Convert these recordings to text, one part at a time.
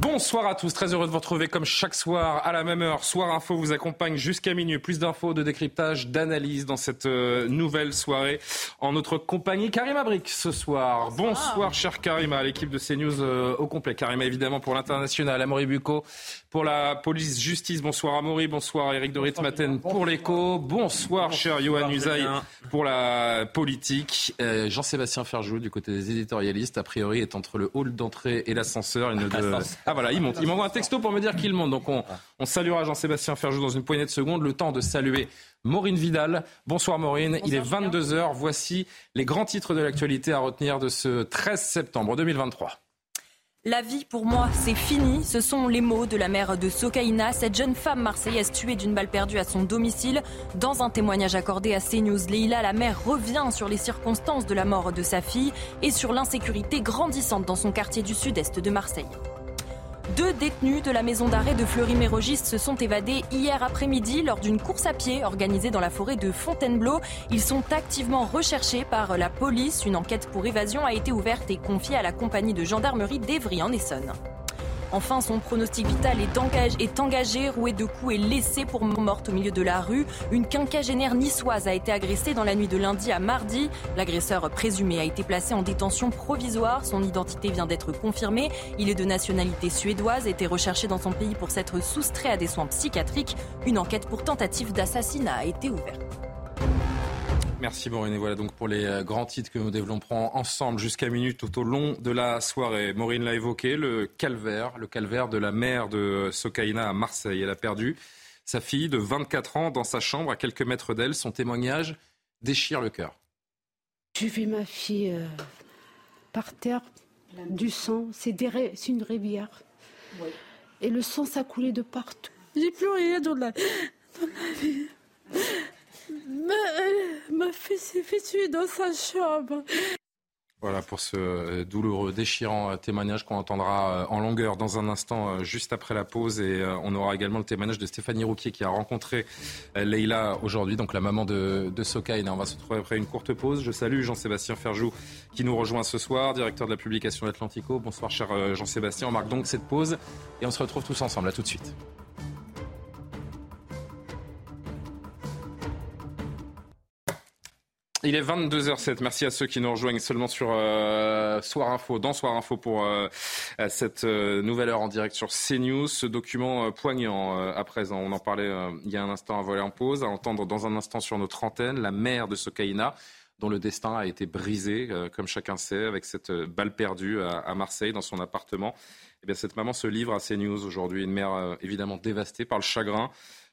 Bonsoir à tous, très heureux de vous retrouver comme chaque soir à la même heure. Soir Info vous accompagne jusqu'à minuit. Plus d'infos, de décryptage, d'analyse dans cette euh, nouvelle soirée en notre compagnie. Karima Brick ce soir. Bonsoir, cher Karima, l'équipe de CNews euh, au complet. Karima évidemment pour l'international, Amaury Bucco pour la police justice. Bonsoir Amaury, bonsoir Eric Dorit Maten pour l'écho. Bonsoir, cher Johan Usaï pour la politique. Euh, Jean-Sébastien Ferjou du côté des éditorialistes, a priori est entre le hall d'entrée et l'ascenseur. Il ne de... Ah voilà, il monte. Il m'envoie un texto pour me dire qu'il monte. Donc on, on saluera Jean-Sébastien Ferjou dans une poignée de secondes. Le temps de saluer Maureen Vidal. Bonsoir Maureen, il est 22h. Voici les grands titres de l'actualité à retenir de ce 13 septembre 2023. La vie pour moi, c'est fini. Ce sont les mots de la mère de Sokaina, cette jeune femme marseillaise tuée d'une balle perdue à son domicile. Dans un témoignage accordé à CNews, Leila, la mère, revient sur les circonstances de la mort de sa fille et sur l'insécurité grandissante dans son quartier du sud-est de Marseille. Deux détenus de la maison d'arrêt de Fleury-Mérogis se sont évadés hier après-midi lors d'une course à pied organisée dans la forêt de Fontainebleau. Ils sont activement recherchés par la police. Une enquête pour évasion a été ouverte et confiée à la compagnie de gendarmerie d'Evry en Essonne. Enfin, son pronostic vital est engagé, roué de coups et laissé pour morte au milieu de la rue. Une quinquagénaire niçoise a été agressée dans la nuit de lundi à mardi. L'agresseur présumé a été placé en détention provisoire. Son identité vient d'être confirmée. Il est de nationalité suédoise, était recherché dans son pays pour s'être soustrait à des soins psychiatriques. Une enquête pour tentative d'assassinat a été ouverte. Merci Maureen. Et voilà donc pour les euh, grands titres que nous développerons ensemble jusqu'à minuit tout au long de la soirée. Maureen l'a évoqué, le calvaire, le calvaire de la mère de Sokaina à Marseille. Elle a perdu sa fille de 24 ans dans sa chambre à quelques mètres d'elle. Son témoignage déchire le cœur. J'ai vu ma fille euh, par terre, du sang. C'est une rivière. Et le sang, ça coulait de partout. J'ai plus rien dans la, dans la vie. Ma, fille s'est fait tuer dans sa chambre. Voilà pour ce euh, douloureux, déchirant euh, témoignage qu'on entendra euh, en longueur dans un instant, juste après la pause. Et on aura également le témoignage de Stéphanie Rouquier qui a rencontré Leïla aujourd'hui, donc la maman de, de. On va se retrouver après une courte pause. Je salue Jean-Sébastien Ferjou qui nous rejoint ce soir, directeur de la publication Atlantico. Bonsoir cher Jean-Sébastien. On marque donc cette pause et on se retrouve tous ensemble. À tout de suite. Il est 22h07. Merci à ceux qui nous rejoignent seulement sur euh, Soir Info, dans Soir Info pour euh, cette euh, nouvelle heure en direct sur CNews. Ce document poignant à présent, on en parlait il y a un instant à voler en pause, à entendre dans un instant sur notre antenne, la mère de Sokaina, dont le destin a été brisé, comme chacun sait, avec cette balle perdue à, à, Marseille dans son appartement. Eh bien, cette maman se livre à CNews aujourd'hui, une mère évidemment dévastée par le chagrin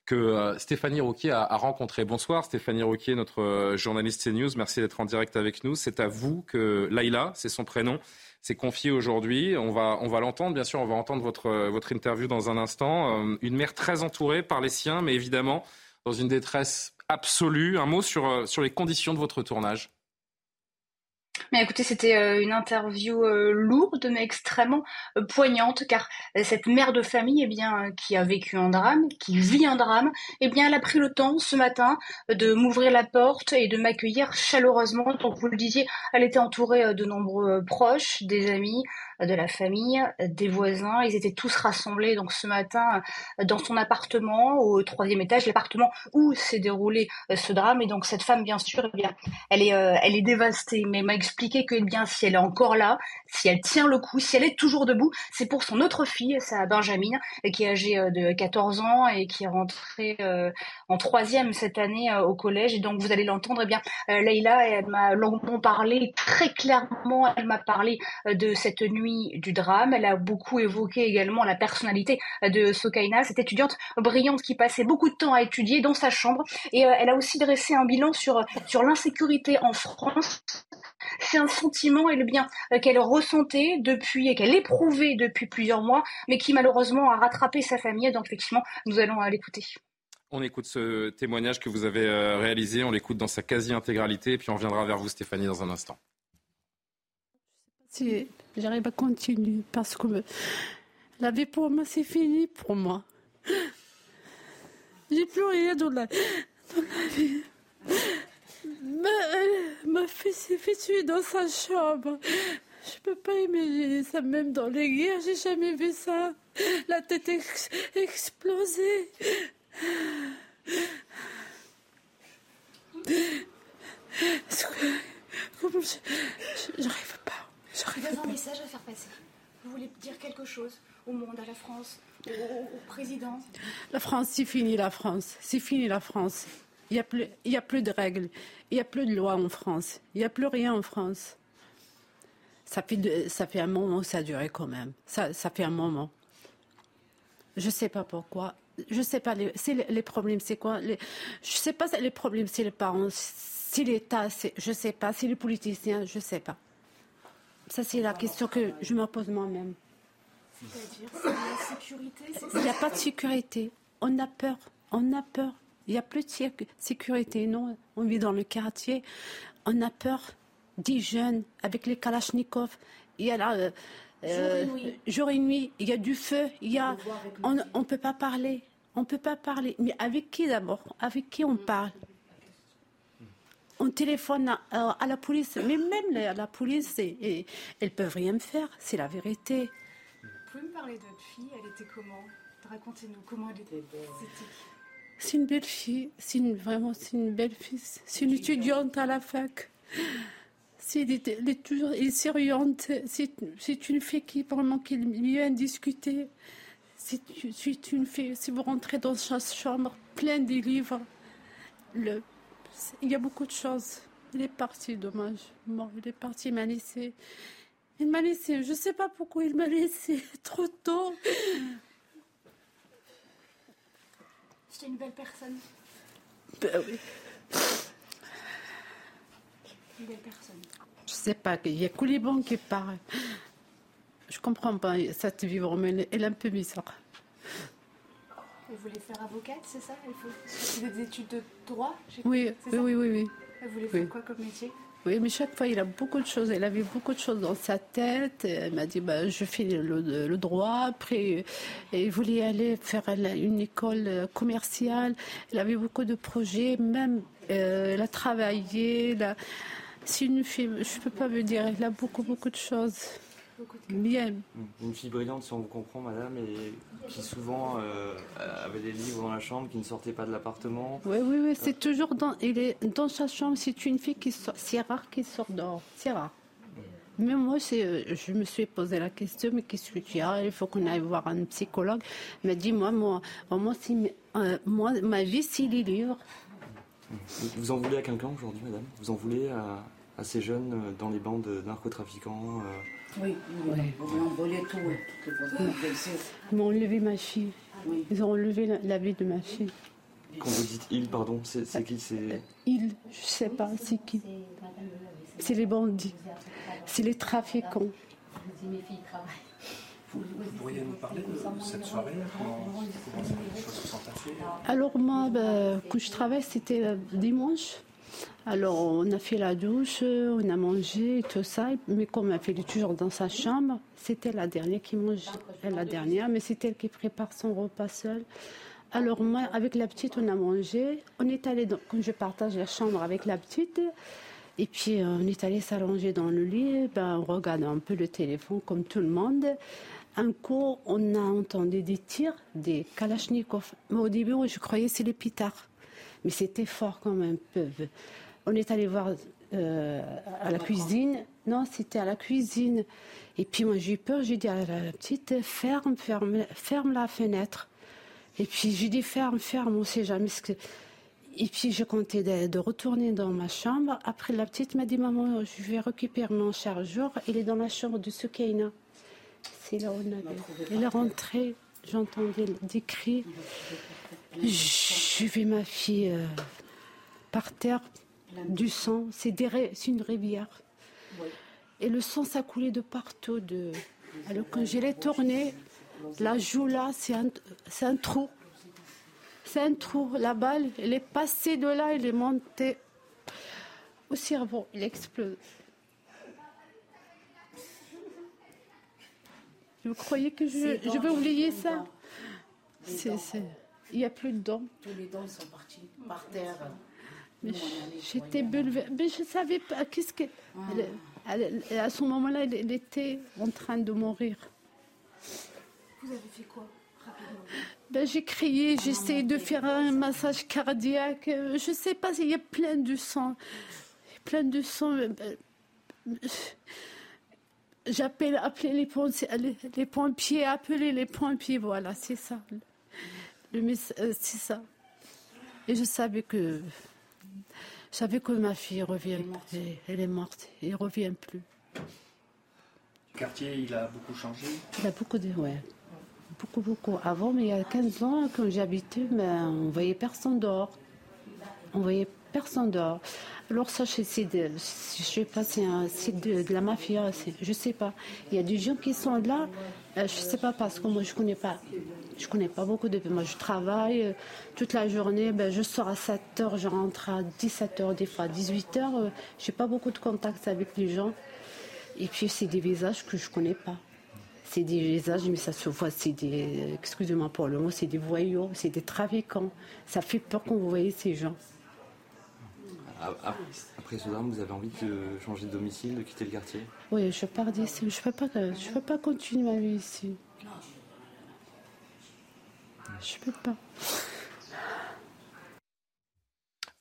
que euh, Stéphanie Rouquier a, rencontré. Bonsoir Stéphanie Rouquier, notre euh, journaliste CNews. Merci d'être en direct avec nous. C'est à vous que Laïla, c'est son prénom, s'est confiée aujourd'hui. On va, on va l'entendre, bien sûr, on va entendre votre, votre interview dans un instant. Euh, une mère très entourée par les siens, mais évidemment dans une détresse absolue. Un mot sur, sur les conditions de votre tournage. Mais écoutez, c'était euh, une interview euh, lourde, mais extrêmement euh, poignante, car cette mère de famille, eh bien, qui a vécu un drame, qui vit un drame, eh bien, elle a pris le temps ce matin de m'ouvrir la porte et de m'accueillir chaleureusement. Donc, vous le disiez, elle était entourée de nombreux proches, des amis, de la famille, des voisins. Ils étaient tous rassemblés donc ce matin dans son appartement au troisième étage, l'appartement où s'est déroulé ce drame. Et donc cette femme, bien sûr, eh bien, elle est, elle est dévastée, mais m'a expliqué que eh bien, si elle est encore là, si elle tient le coup, si elle est toujours debout, c'est pour son autre fille, sa Benjamin, qui est âgée de 14 ans et qui est rentrée en troisième cette année au collège. Et donc vous allez l'entendre, eh bien, Leïla, elle m'a longuement parlé, très clairement, elle m'a parlé de cette nuit du drame. Elle a beaucoup évoqué également la personnalité de Sokaina, cette étudiante brillante qui passait beaucoup de temps à étudier dans sa chambre. Et euh, elle a aussi dressé un bilan sur, sur l'insécurité en France C'est un sentiment et le bien qu'elle ressentait depuis et qu'elle éprouvait depuis plusieurs mois, mais qui malheureusement a rattrapé sa famille. Donc effectivement, nous allons l'écouter. On écoute ce témoignage que vous avez euh, réalisé, on l'écoute dans sa quasi-intégralité, et puis on reviendra vers vous, Stéphanie, dans un instant. Si j'arrive à continuer, parce que la vie pour moi, c'est fini pour moi. J'ai plus rien dans la, dans la vie. Ma, ma fille s'est fait tuer dans sa chambre. Je peux pas imaginer ça, même dans les guerres, j'ai jamais vu ça. La tête ex explosée. J'arrive pas. Vous avez un message à faire passer. Vous voulez dire quelque chose au monde, à la France, au, président? La France, c'est fini la France. C'est fini la France. Il n'y a, plus, a plus de règles. Il n'y a plus de loi en France. Il n'y a plus rien en France. Ça fait, ça fait un moment que ça a duré quand même. Ça, ça fait un moment. Je ne sais pas pourquoi je sais pas, les, les, problèmes, c'est quoi les, Je sais pas, les problèmes, c'est les parents, c'est l'État, je sais pas, c'est les politiciens, je sais pas. Ça, c'est la question que je me pose moi-même. C'est-à-dire, la sécurité Il n'y a pas de sécurité. On a peur. On a peur. Il n'y a plus de sécurité. Non, on vit dans le quartier. On a peur des jeunes avec les kalachnikovs. Il y a là. Euh, euh, jour et nuit. Il y a du feu. Il y a. On ne peut pas parler. On ne peut pas parler. Mais avec qui d'abord? Avec qui on parle? On téléphone à, la police, mais même la, la police, et, elles peuvent rien faire, c'est la vérité. Vous pouvez me parler de votre fille Elle était comment? Racontez-nous comment elle était. C'est une belle fille, c'est une, vraiment c'est une belle fille, c'est une étudiante à la fac. elle est, toujours elle C'est une fille qui vraiment qui vient discuter. C'est une fille. Si vous rentrez dans sa chambre, plein de livres. Le, il y a beaucoup de choses. Il est parti, dommage. Bon, il est parti, il m'a laissé. Il m'a laissé. Je ne sais pas pourquoi il m'a laissé trop tôt. C'était une belle personne. Ben oui. Une belle personne. Je sais pas, il y a Couliban qui parle. Je comprends pas cette vie vraiment, elle est un peu bizarre. Vous voulez faire avocate, c'est ça Il faut des études de droit oui, oui, oui, oui, oui. Vous voulez faire quoi comme métier oui, mais chaque fois, il a beaucoup de choses. Il avait beaucoup de choses dans sa tête. Elle m'a dit, bah, je fais le, droit. Après, il voulait aller faire une école commerciale. Il avait beaucoup de projets. Même, euh, elle a travaillé. C'est une fille, je ne peux pas vous dire, elle a beaucoup, beaucoup de choses. Bien. Une fille brillante, si on vous comprend, madame, et qui souvent euh, avait des livres dans la chambre, qui ne sortait pas de l'appartement. Oui, oui, oui, c'est toujours dans, il est dans sa chambre. C'est une fille qui sort. C'est rare qu'il sort dehors. C'est rare. Mais moi, euh, je me suis posé la question, mais qu'est-ce que tu as? Il faut qu'on aille voir un psychologue. Il m'a dit, moi, moi, moi, euh, moi ma vie, c'est les livres. Vous en voulez à quelqu'un aujourd'hui, madame? Vous en voulez à, à, ces jeunes dans les bandes de narcotrafiquants oui, oui. Ils ont volé tout, Ils m'ont enlevé ma fille. Ils ont enlevé la, vie de ma fille. Quand vous dites il, pardon, c'est qui c'est Il, je sais pas, c'est qui C'est les bandits. C'est les trafiquants. Vous pourriez nous parler de cette soirée Comment, les choses se sont passées Alors moi, quand je travaille, c'était euh, dimanche. Alors, on a fait la douche, on a mangé, tout ça. Mais comme elle fait toujours dans sa chambre, c'était la dernière qui mange. La dernière, mais c'est elle qui prépare son repas seule. Alors, moi, avec la petite, on a mangé. On est allé, je partage la chambre avec la petite, et puis euh, on est allé s'allonger dans le lit. Ben, on regarde un peu le téléphone comme tout le monde. Un coup, on a entendu des tirs, des kalachnikovs. Mais au début, je croyais c'est les pitards. Mais c'était fort quand même. Peu. On est allé voir euh, à la cuisine. Non, c'était à la cuisine. Et puis moi j'ai eu peur, j'ai dit à la petite, ferme, ferme, ferme la fenêtre. Et puis j'ai dit ferme, ferme, on ne sait jamais ce que. Et puis je comptais de, retourner dans ma chambre. Après la petite m'a dit maman, je vais récupérer mon chargeur. Il est dans la chambre de Soukaina. C'est là où on avait. Elle est rentrée, j'entendais des cris. J'ai vu ma fille euh, par terre du sang. C'est une rivière. Et le sang, ça coulait de partout. De... Alors quand je l'ai tourné, la joue là, c'est un, un trou. C'est un trou. La balle, elle est passée de là, elle est montée au cerveau. Il explose. Vous croyez que je, je vais oublier ça? c'est, Il n'y a plus de dents. Tous les dents sont partis par terre. J'étais bouleversée. Mais je ne savais pas. Qu'est-ce que. Ah. à ce moment-là, elle, était en train de mourir. Vous avez fait quoi ben, j'ai crié, j'ai essayé de faire un massage cardiaque. Je ne sais pas, il y a plein de sang. Plein de sang. J'appelle, appeler les pompiers, les, pompiers, appeler les pompiers, voilà, c'est ça. Le, euh, c'est ça. Et je savais que, je savais que ma fille revient, elle est morte, elle revient plus. Le quartier, il a beaucoup changé Il a beaucoup de, ouais, beaucoup, beaucoup. Avant, mais il y a 15 ans, quand j'habitais, ben, on voyait personne dehors. On voyait personne dehors. Alors ça, c'est de, je sais pas, c'est de, de, la mafia, je sais pas. Il y a des gens qui sont là, je euh, je sais pas parce que moi je connais pas, je connais pas beaucoup de. Moi je travaille euh, toute la journée, ben, je sors à 7 h je rentre à 17 h des fois à 18 h Je j'ai pas beaucoup de contact avec les gens. Et puis c'est des visages que je connais pas. C'est des visages, mais ça se voit, c'est des, excusez-moi pour le mot, c'est des voyous, c'est des trafiquants. Ça fait peur quand vous voyez ces gens. Après ce drame, vous avez envie de changer de domicile, de quitter le quartier? Oui, je pars d'ici. Je ne peux, pas, je peux pas continuer ma vie ici. Je peux pas.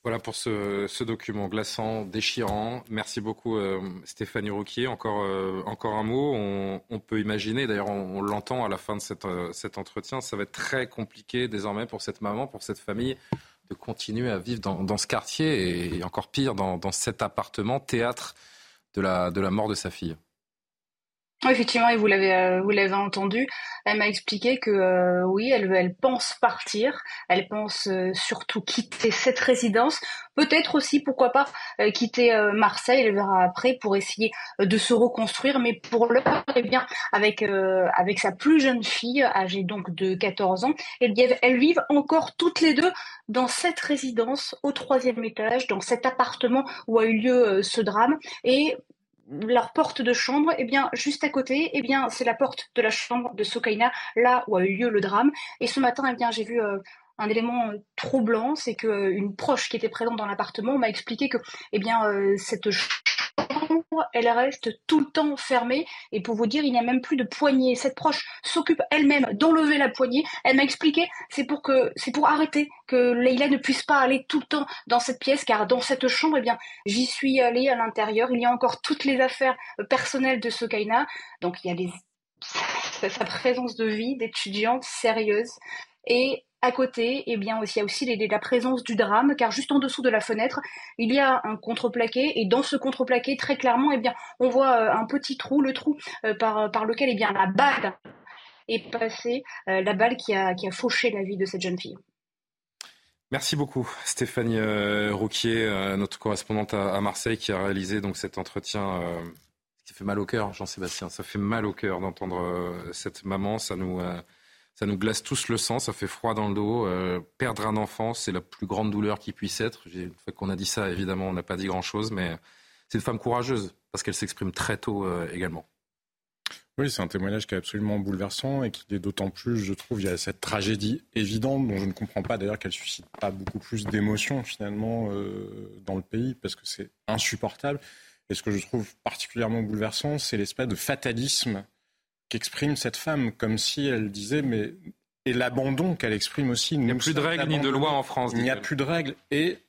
Voilà pour ce, document glaçant, déchirant. Merci beaucoup euh, Stéphanie Rouquier. Encore, euh, encore un mot. On, peut imaginer, d'ailleurs on, l'entend à la fin de euh, cet entretien, ça va être très compliqué désormais pour cette maman, pour cette famille, de continuer à vivre dans, ce quartier et, encore pire dans, cet appartement, théâtre de la mort de sa fille. Effectivement, et vous l'avez euh, vous l'avez entendu, elle m'a expliqué que euh, oui, elle elle pense partir, elle pense euh, surtout quitter cette résidence Peut-être aussi, pourquoi pas, euh, quitter euh, Marseille, elle verra après, pour essayer de se reconstruire. Mais pour l'heure, eh bien, avec, avec sa plus jeune fille, âgée donc de 14 ans, eh bien, elles vivent encore toutes les deux dans cette résidence au troisième étage, dans cet appartement où a eu lieu ce drame. Et leur porte de chambre, eh bien, juste à côté, eh bien, c'est la porte de la chambre de Sokaina, là où a eu lieu le drame. Et ce matin, eh bien, j'ai vu un élément euh, troublant, c'est que euh, une proche qui était présente dans l'appartement m'a expliqué que, eh bien, euh, cette elle reste tout le temps fermée. Et pour vous dire, il n'y a même plus de poignée. Cette proche s'occupe elle-même d'enlever la poignée. Elle m'a expliqué, c'est pour arrêter que Leïla ne puisse pas aller tout le temps dans cette pièce, car dans cette chambre, eh bien, j'y suis allée à l'intérieur. Il y a encore toutes les affaires personnelles de Sokaina. Donc, il y a sa présence de vie d'étudiante sérieuse et à côté, eh bien, il y a aussi la présence du drame, car juste en dessous de la fenêtre, il y a un contreplaqué, et dans ce contreplaqué, très clairement, eh bien, on voit euh, un petit trou, le trou euh, par, par lequel eh bien, la balle est passée, euh, la balle qui a, qui a fauché la vie de cette jeune fille. Merci beaucoup Stéphanie Rouquier, notre correspondante à, Marseille, qui a réalisé donc cet entretien qui fait mal au cœur, Jean-Sébastien. Ça fait mal au cœur d'entendre cette maman. Ça nous, ça nous glace tous le sang, ça fait froid dans le dos. Euh, perdre un enfant, c'est la plus grande douleur qui puisse être. Une fois qu'on a dit ça, évidemment, on n'a pas dit grand-chose, mais c'est une femme courageuse parce qu'elle s'exprime très tôt euh, également. Oui, c'est un témoignage qui est absolument bouleversant et qui est d'autant plus, je trouve, il y a cette tragédie évidente dont je ne comprends pas d'ailleurs qu'elle suscite pas beaucoup plus d'émotions finalement euh, dans le pays parce que c'est insupportable. Et ce que je trouve particulièrement bouleversant, c'est l'espèce de fatalisme qu'exprime cette femme, comme si elle disait, mais et l'abandon qu'elle exprime aussi. Il n'y a plus de règles ni de lois en France. Il n'y a plus de règles et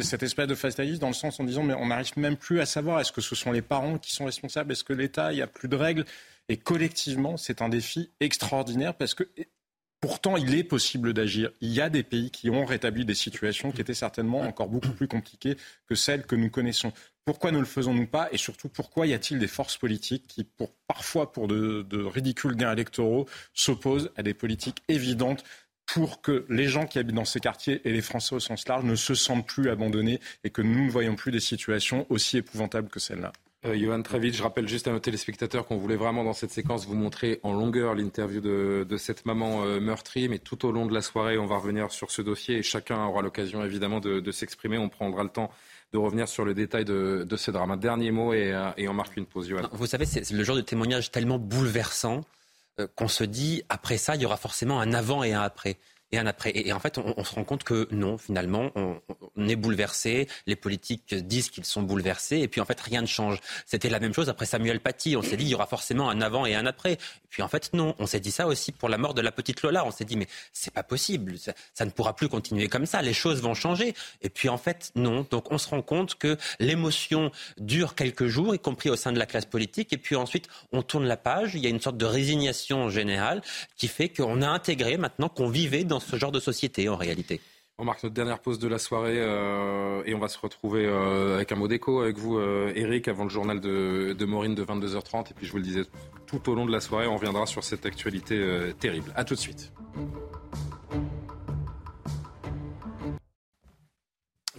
cette espèce de fatalisme dans le sens en disant mais on n'arrive même plus à savoir est-ce que ce sont les parents qui sont responsables, est-ce que l'État, il n'y a plus de règles et collectivement c'est un défi extraordinaire parce que Pourtant, il est possible d'agir. Il y a des pays qui ont rétabli des situations qui étaient certainement encore beaucoup plus compliquées que celles que nous connaissons. Pourquoi ne le faisons-nous pas Et surtout, pourquoi y a-t-il des forces politiques qui, parfois pour de, ridicules gains électoraux, s'opposent à des politiques évidentes pour que les gens qui habitent dans ces quartiers et les Français au sens large ne se sentent plus abandonnés et que nous ne voyons plus des situations aussi épouvantables que celle-là Euh, Johan Travitch, je rappelle juste à nos téléspectateurs qu'on voulait vraiment dans cette séquence vous montrer en longueur l'interview de, cette maman euh, meurtrie, mais tout au long de la soirée, on va revenir sur ce dossier et chacun aura l'occasion évidemment de, s'exprimer. On prendra le temps de revenir sur le détail de, ce drame. Un dernier mot et, euh, et on marque une pause. Johan. Vous savez, c'est le genre de témoignage tellement bouleversant qu'on se dit, après ça, il y aura forcément un avant et un après et un après. Et, en fait, on, se rend compte que non, finalement, on, est bouleversé. Les politiques disent qu'ils sont bouleversés, et puis en fait, rien ne change. C'était la même chose après Samuel Paty. On s'est dit il y aura forcément un avant et un après. Et puis en fait, non. On s'est dit ça aussi pour la mort de la petite Lola. On s'est dit mais c'est pas possible. Ça, ne pourra plus continuer comme ça. Les choses vont changer. Et puis en fait, non. Donc on se rend compte que l'émotion dure quelques jours, y compris au sein de la classe politique. Et puis ensuite, on tourne la page. Il y a une sorte de résignation générale qui fait qu'on a intégré maintenant qu'on vivait dans ce genre de société en réalité. On marque notre dernière pause de la soirée euh, et on va se retrouver euh, avec un mot d'écho avec vous, euh, Eric, avant le journal de, de, Maureen de 22h30. Et puis je vous le disais, tout au long de la soirée, on reviendra sur cette actualité terrible. A tout de suite.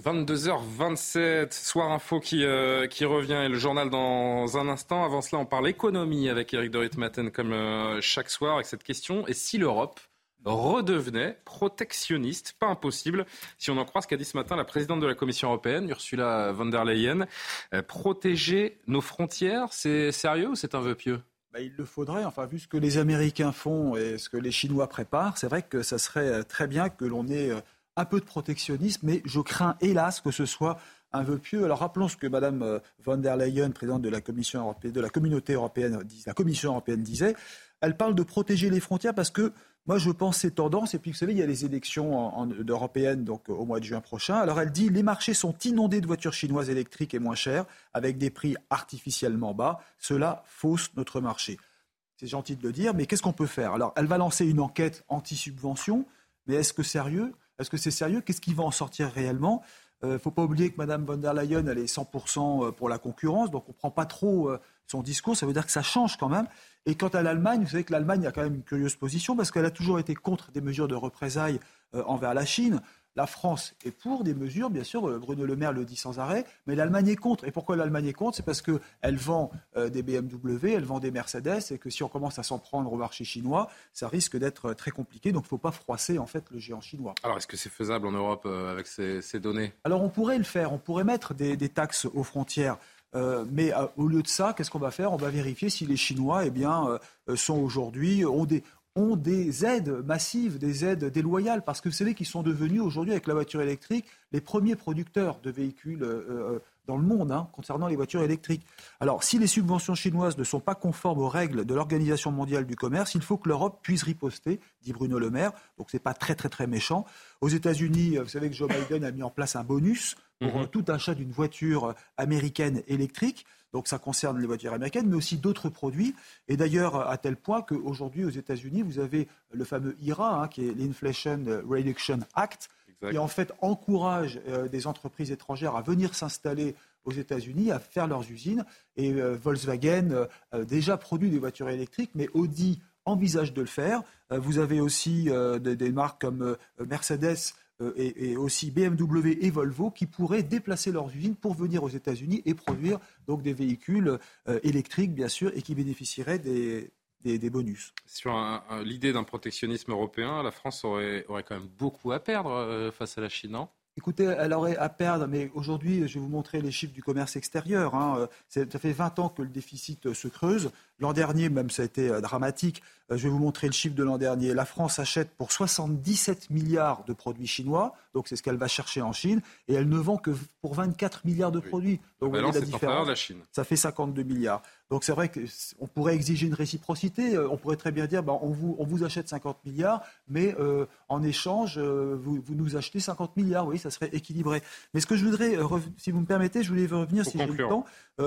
22h27, Soir Info qui, revient et le journal dans un instant. Avant cela, on parle économie avec Eric de Ritmaten comme chaque soir avec cette question. Et si l'Europe redevenait protectionniste. Pas impossible, si on en croit ce qu'a dit ce matin la présidente de la Commission européenne, Ursula von der Leyen. Euh, protéger nos frontières, c'est sérieux ou c'est un vœu pieux? Bah, il le faudrait. Enfin, vu ce que les Américains font et ce que les Chinois préparent, c'est vrai que ça serait euh, très bien que l'on ait euh, un peu de protectionnisme, mais je crains hélas que ce soit un vœu pieux. Alors rappelons ce que Mme von der Leyen, présidente de la Commission européenne, de la Communauté européenne, la Commission européenne disait. Elle parle de protéger les frontières parce que moi, je pense ces tendances. Et puis, vous savez, il y a les élections européennes donc, au mois de juin prochain. Alors, elle dit les marchés sont inondés de voitures chinoises électriques et moins chères, avec des prix artificiellement bas. Cela fausse notre marché. C'est gentil de le dire, mais qu'est-ce qu'on peut faire? Alors, elle va lancer une enquête anti-subvention. Mais est-ce que sérieux? Est-ce que c'est sérieux? Qu'est-ce qui va en sortir réellement? Il euh, faut pas oublier que Mme von der Leyen, elle est 100% euh, pour la concurrence, donc on ne prend pas trop euh, son discours. Ça veut dire que ça change quand même. Et quant à l'Allemagne, vous savez que l'Allemagne a quand même une curieuse position parce qu'elle a toujours été contre des mesures de représailles envers la Chine. La France est pour des mesures, bien sûr, Bruno Le Maire le dit sans arrêt, mais l'Allemagne est contre. Et pourquoi l'Allemagne est contre? C'est parce qu'elle vend euh, des BMW, elle vend des Mercedes, et que si on commence à s'en prendre au marché chinois, ça risque d'être très compliqué. Donc il ne faut pas froisser en fait le géant chinois. Alors est-ce que c'est faisable en Europe euh, avec ces, données? Alors on pourrait le faire, on pourrait mettre des, taxes aux frontières. Euh, mais au lieu de ça, qu'est-ce qu'on va faire? On va vérifier si les Chinois eh bien, sont aujourd'hui, ont des, ont des aides massives, des aides déloyales, parce que vous savez qu'ils sont devenus aujourd'hui, avec la voiture électrique, les premiers producteurs de véhicules euh, euh, dans le monde hein, concernant les voitures électriques. Alors, si les subventions chinoises ne sont pas conformes aux règles de l'Organisation mondiale du commerce, il faut que l'Europe puisse riposter, dit Bruno Le Maire. Donc, ce n'est pas très, très, très méchant. Aux États-Unis, vous savez que Joe Biden a mis en place un bonus pour mhm. tout achat d'une voiture américaine électrique. Donc ça concerne les voitures américaines, mais aussi d'autres produits. Et d'ailleurs, à tel point qu'aujourd'hui, aux États-Unis, vous avez le fameux IRA, hein, qui est l'Inflation Reduction Act, qui en fait encourage euh, des entreprises étrangères à venir s'installer aux États-Unis, à faire leurs usines. Et euh, Volkswagen euh, déjà produit des voitures électriques, mais Audi envisage de le faire. vous avez aussi des, marques comme Mercedes euh, et, aussi BMW et Volvo qui pourraient déplacer leurs usines pour venir aux États-Unis et produire donc des véhicules euh, électriques, bien sûr, et qui bénéficieraient des, des, bonus. Sur l'idée d'un protectionnisme européen, la France aurait, aurait quand même beaucoup à perdre euh, face à la Chine, non? Écoutez, elle aurait à perdre, mais aujourd'hui, je vais vous montrer les chiffres du commerce extérieur. Hein. Ça fait 20 ans que le déficit se creuse. L'an dernier, même, ça a été dramatique. Je vais vous montrer le chiffre de l'an dernier. La France achète pour 77 milliards de produits chinois, donc c'est ce qu'elle va chercher en Chine, et elle ne vend que pour 24 milliards de produits. Donc, la, la différence. la Chine. Ça fait 52 milliards. Donc c'est vrai qu'on pourrait exiger une réciprocité. Euh, on pourrait très bien dire, ben, on, vous, on, vous, achète 50 milliards, mais euh, en échange, euh, vous, vous, nous achetez 50 milliards. Oui, ça serait équilibré. Mais ce que je voudrais, si vous me permettez, je voulais revenir, si j'ai le temps,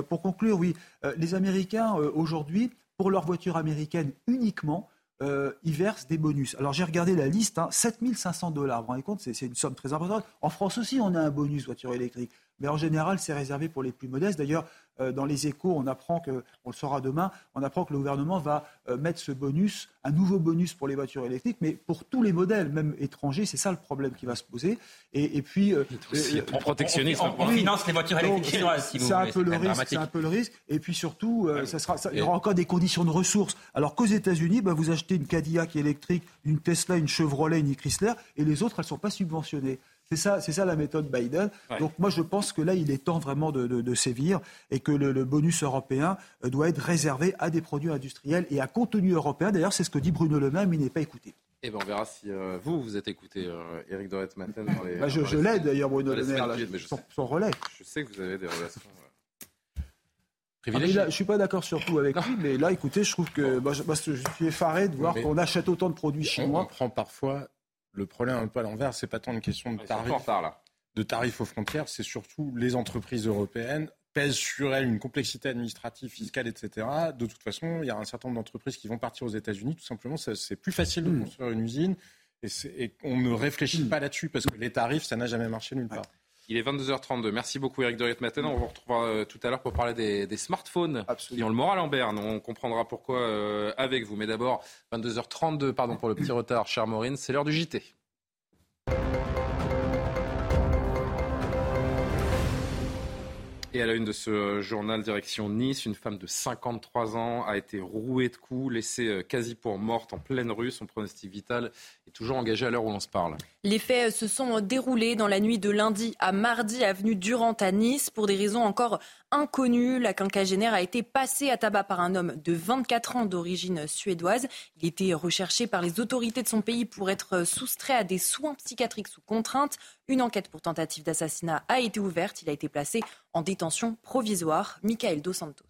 pour conclure, oui, les Américains aujourd'hui, pour leur voiture américaine uniquement, ils versent des bonus. Alors j'ai regardé la liste, hein, 7500 dollars. Vous vous rendez compte, c'est une somme très importante. En France aussi, on a un bonus voiture électrique. Mais en général, c'est réservé pour les plus modestes. D'ailleurs, dans les échos, on apprend que, on le saura demain, on apprend que le gouvernement va mettre ce bonus, un nouveau bonus pour les voitures électriques, mais pour tous les modèles, même étrangers, c'est ça le problème qui va se poser. Et, et puis, en protectionnisme, on, finance les voitures électriques chinoises. Si c'est un peu le risque, c'est un peu le risque. Et puis surtout, ça sera, il y aura encore des conditions de ressources. Alors qu'aux États-Unis, bah, vous achetez une Cadillac électrique, une Tesla, une Chevrolet, une Chrysler, et les autres, elles ne sont pas subventionnées. C'est ça, c'est ça la méthode Biden. Donc moi, je pense que là, il est temps vraiment de, sévir et que le, bonus européen euh, doit être réservé à des produits industriels et à contenu européen. D'ailleurs, c'est ce que dit Bruno Le Maire, mais il n'est pas écouté. Et eh ben on verra si euh, vous, vous êtes écouté, euh, Éric Doret-Matin. Bah, je, je l'aide d'ailleurs, Bruno Le Maire, son, relais. Je sais que vous avez des relations. Ah, je ne suis pas d'accord surtout avec lui, mais là, écoutez, je trouve que bah, je, suis effaré de voir qu'on achète autant de produits chinois. On prend parfois le problème un peu à l'envers, c'est pas tant une question de tarifs, de tarifs aux frontières, c'est surtout les entreprises européennes pèsent sur elles une complexité administrative, fiscale, etc. De toute façon, il y a un certain nombre d'entreprises qui vont partir aux États-Unis. Tout simplement, c'est plus facile de hmm. construire une usine et, et on ne réfléchit hmm. pas là-dessus parce que les tarifs, ça n'a jamais marché nulle part. Il est 22h32. Merci beaucoup Eric Dorit Maintenant, on vous retrouvera euh, tout à l'heure pour parler des, smartphones qui ont le moral en berne. On comprendra pourquoi euh, avec vous. Mais d'abord, 22h32, pardon pour le petit retard, cher Maureen, c'est l'heure du JT. Et à la une de ce journal direction Nice, une femme de 53 ans a été rouée de coups, laissée euh, quasi pour morte en pleine rue. Son pronostic vital est toujours engagé à l'heure où l'on se parle. Les faits se sont déroulés dans la nuit de lundi à mardi, avenue Durant à Nice. Pour des raisons encore inconnues, la quinquagénaire a été passée à tabac par un homme de 24 ans d'origine suédoise. Il était recherché par les autorités de son pays pour être soustrait à des soins psychiatriques sous contrainte. Une enquête pour tentative d'assassinat a été ouverte. Il a été placé en détention provisoire. Michael Dos Santos.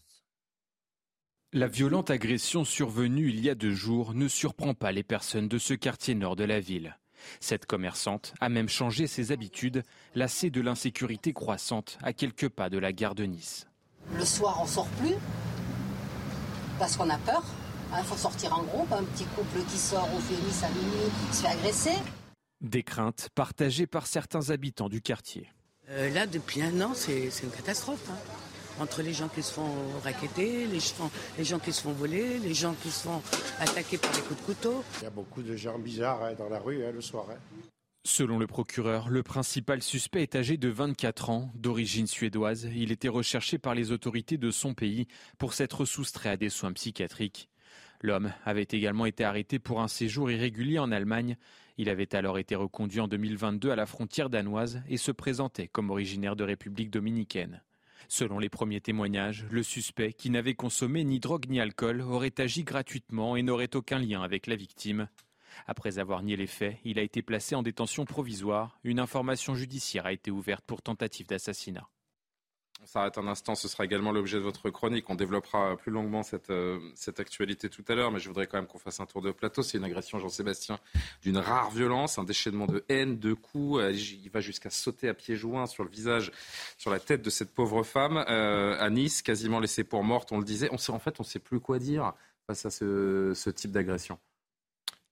La violente agression survenue il y a deux jours ne surprend pas les personnes de ce quartier nord de la ville. Cette commerçante a même changé ses habitudes, lassée de l'insécurité croissante à quelques pas de la gare de Nice. Le soir, on sort plus parce qu'on a peur. Il hein, faut sortir en groupe. Un petit couple qui sort au Nice à minuit se fait agresser. Des craintes partagées par certains habitants du quartier. Euh, là, depuis un an, c'est une catastrophe. Hein entre les gens qui se font raqueter, les, les gens qui se font voler, les gens qui se font attaquer par des coups de couteau. Il y a beaucoup de gens bizarres hein, dans la rue hein, le soir. Hein. Selon le procureur, le principal suspect est âgé de 24 ans, d'origine suédoise. Il était recherché par les autorités de son pays pour s'être soustrait à des soins psychiatriques. L'homme avait également été arrêté pour un séjour irrégulier en Allemagne. Il avait alors été reconduit en 2022 à la frontière danoise et se présentait comme originaire de République dominicaine. Selon les premiers témoignages, le suspect, qui n'avait consommé ni drogue ni alcool, aurait agi gratuitement et n'aurait aucun lien avec la victime. Après avoir nié les faits, il a été placé en détention provisoire. Une information judiciaire a été ouverte pour tentative d'assassinat. On s'arrête un instant, ce sera également l'objet de votre chronique. On développera plus longuement cette, euh, cette actualité tout à l'heure, mais je voudrais quand même qu'on fasse un tour de plateau. C'est une agression, Jean-Sébastien, d'une rare violence, un déchaînement de haine, de coups. Euh, il va jusqu'à sauter à pieds joints sur le visage, sur la tête de cette pauvre femme euh, à Nice, quasiment laissée pour morte, on le disait. En fait, on ne sait plus quoi dire face à ce, ce type d'agression.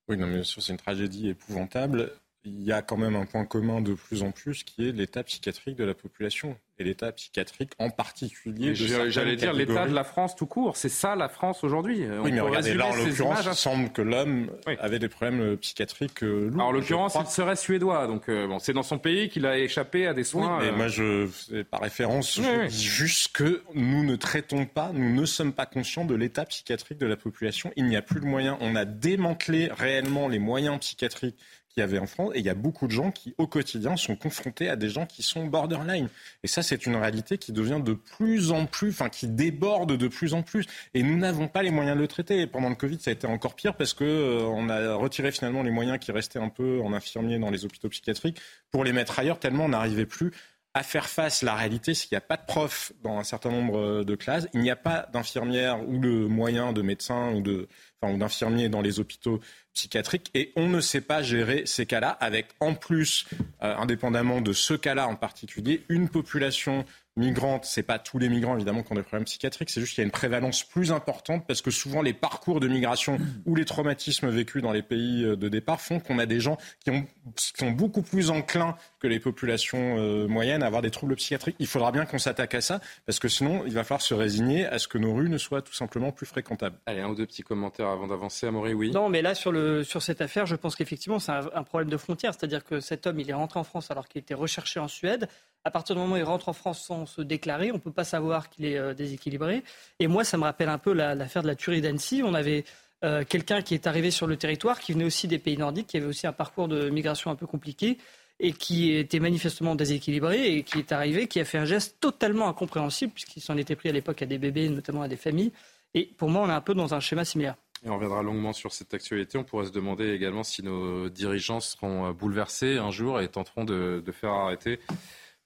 Oui, non, mais bien sûr, c'est une tragédie épouvantable. Il y a quand même un point commun de plus en plus qui est l'état psychiatrique de la population et l'état psychiatrique en particulier. J'allais dire l'état de la France tout court. C'est ça la France aujourd'hui. Oui, mais regardez, là en l'occurrence, il semble que l'homme avait des problèmes euh, psychiatriques euh, lourds. en l'occurrence, il serait suédois. Donc euh, bon, c'est dans son pays qu'il a échappé à des soins. Oui, mais moi, je, par référence, je dis juste que nous ne traitons pas, nous ne sommes pas conscients de l'état psychiatrique de la population. Il n'y a plus de moyens. On a démantelé réellement les moyens psychiatriques qu'il y avait en France. Et il y a beaucoup de gens qui, au quotidien, sont confrontés à des gens qui sont borderline. Et ça, c'est une réalité qui devient de plus en plus, enfin, qui déborde de plus en plus. Et nous n'avons pas les moyens de le traiter. Et pendant le Covid, ça a été encore pire parce que euh, on a retiré finalement les moyens qui restaient un peu en infirmiers dans les hôpitaux psychiatriques pour les mettre ailleurs, tellement on n'arrivait plus à faire face. La réalité, c'est qu'il n'y a pas de profs dans un certain nombre euh, de classes, il n'y a pas d'infirmières ou de moyens de médecins ou de enfin, d'infirmiers dans les hôpitaux psychiatriques et on ne sait pas gérer ces cas-là avec en plus, euh, indépendamment de ce cas-là en particulier, une population migrantes, c'est pas tous les migrants évidemment qui ont des problèmes psychiatriques, c'est juste qu'il y a une prévalence plus importante parce que souvent les parcours de migration ou les traumatismes vécus dans les pays euh, de départ font qu'on a des gens qui, ont, qui sont beaucoup plus enclins que les populations euh, moyennes à avoir des troubles psychiatriques. Il faudra bien qu'on s'attaque à ça parce que sinon il va falloir se résigner à ce que nos rues ne soient tout simplement plus fréquentables. Allez, un ou deux petits commentaires avant d'avancer. Amaury, oui. Non, mais là sur, le, sur cette affaire, je pense qu'effectivement c'est un, un problème de frontière, c'est-à-dire que cet homme il est rentré en France alors qu'il était recherché en Suède. À partir du moment où il rentre en France sans se déclarer, on ne peut pas savoir qu'il est euh, déséquilibré. Et moi, ça me rappelle un peu l'affaire de la tuerie d'Annecy. On avait euh, quelqu'un qui est arrivé sur le territoire, qui venait aussi des pays nordiques, qui avait aussi un parcours de migration un peu compliqué et qui était manifestement déséquilibré et qui est arrivé, qui a fait un geste totalement incompréhensible puisqu'il s'en était pris à l'époque à des bébés, notamment à des familles. Et pour moi, on est un peu dans un schéma similaire. Et on reviendra longuement sur cette actualité. On pourrait se demander également si nos dirigeants seront bouleversés un jour et tenteront de faire arrêter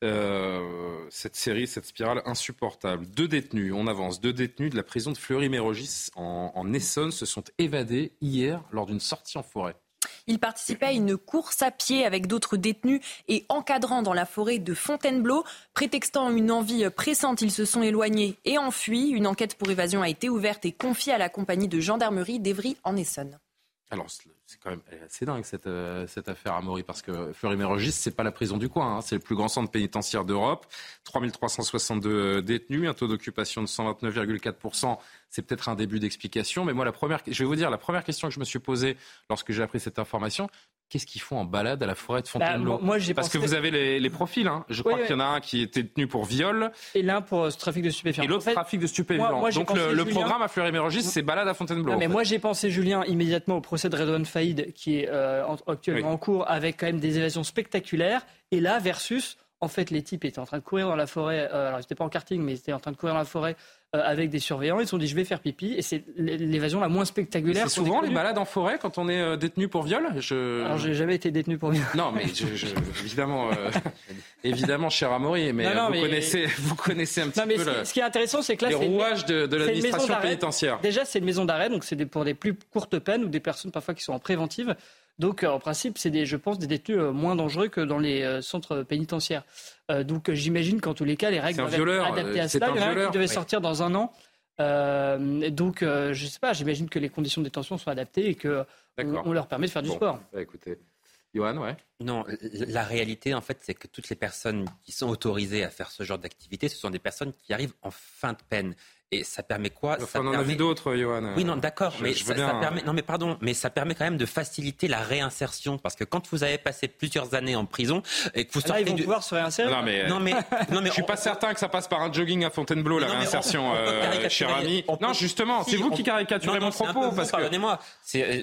euh, cette série, cette spirale insupportable. Deux détenus, on avance, deux détenus de la prison de Fleury-Mérogis en, en Essonne se sont évadés hier lors d'une sortie en forêt. Ils participaient à une course à pied avec d'autres détenus et encadrant dans la forêt de Fontainebleau. Prétextant une envie pressante, ils se sont éloignés et enfuis. Une enquête pour évasion a été ouverte et confiée à la compagnie de gendarmerie d'Evry en Essonne. Alors, c'est quand même assez dingue cette, euh, cette affaire à Maury parce que Fleury-Mérogis, c'est pas la prison du coin, hein, c'est le plus grand centre pénitentiaire d'Europe. 3362 détenus, un taux d'occupation de 129,4%. C'est peut-être un début d'explication, mais moi, la première, je vais vous dire, la première question que je me suis posée lorsque j'ai appris cette information, qu'est-ce qu'ils font en balade à la forêt de Fontainebleau bah, moi, Parce pensé- que vous avez les, les profils. Hein. Je crois Oui, qu'il y en a un qui était détenu pour viol Et l'un pour euh, ce trafic de stupéfiants. et l'autre En fait, trafic de stupéfiants. moi- moi, j'ai Donc le, programme à Fleury-Mérogis, c'est balade à Fontainebleau. Non, mais fait. moi, j'ai pensé, Julien, immédiatement au procès de Redouane Faïd, qui est euh, en- actuellement Oui. en cours, avec quand même des évasions spectaculaires. Et là, versus, en fait, les types étaient en train de courir dans la forêt. euh, alors, ils n'étaient pas en karting, mais ils étaient en train de courir dans la forêt euh, avec des surveillants. Ils se sont dit, je vais faire pipi. Et c'est l'évasion la moins spectaculaire. C'est souvent les balades en forêt quand on est euh, détenu pour viol je... Alors, j'ai jamais été détenu pour viol. Non, mais je, je- évidemment, euh, évidemment, cher Amaury, mais, Non, non, vous, mais- Connaissez, vous connaissez un petit Non, mais peu ce, le- ce qui est intéressant, c'est que là, les rouages de, de l'administration pénitentiaire. Déjà, c'est une maison d'arrêt, donc c'est pour des plus courtes peines ou des personnes parfois qui sont en préventive. Donc, euh, en principe, c'est des, je pense, des détenus euh, moins dangereux que dans les euh, centres pénitentiaires. Euh, donc, j'imagine qu'en tous les cas, les règles doivent être adaptées à cela. un Il y en a un violeur, qui devait oui. sortir dans un an. Euh, donc, euh, je sais pas, j'imagine que les conditions de détention sont adaptées et que on, D'accord. on leur permet de faire du Bon, sport. bah, écoutez, Johan, ouais. Non, la réalité, en fait, c'est que toutes les personnes qui sont autorisées à faire ce genre d'activité, ce sont des personnes qui arrivent en fin de peine. Et ça permet quoi? Enfin, Ça on en a permet- vu d'autres, Johan. Oui, non, d'accord, mais je ça, permet. Non, mais pardon, mais ça permet quand même de faciliter la réinsertion, parce que quand vous avez passé plusieurs années en prison et que vous Là, sortez ils vont du... pouvoir se réinsérer. Non, mais, Non, mais, non, mais je suis on- pas certain que ça passe par un jogging à Fontainebleau, la Non, mais on- réinsertion, on euh, cher ami. peut- Non, justement, Si, c'est vous on- qui caricaturez Non, non, mon propos. vous, parce que... Pardonnez-moi. Euh,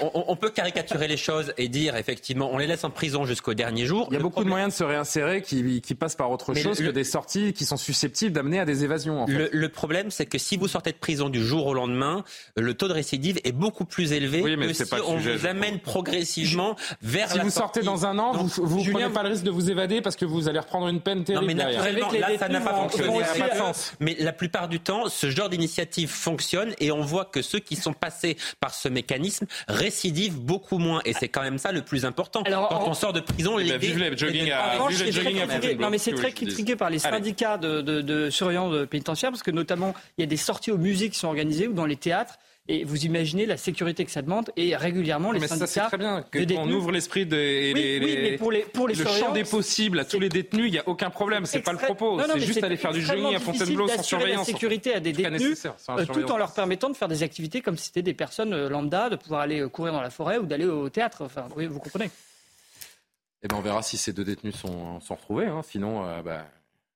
On, on peut caricaturer les choses et dire, effectivement, on les laisse en prison jusqu'au dernier jour. Il y a beaucoup de problème- moyens de se réinsérer qui, passent par autre chose que des sorties qui sont susceptibles d'amener à des évasions. Le, le problème, c'est que si vous sortez de prison du jour au lendemain, le taux de récidive est beaucoup plus élevé Oui, mais que si on sujet, vous amène progressivement vers Si la vous sortez sortie. dans un an, Donc, vous vous Julien, prenez pas le risque de vous évader parce que vous allez reprendre une peine Non, terrible mais naturellement, là, ça n'a pas fonctionné. pas de euh, sens. Mais la plupart du temps, ce genre d'initiative fonctionne et on voit que ceux qui sont passés par ce mécanisme récidivent beaucoup moins. Et c'est quand même ça le plus important. Alors, Quand en- on sort de prison, les jogging non, mais c'est très critiqué par les syndicats de, surveillants de pénitentiaires parce que notamment il y a des sorties au musée qui sont organisées ou dans les théâtres et vous imaginez la sécurité que ça demande et régulièrement les Mais ça, syndicats c'est très bien. Que de on ouvre l'esprit de, et Oui, les, oui, les- mais pour les- pour les le champ des possibles à tous les détenus, il n'y a aucun problème. C'est pas le propos. C'est juste aller faire du jogging à Fontainebleau sans surveillance. la sécurité à des détenus, euh, tout en leur permettant de faire des activités comme si c'était des personnes euh, lambda, de pouvoir aller euh, courir dans la forêt ou d'aller au théâtre. Enfin, oui, vous comprenez. Eh ben, on verra si ces deux détenus sont, sont retrouvés. hein. Sinon, euh, bah,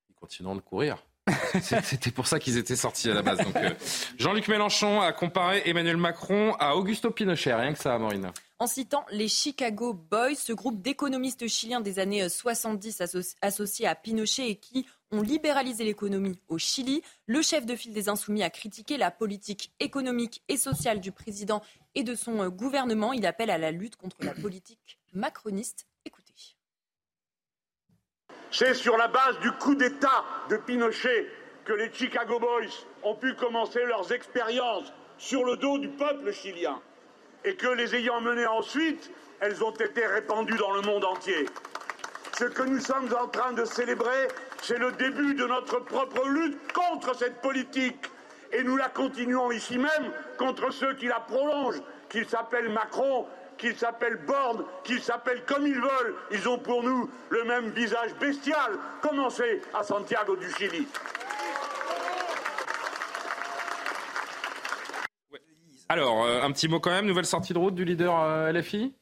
ils continueront de courir. C'était pour ça qu'ils étaient sortis à la base. Euh, Jean-Luc Mélenchon a comparé Emmanuel Macron à Augusto Pinochet. Rien que ça, Maureen. En citant les Chicago Boys, ce groupe d'économistes chiliens des années 70 asso- associés à Pinochet et qui ont libéralisé l'économie au Chili, le chef de file des Insoumis a critiqué la politique économique et sociale du président et de son euh, gouvernement. Il appelle à la lutte contre la politique macroniste. C'est sur la base du coup d'État de Pinochet que les Chicago Boys ont pu commencer leurs expériences sur le dos du peuple chilien et que les ayant menées ensuite, elles ont été répandues dans le monde entier. Ce que nous sommes en train de célébrer, c'est le début de notre propre lutte contre cette politique. Et nous la continuons ici même contre ceux qui la prolongent, qu'ils s'appellent Macron, qu'ils s'appellent Borne, qu'ils s'appellent comme ils veulent. Ils ont pour nous le même visage bestial. Commencez à Santiago du Chili? Alors, euh, un petit mot quand même, nouvelle sortie de route du leader euh, LFI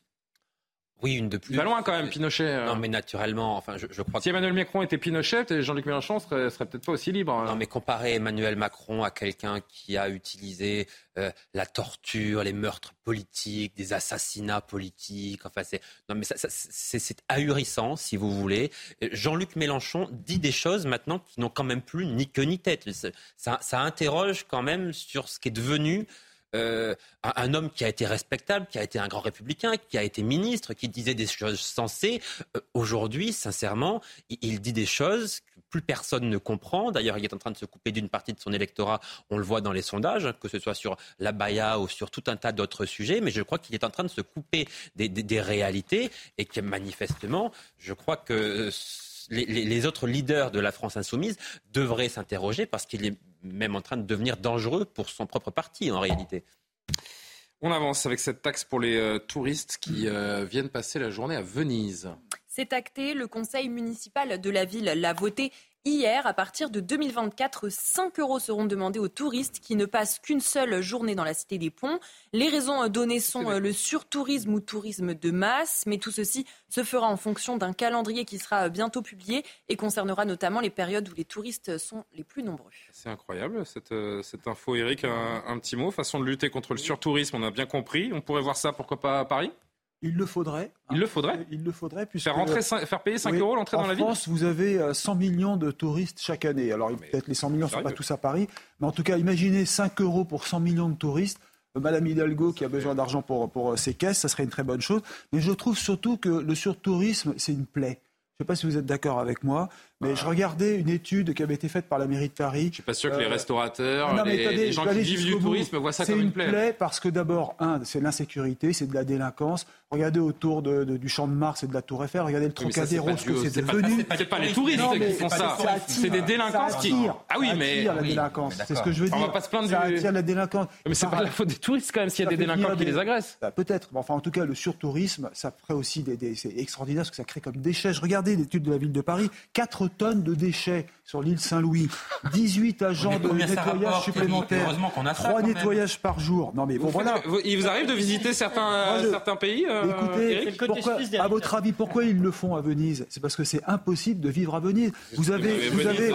oui, une de plus. Pas loin quand même, Pinochet. euh. Non, mais naturellement, enfin, je, je crois. Si Emmanuel Macron était Pinochet, Jean-Luc Mélenchon serait, serait peut-être pas aussi libre. hein. Non, mais comparer Emmanuel Macron à quelqu'un qui a utilisé euh, la torture, les meurtres politiques, des assassinats politiques, enfin, c'est non, mais ça, ça, c'est ahurissant, si vous voulez. Euh, Jean-Luc Mélenchon dit des choses maintenant qui n'ont quand même plus ni queue ni tête. Ça, ça interroge quand même sur ce qui est devenu euh, un, homme qui a été respectable, qui a été un grand républicain, qui a été ministre, qui disait des choses sensées. Euh, Aujourd'hui, sincèrement, il, dit des choses que plus personne ne comprend. D'ailleurs, il est en train de se couper d'une partie de son électorat. On le voit dans les sondages, que ce soit sur la Baïa ou sur tout un tas d'autres sujets. Mais je crois qu'il est en train de se couper des, réalités et que manifestement, je crois que euh, les- les autres leaders de la France insoumise devraient s'interroger parce qu'il est même en train de devenir dangereux pour son propre parti en réalité. On avance avec cette taxe pour les euh, touristes qui euh, viennent passer la journée à Venise. C'est acté, le conseil municipal de la ville l'a voté hier. À partir de 2024, 5 euros seront demandés aux touristes qui ne passent qu'une seule journée dans la cité des ponts. Les raisons données sont euh, le surtourisme ou tourisme de masse, mais tout ceci se fera en fonction d'un calendrier qui sera bientôt publié et concernera notamment les périodes où les touristes sont les plus nombreux. C'est incroyable cette, euh, cette info, Eric. Un, un petit mot, façon de lutter contre le surtourisme, on a bien compris. On pourrait voir ça, pourquoi pas à Paris? Il le faudrait. Il le faudrait Il le faudrait. Puisque, Faire, rentrer faire payer 5 Oui. euros l'entrée en dans la ville France, vous avez euh, 100 millions de touristes chaque année. Alors, peut-être les 100 millions ne sont pas tous à Paris, mais en tout cas, imaginez 5 euros pour 100 millions de touristes. Euh, Madame Hidalgo, qui a besoin d'argent pour, pour euh, ses caisses, ça serait une très bonne chose. Mais je trouve surtout que le surtourisme, c'est une plaie. Je ne sais pas si vous êtes d'accord avec moi, mais je regardais une étude qui avait été faite par la mairie de Paris. Je suis pas sûr que les restaurateurs, non, mais les- attendez, les je gens qui vivent du bout. tourisme voient ça comme une une plaie. parce que d'abord, un, c'est l'insécurité, c'est de la délinquance. Regardez autour de- de- du Champ de Mars et de la Tour Eiffel, regardez le Trocadéro, ce que c'est devenu. c'est pas- les touristes Non, qui mais font ça. C'est des délinquants qui- Ah oui, mais- la délinquance. mais C'est ce que je veux dire. On va pas se plaindre Ça attire la délinquance. Mais c'est pas la faute des touristes quand même s'il y a des délinquants qui les agressent. Bah, Peut-être. Mais enfin, en tout cas, le surtourisme, ça ferait aussi des, c'est extraordinaire ce que ça crée comme déchets. Je regardais l'étude de la ville de Paris 4 tonnes de déchets sur l'île Saint-Louis, 18 agents de nettoyage supplémentaires, Heureusement qu'on a ça, 3 quand même. nettoyages par jour. Non, mais bon, Vous voilà. faites- il vous arrive de visiter certains, Moi, je- certains pays euh, Écoutez, Eric pourquoi- à votre avis, pourquoi ils le font à Venise? C'est parce que c'est impossible de vivre à Venise. Vous avez, vous avez,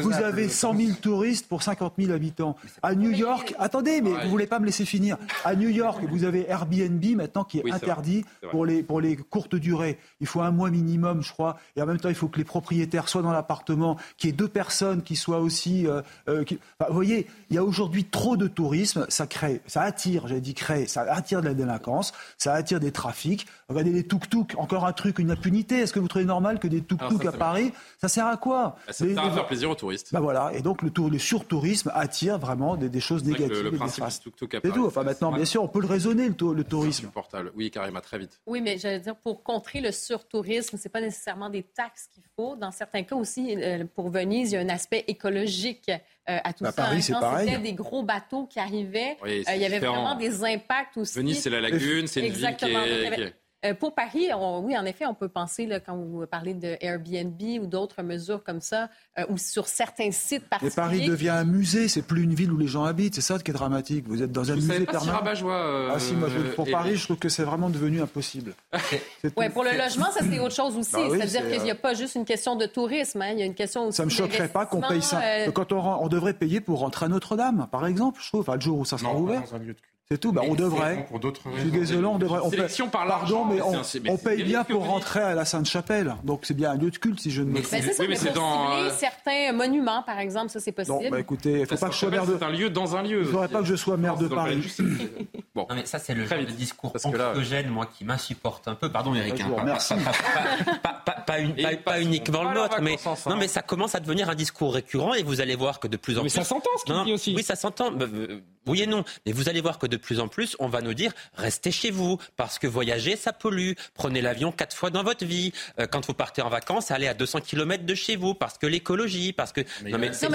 vous avez 100 000 touristes pour 50 000 habitants. À New York, attendez, mais vous voulez pas me laisser finir. À New York, vous avez Airbnb maintenant qui est Oui, interdit pour les, pour les courtes durées. Il faut un mois minimum, je crois. Et en même temps, il faut que les propriétaires soient dans l'appartement, qu'il y ait deux personnes qui soient aussi. euh, euh, qui- Enfin, vous voyez, il y a aujourd'hui trop de tourisme. Ça crée, ça attire, j'ai dit crée, ça attire de la délinquance, ça attire des trafics. Regardez les tuk-tuk, encore un truc, une impunité. Est-ce que vous trouvez normal que des tuk-tuk ça, à Paris, ça sert à quoi Bah, Ça Les- sert à les- faire plaisir aux touristes. bah voilà, et donc le, tour, le surtourisme attire vraiment des, des choses négatives le, le principe du néfastes. tuk-tuk à C'est Paris, tout. Enfin maintenant, bien sûr, on peut le raisonner le, tou- le tourisme. insupportable. Oui, Karima, très vite. Oui, mais j'allais dire, pour contrer le surtourisme, c'est pas nécessairement des taxes qu'il faut. Dans certains cas aussi, euh, pour Venise, il y a un aspect écologique euh, à tout Bah, ça. Paris, hein. c'est Quand pareil. c'était des gros bateaux qui arrivaient, Oui, euh, c'est il y avait différent. vraiment des impacts aussi. Venise, c'est la lagune, c'est une Exactement. ville qui est... Euh, pour Paris, on- oui, en effet, on peut penser, là, quand vous parlez de Airbnb ou d'autres mesures comme ça, euh, ou sur certains sites Mais particuliers. Paris devient un musée, c'est plus une ville où les gens habitent, c'est ça qui est dramatique. Vous êtes dans un Vous musée si permanent. rabat-joie, euh, ah si, moi, je- pour. Paris, je trouve que c'est vraiment devenu impossible. Ouais, pour le logement, ça c'est autre chose aussi. Bah oui, C'est-à-dire c'est, qu'il n'y a euh, pas juste une question de tourisme, hein. il y a une question aussi Ça me choquerait pas qu'on paye ça. euh, Quand on, devrait payer pour rentrer à Notre-Dame, par exemple, je trouve, enfin, le jour où ça sera Non, pas ouvert. dans un lieu de culte. C'est tout, bah, on c'est devrait. bon pour d'autres Je suis désolé, on devrait. On paye- par l'argent, mais on, c'est un- mais on c'est paye bien pour rentrer à la Sainte-Chapelle. Donc c'est bien un lieu de culte, si je ne me trompe. c'est ça, Oui, mais mais c'est dans, euh, certains monuments, par exemple, ça c'est Non, possible. bah écoutez, il faut La pas que je sois maire de. C'est un lieu dans un lieu. Il faudrait pas que je sois maire de Paris. Bon. Non mais ça c'est le genre de discours anxiogène, moi, qui m'insupporte un peu. Pardon Eric. Hein, vous pas- pas- pas- uniquement le nôtre, mais, non, hein. mais ça commence à devenir un discours récurrent et vous allez voir que de plus en plus. Mais ça s'entend ce qu'il dit aussi. Oui, ça s'entend. Euh, oui et non. Mais vous allez voir que de plus en plus, on va nous dire restez chez vous parce que voyager, ça pollue. Prenez l'avion quatre fois dans votre vie. Euh, quand vous partez en vacances, allez à 200 km de chez vous parce que l'écologie, parce que. non, mais, c'est Vous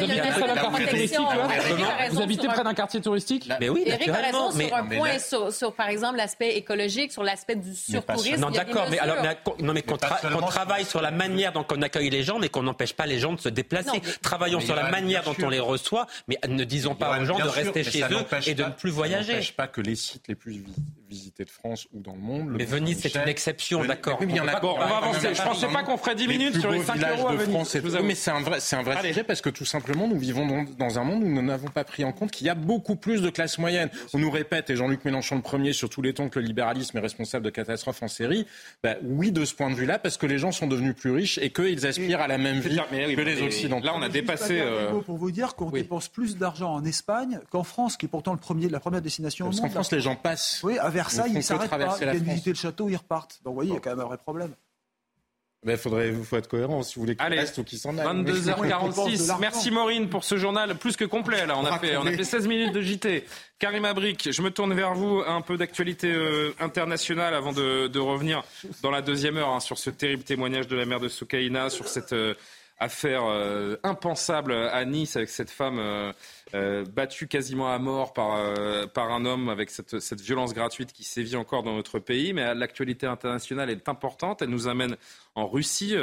habitez près d'un quartier touristique Mais oui, a raison sur un point, sur, par exemple l'aspect écologique, sur l'aspect du surtourisme. Non, d'accord, mais alors, non, mais qu'on travaille sur la manière dont on accueille les gens, mais qu'on n'empêche pas les gens de se déplacer. Travaillons sur la manière dont on les reçoit, mais ne disons pas aux gens de rester chez eux et de ne plus voyager. Ça n'empêche pas que les sites les plus visités de France ou dans le monde. mais Venise, c'est une exception, d'accord. Oui, il y en a. On va avancer. Je pensais pas qu'on ferait 10 minutes sur les 5 euros à Venise. Mais c'est un vrai, c'est un vrai sujet parce que tout simplement, nous vivons dans un monde où nous n'avons pas pris en compte qu'il y a beaucoup plus de classes moyennes. On nous répète, et Jean-Luc Mélenchon le premier, sur tous les tons, que le libéralisme est responsable de catastrophes en série. Ben, oui, de ce point de vue-là, parce que les gens sont devenus plus riches et qu'ils aspirent à la même vie que les Occidentaux. Là, on a dépassé. Euh, pour vous dire qu'on dépense plus d'argent en Espagne qu'en France, qui est pourtant le premier, la première destination au monde. En France, les gens passent. Oui, Versailles, ils s'arrêtent pas. Ils viennent visiter le château, ils repartent. Donc, vous voyez, il y a quand même un vrai problème. Il faudrait, faut être cohérent si vous voulez qu'il reste ou qu'il s'en aille. 22h46. Merci Maureen pour ce journal plus que complet. Là, on a fait, on a fait 16 minutes de JT. Karim Abrik, je me tourne vers vous. Un peu d'actualité euh, internationale avant de, de, revenir dans la deuxième heure hein, sur ce terrible témoignage de la mère de Soukaina, sur cette euh, affaire euh, impensable à Nice avec cette femme euh, euh, battue quasiment à mort par, par un homme avec cette, cette, violence gratuite qui sévit encore dans notre pays. Mais l'actualité internationale est importante. Elle nous amène en Russie.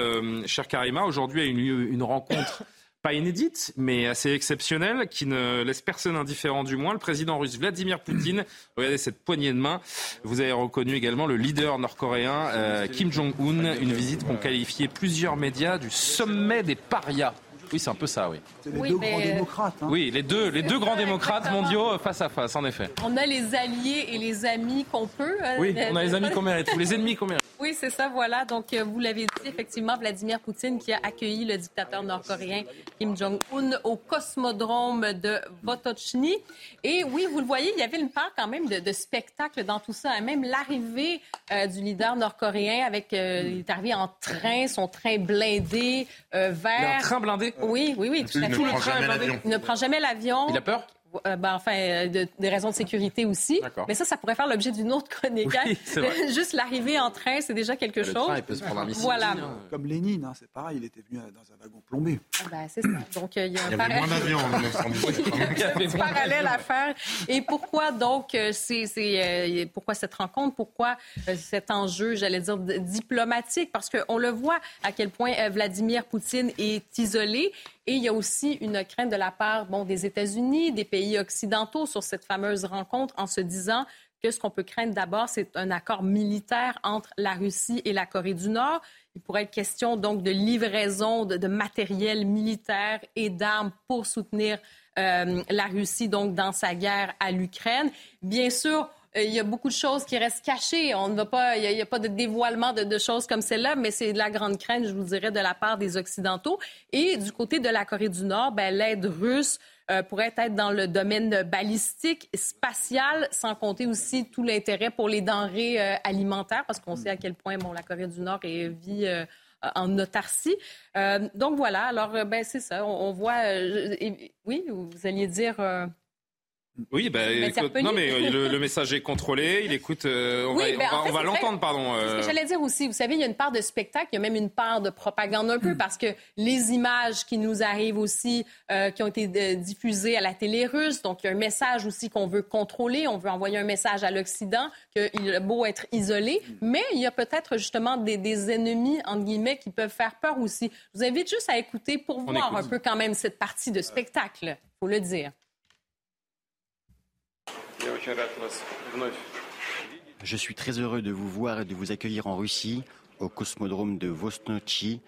cher Karima, aujourd'hui a eu lieu une rencontre pas inédite, mais assez exceptionnelle, qui ne laisse personne indifférent du moins. Le président russe Vladimir Poutine, regardez cette poignée de main. Vous avez reconnu également le leader nord-coréen euh, Kim Jong-un, une visite qu'ont qualifiée plusieurs médias du sommet des parias. Oui, c'est un peu ça, oui. C'est les deux grands démocrates. Hein. Oui, les deux, les deux grands démocrates mondiaux face à face, en effet. On a les alliés et les amis qu'on peut. Hein, oui, on a les amis qu'on mérite, ou les ennemis qu'on mérite. Oui, c'est ça, voilà. Donc, euh, vous l'avez dit, effectivement, Vladimir Poutine qui a accueilli le dictateur nord-coréen Kim Jong-un au cosmodrome de Votochny. Et oui, vous le voyez, il y avait une part quand même de, spectacle dans tout ça. Même l'arrivée euh, du leader nord-coréen avec, euh, il est arrivé en train, son train blindé vers... Un train blindé? Oui, oui, oui. Tout, blindé. il ne prend jamais l'avion. Il a peur? Euh, ben, enfin, euh, de, des raisons de sécurité aussi. Mais ça, ça pourrait faire l'objet d'une autre chronique. Hein. Juste l'arrivée en train, c'est déjà quelque le chose. Train, il peut se prendre un voilà. Hein. Comme Lénine, hein, c'est pareil, il était venu dans un wagon plombé. Ah ben, c'est ça. Donc, euh, il y a un par... moins d'avions en 1918. parallèle à faire. Et pourquoi donc, c'est, pourquoi cette rencontre? Pourquoi cet enjeu, j'allais dire, diplomatique? Parce qu'on le voit à quel point Vladimir Poutine est isolé et il y a aussi une crainte de la part bon, des États-Unis, des pays occidentaux sur cette fameuse rencontre en se disant que ce qu'on peut craindre d'abord, c'est un accord militaire entre la Russie et la Corée du Nord. Il pourrait être question donc de livraison de, matériel militaire et d'armes pour soutenir euh, la Russie donc dans sa guerre à l'Ukraine. Bien sûr, euh, il y a beaucoup de choses qui restent cachées. On ne va pas, il n'y a, pas de dévoilement de, choses comme celle-là, mais c'est la grande crainte, je vous dirais, de la part des Occidentaux. Et du côté de la Corée du Nord, ben, l'aide russe euh, pourrait être dans le domaine balistique, spatial, sans compter aussi tout l'intérêt pour les denrées euh, alimentaires, parce qu'on sait à quel point bon, la Corée du Nord vit en autarcie. donc voilà, alors ben, c'est ça, on, on voit... oui, vous alliez dire... Oui, bah, non, mais euh, le, message est contrôlé, il écoute, euh, on va, va, l'entendre, pardon. Ce que euh. j'allais dire aussi, vous savez, il y a une part de spectacle, il y a même une part de propagande un peu, parce que les images qui nous arrivent aussi, qui ont été diffusées à la télé russe, donc il y a un message aussi qu'on veut contrôler, on veut envoyer un message à l'Occident, qu'il est beau être isolé, mais il y a peut-être justement des, des, ennemis, entre guillemets, qui peuvent faire peur aussi. Je vous invite juste à écouter pour voir un peu quand même cette partie de spectacle, faut le dire. Je suis très heureux de vous voir et de vous accueillir en Russie, au cosmodrome de Vostnochi.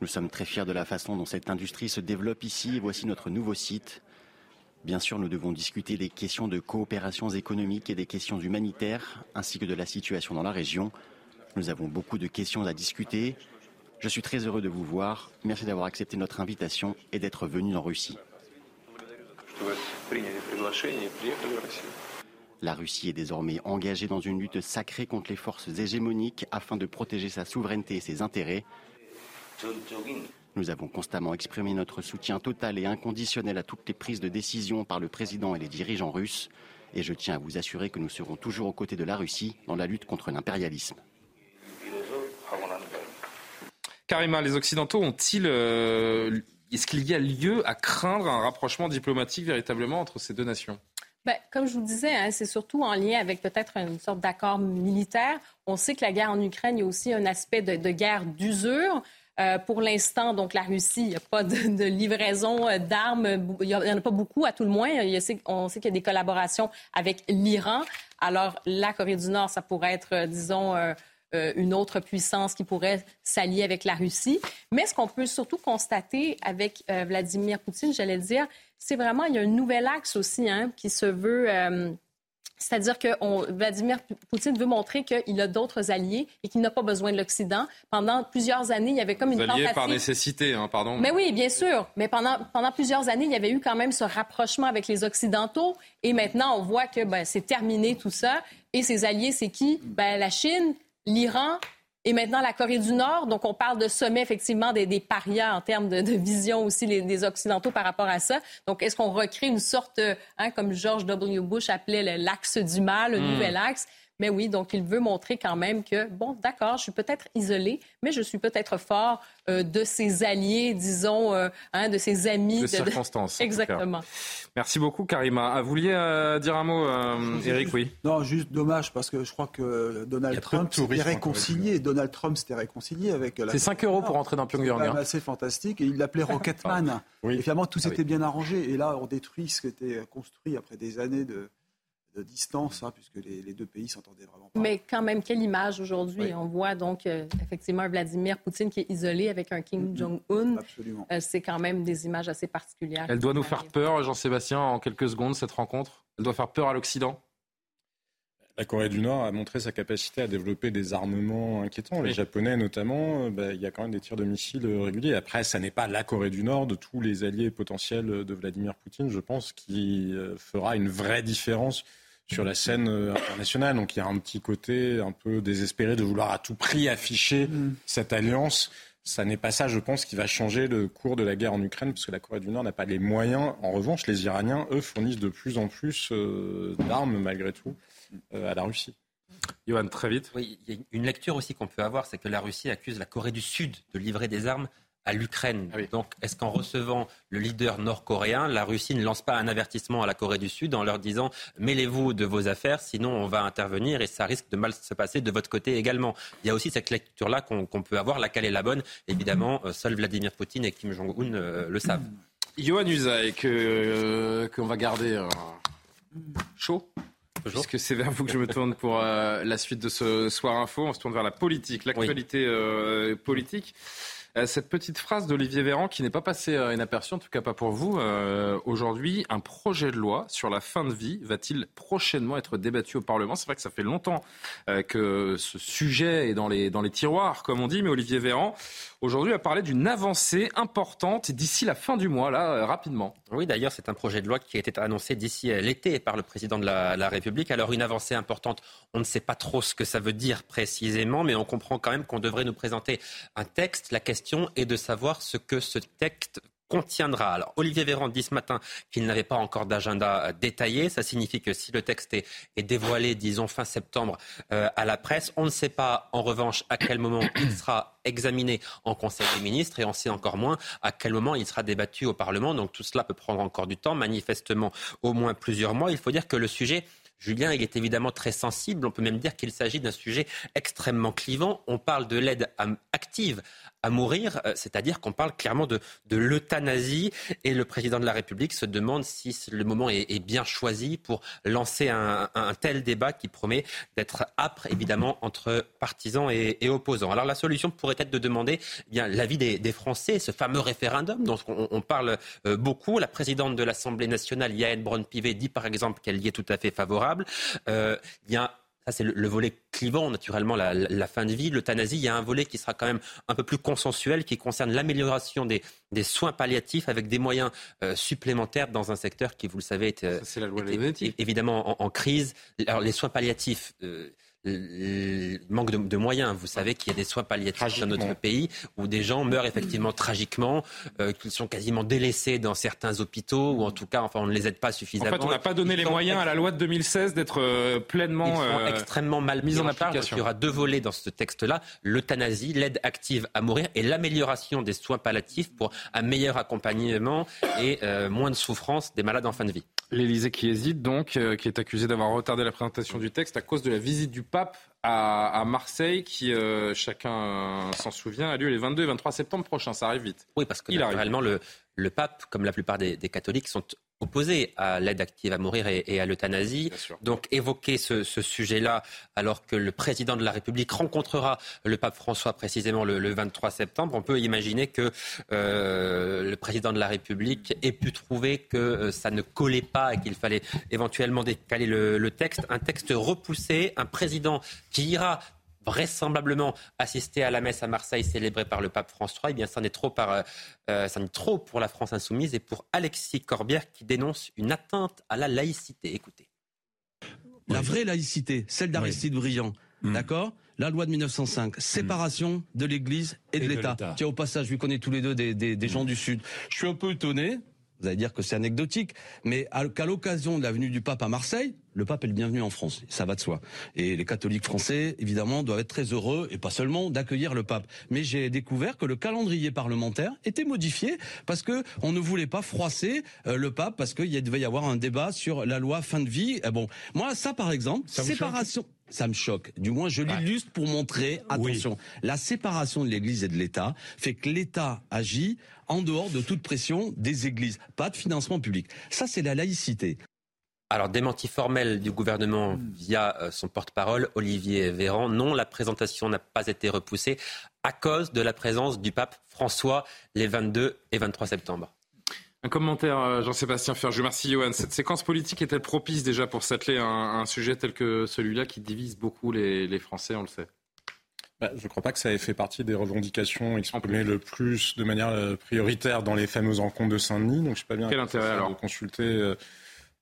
Nous sommes très fiers de la façon dont cette industrie se développe ici et voici notre nouveau site. Bien sûr, nous devons discuter des questions de coopération économique et des questions humanitaires, ainsi que de la situation dans la région. Nous avons beaucoup de questions à discuter. Je suis très heureux de vous voir. Merci d'avoir accepté notre invitation et d'être venu en Russie. La Russie est désormais engagée dans une lutte sacrée contre les forces hégémoniques afin de protéger sa souveraineté et ses intérêts. Nous avons constamment exprimé notre soutien total et inconditionnel à toutes les prises de décision par le président et les dirigeants russes. Et je tiens à vous assurer que nous serons toujours aux côtés de la Russie dans la lutte contre l'impérialisme. Karima, les Occidentaux ont-ils. Euh, est-ce qu'il y a lieu à craindre un rapprochement diplomatique véritablement entre ces deux nations? Ben, comme je vous disais, hein, c'est surtout en lien avec peut-être une sorte d'accord militaire. On sait que la guerre en Ukraine, il y a aussi un aspect de, guerre d'usure. Euh, pour l'instant, donc la Russie, il n'y a pas de, livraison euh, d'armes. Il n'y en a pas beaucoup, à tout le moins. on sait qu'il y a des collaborations avec l'Iran. Alors, la Corée du Nord, ça pourrait être, euh, disons, une autre puissance qui pourrait s'allier avec la Russie. Mais ce qu'on peut surtout constater avec Vladimir Poutine, j'allais dire, c'est vraiment, il y a un nouvel axe aussi hein, qui se veut. Euh, c'est-à-dire que Vladimir Poutine veut montrer qu'il a d'autres alliés et qu'il n'a pas besoin de l'Occident. Pendant plusieurs années, il y avait comme une alliés par nécessité, hein, pardon. Mais oui, bien sûr. Mais pendant, pendant plusieurs années, il y avait eu quand même ce rapprochement avec les Occidentaux. Et maintenant, on voit que ben, c'est terminé tout ça. Et ses alliés, c'est qui? Ben, la Chine, l'Iran et maintenant, la Corée du Nord, donc on parle de sommet effectivement des, des parias en termes de, vision aussi les, des Occidentaux par rapport à ça. Donc, est-ce qu'on recrée une sorte, hein, comme George W. Bush appelait l'axe du mal, le hmm. nouvel axe? Mais oui, donc il veut montrer quand même que, bon, d'accord, je suis peut-être isolé, mais je suis peut-être fort euh, de ses alliés, disons, euh, hein, de ses amis. De, circonstances. Exactement. Merci beaucoup, Karima. Ah, vous vouliez euh, dire un mot, Eric? Oui. Non, juste dommage, parce que je crois que Donald Trump s'était réconcilié. Donald Trump s'était réconcilié avec. C'est 5 euros pour rentrer dans Pyongyang. C'est hein. assez fantastique. Et il l'appelait Rocketman. oui. Et finalement, tout ah s'était bien arrangé. Et là, on détruit ce qui était construit après des années de de distance, hein, puisque les, deux pays s'entendaient vraiment pas. Mais quand même, quelle image aujourd'hui. On voit donc euh, effectivement Vladimir Poutine qui est isolé avec un Kim mm-hmm. Jong-un. Absolument. Euh, c'est quand même des images assez particulières. Elle doit nous faire peur, Jean-Sébastien, en quelques secondes, cette rencontre Elle doit faire peur à l'Occident la Corée du Nord a montré sa capacité à développer des armements inquiétants. Les Japonais, notamment, euh, bah, il y a quand même des tirs de missiles réguliers. Après, ça n'est pas la Corée du Nord de tous les alliés potentiels de Vladimir Poutine, je pense, qui fera une vraie différence sur la scène euh, internationale. Donc il y a un petit côté un peu désespéré de vouloir à tout prix afficher mm. cette alliance. Ça n'est pas ça, je pense, qui va changer le cours de la guerre en Ukraine, parce que la Corée du Nord n'a pas les moyens. En revanche, les Iraniens, eux, fournissent de plus en plus euh, d'armes, malgré tout, euh, à la Russie. Johan, très vite. Oui, il y a une lecture aussi qu'on peut avoir, c'est que la Russie accuse la Corée du Sud de livrer des armes à l'Ukraine. Ah Donc, est-ce qu'en recevant le leader nord-coréen, la Russie ne lance pas un avertissement à la Corée du Sud en leur disant mêlez-vous de vos affaires, sinon on va intervenir et ça risque de mal se passer de votre côté également. Il y a aussi cette lecture-là qu'on peut avoir, laquelle est la bonne. Évidemment, euh, seul Vladimir Poutine et Kim Jong-un euh, le savent. Johan Usaï, euh, qu'on va garder chaud Puisque c'est vers vous que je me tourne pour la suite de ce soir info. On se tourne vers la politique, l'actualité politique. Euh, cette petite phrase d'Olivier Véran qui n'est pas passée euh, inaperçue, en tout cas pas pour vous. Euh, aujourd'hui, un projet de loi sur la fin de vie va-t-il prochainement être débattu au Parlement? C'est vrai que ça fait longtemps que ce sujet est dans les, dans les tiroirs, comme on dit, mais Olivier Véran aujourd'hui a parlé d'une avancée importante d'ici la fin du mois, là, rapidement. Oui, d'ailleurs, c'est un projet de loi qui a été annoncé d'ici l'été par le président de la, République. Alors, une avancée importante, on ne sait pas trop ce que ça veut dire précisément, mais on comprend quand même qu'on devrait nous présenter un texte. La question est de savoir ce que ce texte contiendra. Alors, Olivier Véran dit ce matin qu'il n'avait pas encore d'agenda euh, détaillé. Ça signifie que si le texte est, dévoilé, disons, fin septembre euh, à la presse, on ne sait pas, en revanche, à quel moment il sera examiné en Conseil des ministres et on sait encore moins à quel moment il sera débattu au Parlement. Donc, tout cela peut prendre encore du temps, manifestement au moins plusieurs mois. Il faut dire que le sujet Julien, il est évidemment très sensible. On peut même dire qu'il s'agit d'un sujet extrêmement clivant. On parle de l'aide active à mourir, euh, c'est-à-dire qu'on parle clairement de, l'euthanasie et le président de la République se demande si le moment est, bien choisi pour lancer un, tel débat qui promet d'être âpre évidemment entre partisans et, opposants. Alors la solution pourrait être de demander eh l'avis des, Français, ce fameux référendum dont on, parle euh, beaucoup. La présidente de l'Assemblée nationale, Yael Braun-Pivet, dit par exemple qu'elle y est tout à fait favorable. Euh, il y a ça, c'est le, volet clivant, naturellement, la, fin de vie. L'euthanasie, il y a un volet qui sera quand même un peu plus consensuel, qui concerne l'amélioration des, soins palliatifs avec des moyens euh, supplémentaires dans un secteur qui, vous le savez, est, la loi évidemment en, crise. Alors, les soins palliatifs, euh, manque de, moyens. Vous savez qu'il y a des soins palliatifs dans notre pays où des gens meurent effectivement tragiquement, euh, qu'ils sont quasiment délaissés dans certains hôpitaux ou en tout cas, enfin, on ne les aide pas suffisamment. En fait, on n'a pas donné les moyens à la loi de 2016 d'être euh, pleinement Ils sont extrêmement mal mis en, application. Il y aura deux volets dans ce texte-là l'euthanasie, l'aide active à mourir et l'amélioration des soins palliatifs pour un meilleur accompagnement et moins de souffrance des malades en fin de vie. L'Élysée qui hésite donc, euh, qui est accusé d'avoir retardé la présentation du texte à cause de la visite du pape à, Marseille, qui, euh, chacun s'en souvient, a lieu les 22 et 23 septembre prochains. Ça arrive vite. Oui, parce que naturellement, le, le pape, comme la plupart des, des catholiques, sont opposé à l'aide active à mourir et, à l'euthanasie. Donc évoquer ce, sujet-là alors que le président de la République rencontrera le pape François précisément le, 23 septembre, on peut imaginer que euh, le président de la République ait pu trouver que euh, ça ne collait pas et qu'il fallait éventuellement décaler le texte. Un texte repoussé, un président qui ira vraisemblablement assister à la messe à Marseille célébrée par le pape François, eh bien, ça n'est trop, par, euh, trop pour la France insoumise et pour Alexis Corbière qui dénonce une atteinte à la laïcité. Écoutez. La vraie laïcité, celle d'Aristide Briand, hmm. d'accord? La loi de 1905, séparation de l'Église et, de l'État. Tiens, au passage, vu qu'on est tous les deux des, des gens du Sud, je suis un peu étonné, vous allez dire que c'est anecdotique, mais qu'à l'occasion de la venue du pape à Marseille, le pape est le bienvenu en France, ça va de soi. Et les catholiques français, évidemment, doivent être très heureux, et pas seulement, d'accueillir le pape. Mais j'ai découvert que le calendrier parlementaire était modifié parce que on ne voulait pas froisser euh, le pape parce qu'il devait y avoir un débat sur la loi fin de vie. bon, moi, ça par exemple, séparation ça me choque. Du moins, je l'illustre pour montrer, attention, la séparation de l'Église et de l'État fait que l'État agit en dehors de toute pression des églises. Pas de financement public. Ça, c'est la laïcité. Alors, démenti formel du gouvernement via euh, son porte-parole, Olivier Véran. Non, la présentation n'a pas été repoussée à cause de la présence du pape François les 22 et 23 septembre. Un commentaire, euh, Jean-Sébastien Ferjou. Merci, Johan. Cette séquence politique est-elle propice déjà pour s'atteler à un, sujet tel que celui-là qui divise beaucoup les Français, on le sait? Bah, je ne crois pas que ça ait fait partie des revendications exprimées le plus de manière euh, prioritaire dans les fameuses rencontres de Saint-Denis. Donc je sais pas bien Quel intérêt alors de consulter. Euh,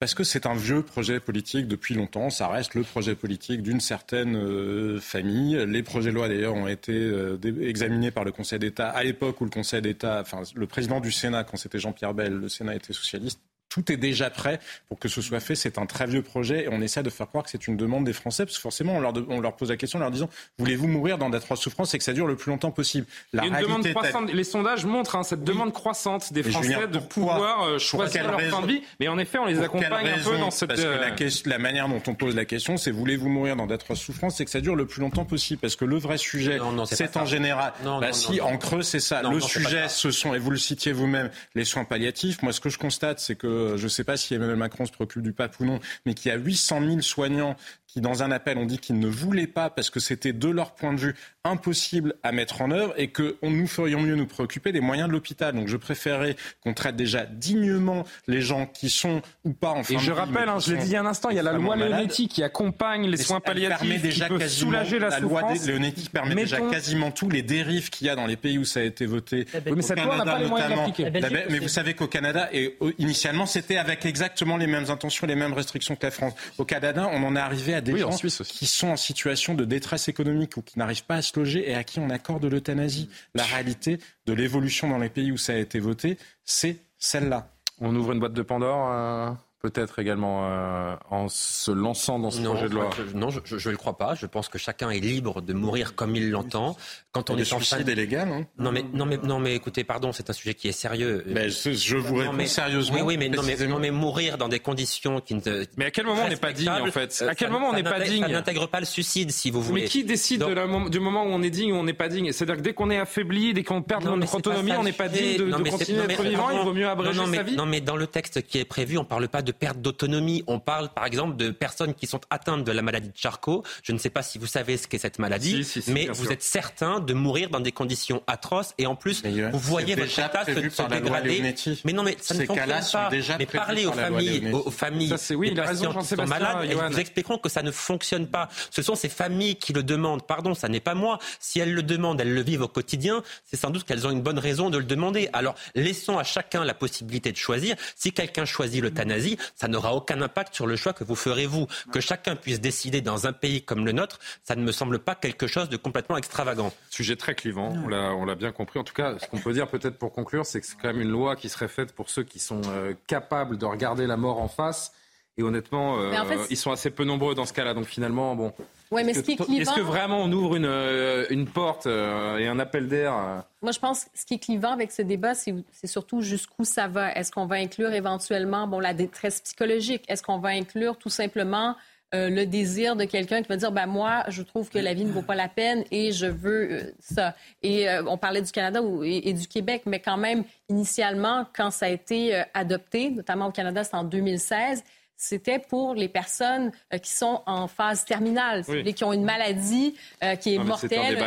parce que c'est un vieux projet politique depuis longtemps. Ça reste le projet politique d'une certaine euh, famille. Les projets de loi, d'ailleurs, ont été examinés par le Conseil d'État à l'époque où le Conseil d'État, enfin, le président du Sénat, quand c'était Jean-Pierre Bell, le Sénat était socialiste, tout est déjà prêt pour que ce soit fait. C'est un très vieux projet et on essaie de faire croire que c'est une demande des Français parce que forcément on leur, on leur pose la question en leur disant voulez-vous mourir dans d'atroces souffrances et que ça dure le plus longtemps possible? La une demande croissante. Les sondages montrent hein, cette demande croissante des Français de pouvoir euh, choisir leur fin de vie. Mais en effet, on les accompagne un peu dans cette. Parce que la, euh, la, manière dont on pose la question, c'est voulez-vous mourir dans d'atroces souffrances et que ça dure le plus longtemps possible? Parce que le vrai sujet, c'est en général. bah si, en creux, c'est ça. le sujet, ce sont, et vous le citiez vous-même, les soins palliatifs. Moi, ce que je constate, c'est que je ne sais pas si Emmanuel Macron se préoccupe du pape ou non, mais qu'il y a 800 000 soignants qui, dans un appel, ont dit qu'ils ne voulaient pas, parce que c'était de leur point de vue impossible à mettre en œuvre, et que nous ferions mieux nous préoccuper des moyens de l'hôpital. Donc je préférerais qu'on traite déjà dignement les gens qui sont ou pas en fin Et je rappelle, hein, je l'ai dit il y a un instant, il y a la loi Leonetti qui accompagne les soins palliatifs, déjà qui peut soulager la, la loi Leonetti permet déjà quasiment tous les dérives qu'il y a dans les pays où ça a été voté. Ben, mais cette loi n'a pas les moyens d'appliquer. Mais vous savez qu'au Canada, et initialement, c'était avec exactement les mêmes intentions, les mêmes restrictions que la France. Au Canada, on en est arrivé à des gens qui sont en situation de détresse économique ou qui n'arrivent pas à se loger et à qui on accorde l'euthanasie. La réalité de l'évolution dans les pays où ça a été voté, c'est celle-là. On ouvre une boîte de Pandore euh, peut-être également euh, en se lançant dans ce projet de loi Non, je ne le crois pas. Je pense que chacun est libre de mourir comme il l'entend. Quand on est en train... illégal. Hein non mais non mais non mais écoutez, pardon, c'est un sujet qui est sérieux. Mais je, vous réponds sérieusement. Oui, oui, mais non mais, non mais mourir dans des conditions qui ne. Mais à quel moment on n'est pas digne en fait À quel moment on n'est pas digne Ça n'intègre pas le suicide, si vous voulez. Mais qui décide de la, du moment où on est digne ou on n'est pas digne? C'est-à-dire que dès qu'on est affaibli, dès qu'on perd notre autonomie, on n'est pas digne de, continuer à être vivant. Il vaut mieux abréger sa vie. Non mais dans le texte qui est prévu, on parle pas de perte d'autonomie on parle par exemple de personnes qui sont atteintes de la maladie de Charcot. Je ne sais pas si vous savez ce qu'est cette maladie, mais vous êtes certain de mourir dans des conditions atroces et en plus vous voyez votre état se, dégrader. Mais non, mais ça ne fonctionne pas. mais parlez aux familles, aux, familles oui, des patients qui sont malades et vous expliqueront que ça ne fonctionne pas. Ce sont ces familles qui le demandent. Pardon, ça n'est pas moi. Si elles le demandent, elles le vivent au quotidien. C'est sans doute qu'elles ont une bonne raison de le demander. Alors laissons à chacun la possibilité de choisir. Si quelqu'un choisit l'euthanasie, ça n'aura aucun impact sur le choix que vous ferez vous. Que chacun puisse décider dans un pays comme le nôtre, ça ne me semble pas quelque chose de complètement extravagant. Sujet très clivant, on l'a bien compris. En tout cas, ce qu'on peut dire peut-être pour conclure, c'est que c'est quand même une loi qui serait faite pour ceux qui sont euh, capables de regarder la mort en face. Et honnêtement, euh, ils sont assez peu nombreux dans ce cas-là. Donc finalement, bon. Ouais, mais est-ce, que, est-ce que vraiment on ouvre une, euh, une porte et un appel d'air Moi, je pense que ce qui est clivant avec ce débat, c'est, c'est surtout jusqu'où ça va. Est-ce qu'on va inclure éventuellement bon, la détresse psychologique? Est-ce qu'on va inclure tout simplement euh, le désir de quelqu'un qui va dire ben moi je trouve que la vie ne vaut pas la peine et je veux euh, ça et euh, on parlait du Canada et, du Québec mais quand même initialement quand ça a été adopté notamment au Canada c'est en 2016 c'était pour les personnes euh, qui sont en phase terminale, qui ont une maladie euh, qui est mortelle.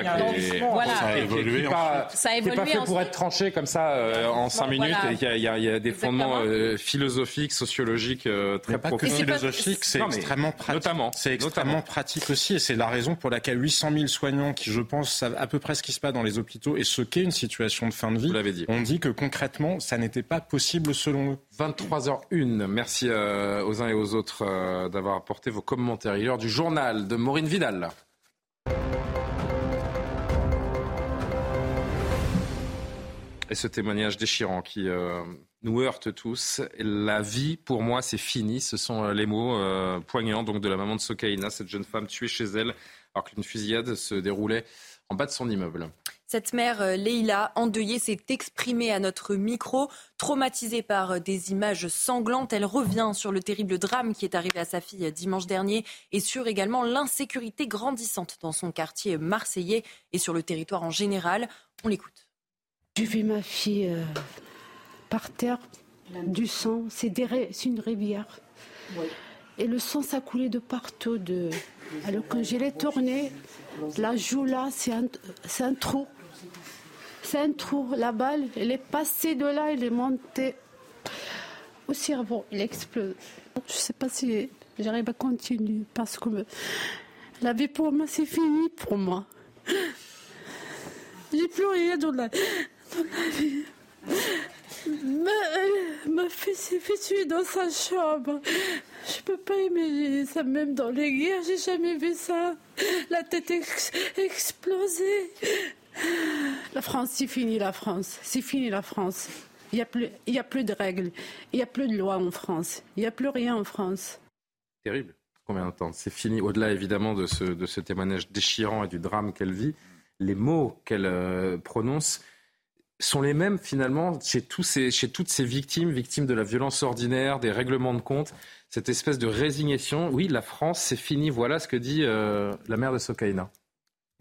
voilà. Ça a évolué. Ça a évolué. pas fait pour être tranché comme ça euh, en cinq minutes. Il y, a des fondements philosophiques, sociologiques très profonds. Pas que philosophiques, c'est extrêmement pratique. Notamment. C'est extrêmement pratique aussi, et c'est la raison pour laquelle 800 000 soignants, qui je pense savent à peu près ce qui se passe dans les hôpitaux et ce qu'est une situation de fin de vie, dit. on dit que concrètement, ça n'était pas possible selon eux. 23h01. Merci aux et aux autres euh, d'avoir apporté vos commentaires. Il du journal de Maureen Vidal. Et ce témoignage déchirant qui euh, nous heurte tous. La vie, pour moi, c'est fini. Ce sont euh, les mots poignants donc, de la maman de Sokaina, cette jeune femme tuée chez elle alors qu'une fusillade se déroulait en bas de son immeuble. Cette mère, euh, Leïla, endeuillée, s'est exprimée à notre micro. Traumatisée par euh, des images sanglantes, elle revient sur le terrible drame qui est arrivé à sa fille euh, dimanche dernier et sur également l'insécurité grandissante dans son quartier marseillais et sur le territoire en général. On l'écoute. J'ai vu ma fille par terre, du sang, c'est une rivière. Et le sang, ça coulait de partout. De... Alors quand je l'ai tourné, la joue là, c'est un trou. C'est un trou. La balle, elle est passée de là, elle est montée au cerveau. Il explose. Je ne sais pas si j'arrive à continuer parce que la vie pour moi, c'est fini pour moi. J'ai plus rien dans la, vie. Ma, ma fille s'est fait dans sa chambre. Je peux pas imaginer ça, même dans les guerres, j'ai jamais vu ça. La tête explosée. La France, c'est fini la France. C'est fini la France. Il n'y a, plus, il y a plus de règles. Il n'y a plus de loi en France. Il n'y a plus rien en France. Terrible. Combien de temps C'est fini. Au-delà, évidemment, de ce, de ce témoignage déchirant et du drame qu'elle vit, les mots qu'elle euh, prononce sont les mêmes, finalement, chez, tous ces, chez toutes ces victimes, victimes de la violence ordinaire, des règlements de compte. Cette espèce de résignation. Oui, la France, c'est fini. Voilà ce que dit euh, la mère de Sokaina.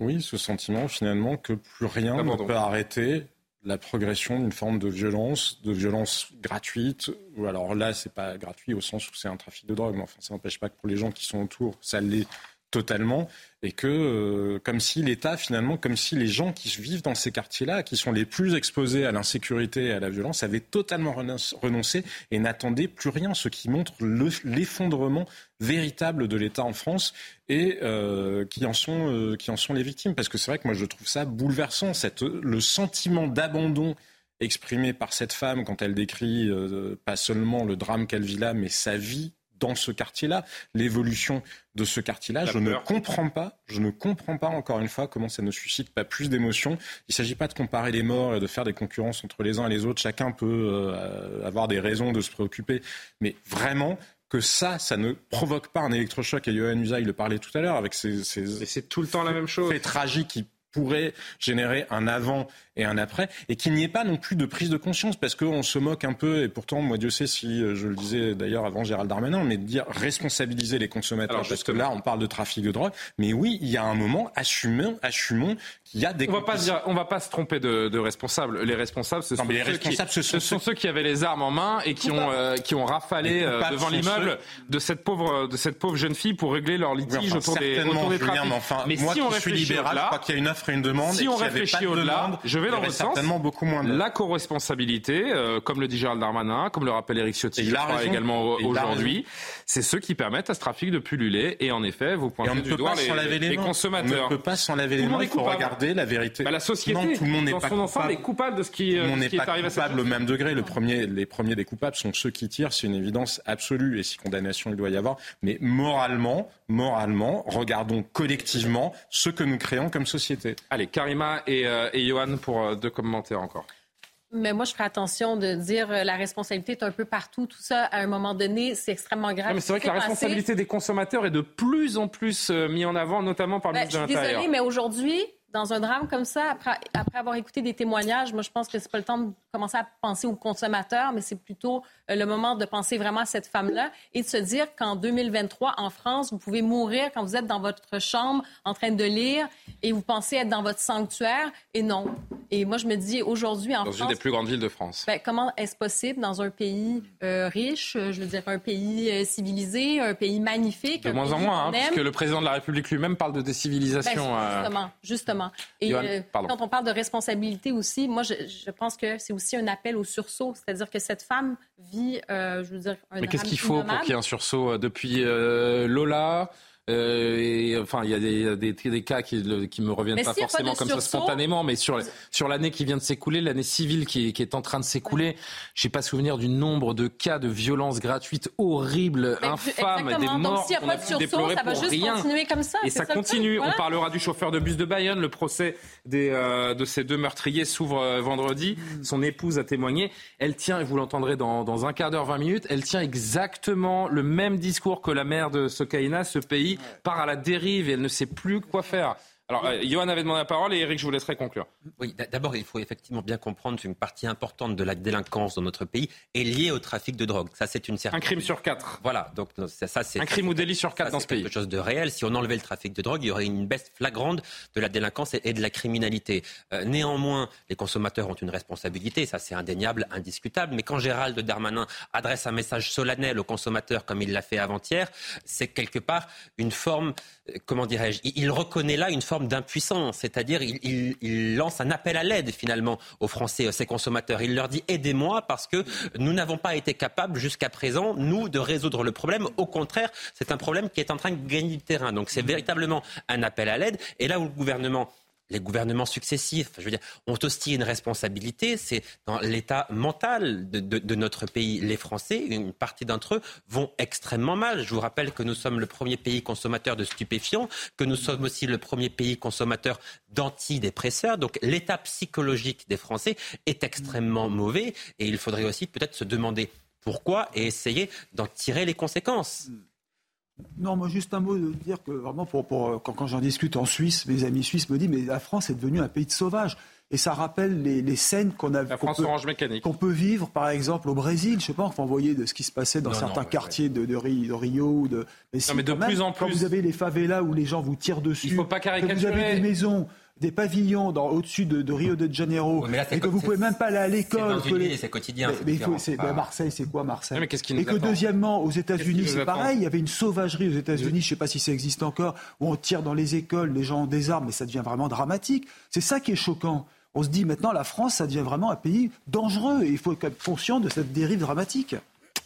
Oui, ce sentiment finalement que plus rien ne peut arrêter la progression d'une forme de violence, de violence gratuite, ou alors là, c'est pas gratuit au sens où c'est un trafic de drogue, mais enfin, ça n'empêche pas que pour les gens qui sont autour, ça l'est totalement, et que euh, comme si l'État, finalement, comme si les gens qui vivent dans ces quartiers-là, qui sont les plus exposés à l'insécurité et à la violence, avaient totalement renoncé et n'attendaient plus rien, ce qui montre l'effondrement véritable de l'État en France et euh, qui, en sont, euh, qui en sont les victimes. Parce que c'est vrai que moi, je trouve ça bouleversant, cette, le sentiment d'abandon exprimé par cette femme quand elle décrit pas seulement le drame qu'elle vit là, mais sa vie dans ce quartier-là, l'évolution de ce quartier-là. Je ne comprends pas, je ne comprends pas encore une fois comment ça ne suscite pas plus d'émotions. Il ne s'agit pas de comparer les morts et de faire des concurrences entre les uns et les autres. Chacun peut euh, avoir des raisons de se préoccuper, mais vraiment que ça, ça ne provoque pas un électrochoc. Et Johan Usaï le parlait tout à l'heure avec ces, ces, c'est tout le temps la même chose. Fait tragique qui pourrait générer un avant et un après, et qu'il n'y ait pas non plus de prise de conscience, parce qu'on se moque un peu, et pourtant, moi, Dieu sait si, euh, je le disais d'ailleurs avant Gérald Darmanin, mais de dire responsabiliser les consommateurs, parce que là, on parle de trafic de drogue, mais oui, il y a un moment, assumons, assumons qu'il y a des... On va pas dire, on va pas se tromper de, de responsables. Les responsables, ce, sont, les ceux responsables qui, ce sont, ceux qui avaient les armes en main et qui ont, euh, qui ont rafalé euh, devant l'immeuble de cette pauvre, de cette pauvre jeune fille pour régler leur litige autour, des, autour des trafics. Mais, enfin, moi si on suis libéral, je crois qu'il y a une ferait une demande. Si et on réfléchit au-delà, je vais dans votre sens. certainement beaucoup moins de. La co-responsabilité, euh, comme le dit Gérald Darmanin, comme le rappelle Eric Ciotti, il a également aujourd'hui, c'est ceux qui permettent à ce trafic de pulluler. Et en effet, vous pointez on du doigt les, les, les consommateurs. On ne peut pas s'en laver les le mains. Il faut regarder la vérité. Bah, la société, Non, tout le monde n'est pas son ensemble, est coupable de ce qui, le ce n'est pas est coupable au même degré. Le premier, les premiers des coupables sont ceux qui tirent. C'est une évidence absolue. Et si condamnation il doit y avoir. Mais moralement, moralement, regardons collectivement ce que nous créons comme société. Allez, Karima et, euh, et Johan pour euh, deux commentaires encore. Mais moi, je ferai attention de dire euh, la responsabilité est un peu partout. Tout ça, à un moment donné, c'est extrêmement grave. Non, mais c'est vrai que la passé- responsabilité des consommateurs est de plus en plus euh, mise en avant, notamment par le Ben, je ministre suis de l'Intérieur. désolée, mais aujourd'hui, dans un drame comme ça, après, après avoir écouté des témoignages, moi, je pense que c'est pas le temps de commencer à penser aux consommateurs, mais c'est plutôt euh, le moment de penser vraiment à cette femme-là et de se dire qu'en 2023, en France, vous pouvez mourir quand vous êtes dans votre chambre en train de lire et vous pensez être dans votre sanctuaire et non. Et moi, je me dis aujourd'hui en Dans une France, des plus grandes villes de France. ben, comment est-ce possible dans un pays euh, riche, euh, je veux dire un pays euh, civilisé, un pays magnifique, De un moins en moins, hein, aime? puisque le président de la République lui-même parle de décivilisation. Ben, euh, justement, Et Johan, euh, quand on parle de responsabilité aussi, moi, je, je pense que c'est aussi un appel au sursaut. C'est-à-dire que cette femme vit, euh, je veux dire, un Mais qu'est-ce qu'il faut pour qu'il y ait un sursaut euh, depuis euh, Lola euh, et, enfin, il y a des, des, des cas qui, le- qui me reviennent Mais pas forcément comme ça spontanément, mais sur, sur l'année qui vient de s'écouler, l'année civile qui, est- qui est en train de s'écouler, je n'ai pas souvenir du nombre de cas de violences gratuites horribles, infâmes, des exactement. Donc, morts s'il n'y a pas de sursaut, ça va juste rien. continuer comme ça. Et ça continue. voilà. On parlera du chauffeur de bus de Bayonne. Le procès des, euh, de ces deux meurtriers s'ouvre euh, vendredi. Son épouse a témoigné. Elle tient, et vous l'entendrez dans, dans un quart d'heure, 20 minutes, elle tient exactement le même discours que la mère de Sokaina. Ce pays part à la dérive et elle ne sait plus quoi faire. Alors, euh, Johan avait demandé la parole et Eric, je vous laisserai conclure. Oui, d'abord, il faut effectivement bien comprendre qu'une partie importante de la délinquance dans notre pays est liée au trafic de drogue. Ça, c'est une certitude. Un crime sur quatre. Voilà, donc ça, ça, c'est Un crime ou délit sur quatre ça, dans c'est ce pays. quelque chose de réel. Si on enlevait le trafic de drogue, il y aurait une baisse flagrante de la délinquance et, de la criminalité. Euh, néanmoins, les consommateurs ont une responsabilité, ça c'est indéniable, indiscutable. Mais quand Gérald Darmanin adresse un message solennel aux consommateurs comme il l'a fait avant-hier, c'est quelque part une forme, euh, comment dirais-je, il reconnaît là une forme d'impuissance, c'est-à-dire il, il- il lance un appel à l'aide finalement aux Français, à ses consommateurs. Il leur dit aidez-moi parce que nous n'avons pas été capables jusqu'à présent, nous, de résoudre le problème. Au contraire, c'est un problème qui est en train de gagner du terrain. Donc c'est véritablement un appel à l'aide. Et là où le gouvernement les gouvernements successifs, ont aussi une responsabilité, c'est dans l'état mental de, de- de notre pays. Les Français, une partie d'entre eux, vont extrêmement mal. Je vous rappelle que nous sommes le premier pays consommateur de stupéfiants, que nous sommes aussi le premier pays consommateur d'antidépresseurs. Donc l'état psychologique des Français est extrêmement mauvais et il faudrait aussi peut-être se demander pourquoi et essayer d'en tirer les conséquences. Non, moi juste un mot de dire que vraiment pour, pour- quand, quand j'en discute en Suisse, mes amis suisses me disent mais la France est devenue un pays de sauvages. Et ça rappelle les, les scènes qu'on a La qu'on France peut, Orange Mécanique. qu'on peut vivre par exemple au Brésil. Je sais pas, enfin, vous voyez de ce qui se passait dans Non, certains non, ouais, quartiers De, de Ri- de Rio. ou De, si, mais de quand même, plus en Quand plus. vous avez les favelas où les gens vous tirent dessus, Il faut pas que vous caricaturer. avez des maisons, des pavillons dans- au-dessus de, de Rio de Janeiro, mais là, c'est et que vous pouvez même pas aller à l'école. les- c'est quotidien. mais, c'est- Enfin, ben, Marseille, c'est quoi Marseille Non, mais qui Et que deuxièmement, aux États-Unis, c'est pareil. Il y avait une sauvagerie aux États-Unis, je ne sais pas si ça existe encore, où on tire dans les écoles, les gens ont des armes, mais ça devient vraiment dramatique. C'est ça qui est choquant. On se dit maintenant, la France, ça devient vraiment un pays dangereux et il faut être conscient de cette dérive dramatique.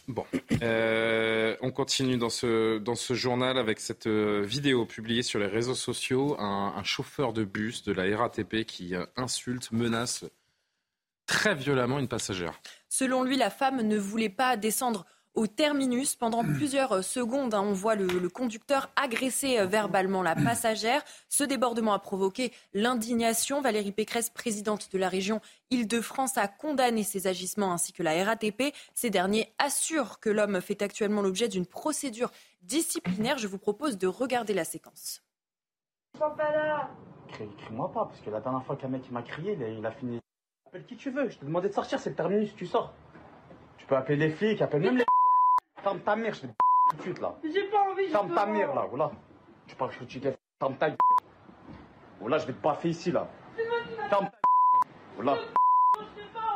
Bon, Euh, on continue dans ce, dans ce journal avec cette euh, vidéo publiée sur les réseaux sociaux. Un, chauffeur de bus de la RATP qui euh, insulte, menace très violemment une passagère. Selon lui, la femme ne voulait pas descendre au terminus. Pendant plusieurs euh, secondes, hein, on voit le, le conducteur agresser euh, verbalement la passagère. Ce débordement a provoqué l'indignation. Valérie Pécresse, présidente de la région Île-de-France, a condamné ces agissements ainsi que la RATP. Ces derniers assurent que l'homme fait actuellement l'objet d'une procédure disciplinaire. Je vous propose de regarder la séquence. Crie, crie-moi pas, parce que la dernière fois qu'un mec il m'a crié, il a, il a fini. Appelle qui tu veux, je t'ai demandé de sortir, c'est le terminus, tu sors. Tu peux appeler les flics, appelle même les. Ferme ta mère, je te tout de suite là. J'ai pas envie, Ferme ta mère là, voilà. Tu parles que tu gaffe, ferme ta gueule. Voilà, je vais te baffer ici là. Ferme ta gueule. Voilà.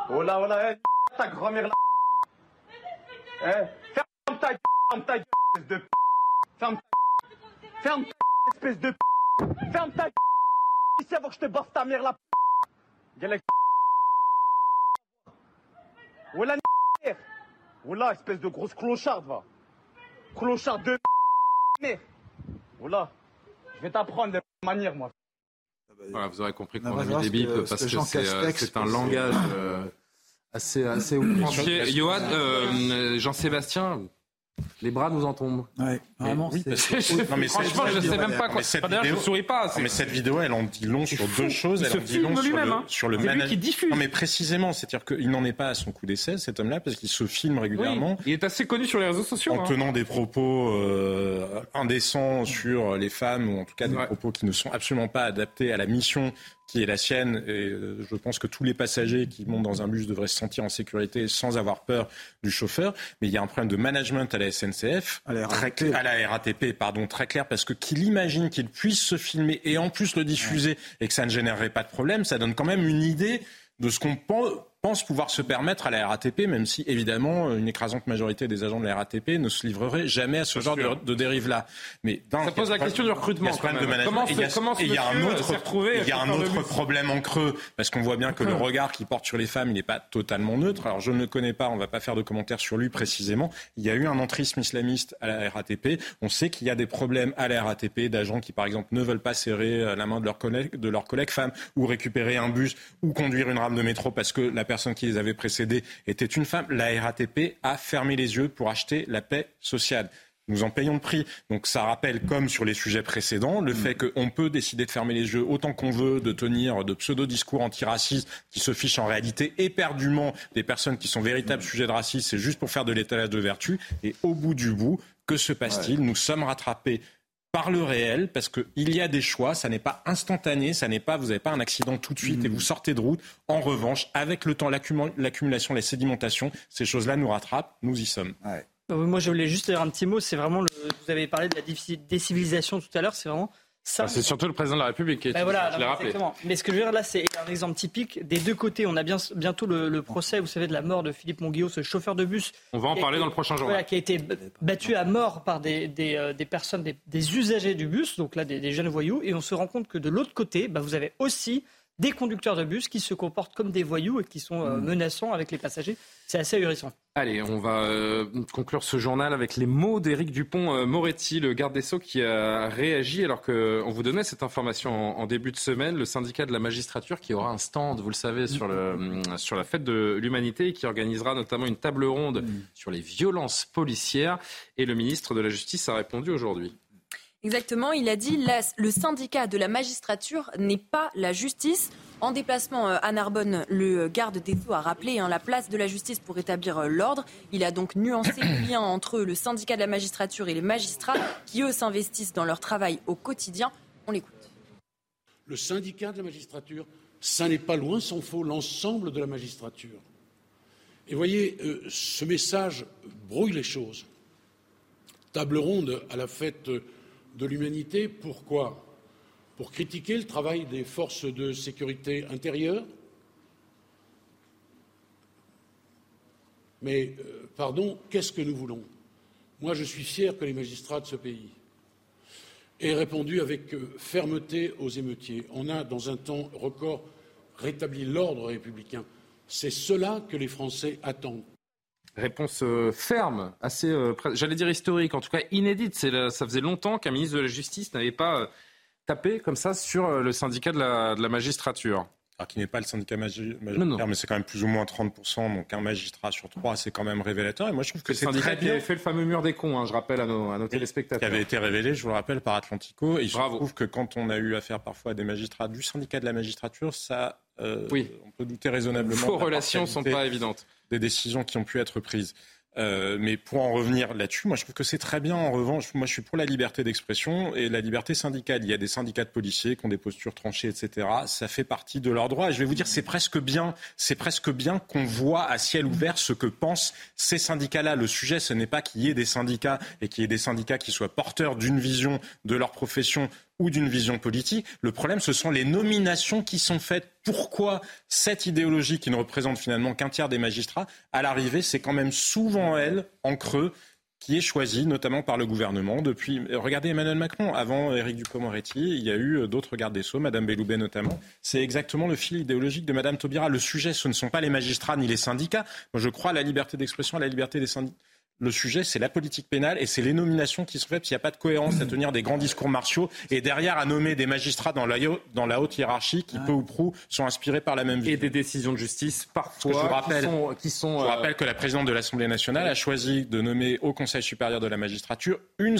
Voilà, voilà, eh, ta grand-mère là. Eh, ferme ta ferme ta espèce de. Ferme ta Ferme ta espèce de. Ferme ta ici avant que je te baffe ta mère. Voilà mère. Voilà, espèce de grosse clocharde, va. Clocharde de mère. Voilà. Je vais t'apprendre des manières, moi. Voilà, vous aurez compris qu'on On a mis des bips que- parce ce que que Jean c'est euh, c'est un langage euh, assez, assez outrancier. Johan, euh, Jean-Sébastien, les bras nous en tombent. Vraiment, oui, Je- franchement, cette je sais vidéo- même pas quoi. d'ailleurs, je souris pas. Mais cette vidéo, elle en dit long sur fou. deux choses. Il Elle se en dit long sur le, hein. sur le C'est lui manag- qui diffuse. Non, mais précisément, c'est-à-dire qu'il n'en est pas à son coup d'essai, cet homme-là, parce qu'il se filme régulièrement. Oui, il est assez connu sur les réseaux sociaux. En hein. tenant des propos euh, indécents sur les femmes, ou en tout cas des propos qui ne sont absolument pas adaptés à la mission qui est la sienne. Et euh, je pense que tous les passagers qui montent dans un bus devraient se sentir en sécurité sans avoir peur du chauffeur. Mais il y a un problème de management à la SNCF, à la très clair- à la RATP, pardon, très clair, parce que qu'il imagine qu'il puisse se filmer et en plus le diffuser et que ça ne générerait pas de problème, ça donne quand même une idée de ce qu'on pen- pense pouvoir se permettre à la RATP, même si évidemment une écrasante majorité des agents de la RATP ne se livrerait jamais à ce genre de, de dérive-là. Mais Ça pose la question du recrutement, quand même. Comment il y a, comment il y a un autre, il y a un problème en creux, parce qu'on voit bien que le regard qu'il porte sur les femmes, il n'est pas totalement neutre. Alors je ne le connais pas, on ne va pas faire de commentaires sur lui précisément. Il y a eu un entrisme islamiste à la RATP. On sait qu'il y a des problèmes à la RATP d'agents qui, par exemple, ne veulent pas serrer euh, la main de leurs collègues, de leurs collègues femmes ou récupérer un bus ou conduire une rame de métro parce que la personne qui les avait précédés était une femme. La RATP a fermé les yeux pour acheter la paix sociale. Nous en payons le prix. Donc ça rappelle, comme sur les sujets précédents, le fait qu'on peut décider de fermer les yeux autant qu'on veut, de tenir de pseudo-discours antiracistes qui se fichent en réalité éperdument des personnes qui sont véritables sujets de racisme. C'est juste pour faire de l'étalage de vertu. Et au bout du bout, que se passe-t-il? Nous sommes rattrapés par le réel, parce qu'il y a des choix, ça n'est pas instantané, ça n'est pas, vous n'avez pas un accident tout de suite et vous sortez de route. En revanche, avec le temps, l'accumu- l'accumulation, la sédimentation, ces choses-là nous rattrapent, nous y sommes. Euh, Moi, je voulais juste dire un petit mot. C'est vraiment, le, vous avez parlé de la décivilisation tout à l'heure. C'est vraiment ça. Ah, c'est surtout le président de la République qui est Ben voilà, je rappelé. Mais ce que je veux dire là, c'est un exemple typique des deux côtés. On a bien, bientôt le, le procès, vous savez, de la mort de Philippe Monguillot, ce chauffeur de bus. On va en parler été- dans le prochain journal. Voilà, qui a été battu à mort par des, des, euh, des personnes, des, des usagers du bus, donc là des, des jeunes voyous. Et on se rend compte que de l'autre côté, bah, vous avez aussi des conducteurs de bus qui se comportent comme des voyous et qui sont euh, menaçants avec les passagers. C'est assez ahurissant. Allez, on va euh, conclure ce journal avec les mots d'Éric Dupont-Moretti, le garde des Sceaux, qui a réagi alors qu'on vous donnait cette information en, en début de semaine. Le syndicat de la magistrature qui aura un stand, vous le savez, sur, le, sur la fête de l'humanité et qui organisera notamment une table ronde sur les violences policières. Et le ministre de la Justice a répondu aujourd'hui. Exactement, il a dit le syndicat de la magistrature n'est pas la justice. En déplacement euh, à Narbonne, le garde des Sceaux a rappelé hein, la place de la justice pour établir euh, l'ordre. Il a donc nuancé le lien entre le syndicat de la magistrature et les magistrats qui, eux, s'investissent dans leur travail au quotidien. On l'écoute. Le syndicat de la magistrature, ça n'est pas loin s'en faut l'ensemble de la magistrature. Et voyez, euh, ce message brouille les choses. Table ronde à la fête de l'humanité, pourquoi? Pour critiquer le travail des forces de sécurité intérieure Mais, euh, pardon, qu'est-ce que nous voulons? Moi, je suis fier que les magistrats de ce pays aient répondu avec euh, fermeté aux émeutiers. On a, dans un temps record, rétabli l'ordre républicain. C'est cela que les Français attendent. Réponse euh, ferme, assez, euh, j'allais dire historique, en tout cas inédite. Ça faisait longtemps qu'un ministre de la Justice n'avait pas euh, tapé comme ça sur le syndicat de la, de la magistrature. Alors qui n'est pas le syndicat Non, majoritaire, non. mais c'est quand même plus ou moins 30%, donc un magistrat sur trois, c'est quand même révélateur. Et moi, je trouve que C'est c'est le syndicat très qui bien. avait fait le fameux mur des cons, hein, je rappelle à nos, à nos qui téléspectateurs. avait été révélé, je vous le rappelle, par Atlantico. Et je trouve que quand on a eu affaire parfois à des magistrats du syndicat de la magistrature, ça, euh, on peut douter raisonnablement. Vos relations sont pas évidentes. Des décisions qui ont pu être prises. Euh, mais pour en revenir là-dessus, moi je trouve que c'est très bien. En revanche, moi je suis pour la liberté d'expression et la liberté syndicale. Il y a des syndicats de policiers qui ont des postures tranchées, etc. Ça fait partie de leurs droits. Et je vais vous dire, c'est presque bien, c'est presque bien qu'on voit à ciel ouvert ce que pensent ces syndicats-là. Le sujet, ce n'est pas qu'il y ait des syndicats et qu'il y ait des syndicats qui soient porteurs d'une vision de leur profession ou d'une vision politique. Le problème, ce sont les nominations qui sont faites. Pourquoi cette idéologie qui ne représente finalement qu'un tiers des magistrats, à l'arrivée, c'est quand même souvent elle, en creux, qui est choisi notamment par le gouvernement depuis. Regardez Emmanuel Macron, avant Éric Dupond-Moretti, il y a eu d'autres gardes des Sceaux, Madame Belloubet notamment. C'est exactement le fil idéologique de Madame Taubira. Le sujet, ce ne sont pas les magistrats ni les syndicats. Moi, je crois à la liberté d'expression, à la liberté des syndicats le sujet, c'est la politique pénale et c'est les nominations qui sont faites. S'il n'y a pas de cohérence à tenir des grands discours martiaux et derrière à nommer des magistrats dans la, dans la haute hiérarchie qui, peu ou prou, sont inspirés par la même vie. Et des décisions de justice, parfois, je vous rappelle, qui sont... Qui sont je vous rappelle que la présidente de l'Assemblée nationale a choisi de nommer au Conseil supérieur de la magistrature une,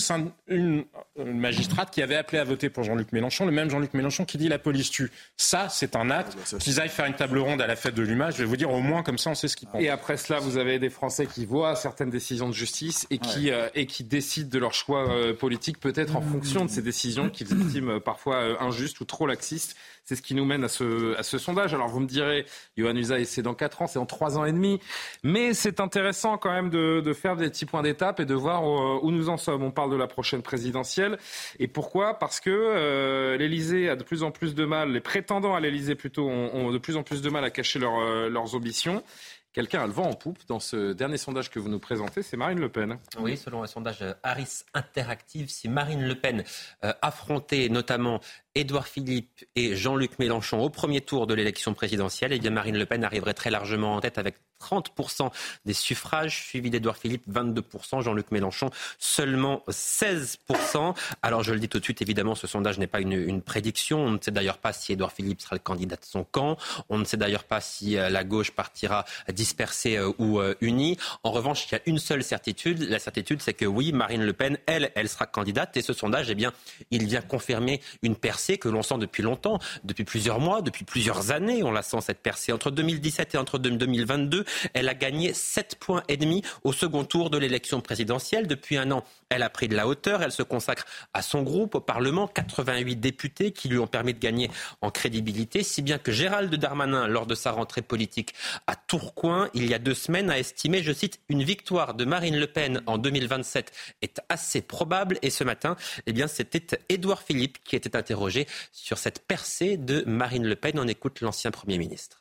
une, une magistrate qui avait appelé à voter pour Jean-Luc Mélenchon, le même Jean-Luc Mélenchon qui dit la police tue. Ça, c'est un acte. Ah, bah, Qu'ils aillent faire une table ronde à la fête de l'UMA, je vais vous dire, au moins comme ça, on sait ce qu'ils pensent. Et après cela, vous avez des Français qui voient certaines décisions de justice et qui qui, euh, et qui décident de leur choix euh, politique peut-être en fonction de ces décisions qu'ils estiment euh, parfois injustes ou trop laxistes. C'est ce qui nous mène à ce, à ce sondage. Alors vous me direz, Johan Usaï, c'est dans 4 ans, c'est en 3 ans et demi. Mais c'est intéressant quand même de, de, faire des petits points d'étape et de voir où, nous en sommes. On parle de la prochaine présidentielle. Et pourquoi? Parce que euh, l'Elysée a de plus en plus de mal, les prétendants à l'Elysée plutôt, ont, ont, de plus en plus de mal à cacher leur, leurs ambitions. Quelqu'un a le vent en poupe dans ce dernier sondage que vous nous présentez, c'est Marine Le Pen. Oui, selon un sondage Harris Interactive, si Marine Le Pen euh, affrontait notamment Édouard Philippe et Jean-Luc Mélenchon au premier tour de l'élection présidentielle, eh bien Marine Le Pen arriverait très largement en tête avec 30% des suffrages, suivi d'Édouard Philippe 22%, Jean-Luc Mélenchon seulement 16%. Alors je le dis tout de suite, évidemment, ce sondage n'est pas une, prédiction. On ne sait d'ailleurs pas si Édouard Philippe sera le candidat de son camp. On ne sait d'ailleurs pas si euh, la gauche partira dispersée euh, ou euh, unie. En revanche, il y a une seule certitude. La certitude, c'est que oui, Marine Le Pen, elle, elle sera candidate. Et ce sondage, eh bien, il vient confirmer une personne que l'on sent depuis longtemps, depuis plusieurs mois, depuis plusieurs années. On la sent cette percée. Entre 2017 et entre 2022, elle a gagné 7 points et demi au second tour de l'élection présidentielle. Depuis un an, elle a pris de la hauteur. Elle se consacre à son groupe, au Parlement, 88 députés qui lui ont permis de gagner en crédibilité, si bien que Gérald Darmanin, lors de sa rentrée politique à Tourcoing, il y a deux semaines, a estimé, je cite, une victoire de Marine Le Pen en 2027 est assez probable. Et ce matin, eh bien, c'était Édouard Philippe qui était interrogé sur cette percée de Marine Le Pen. On écoute l'ancien Premier ministre.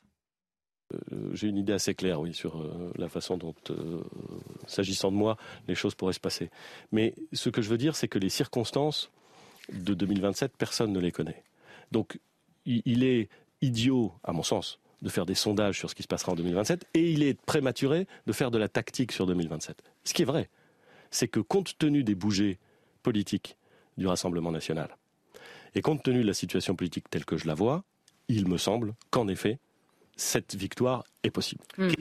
Euh, j'ai une idée assez claire, oui, sur euh, la façon dont, euh, s'agissant de moi, les choses pourraient se passer. Mais ce que je veux dire, c'est que les circonstances de 2027, personne ne les connaît. Donc, il est idiot, à mon sens, de faire des sondages sur ce qui se passera en 2027, et il est prématuré de faire de la tactique sur 2027. Ce qui est vrai, c'est que compte tenu des bougées politiques du Rassemblement national, et compte tenu de la situation politique telle que je la vois, il me semble qu'en effet, cette victoire est possible. Hmm.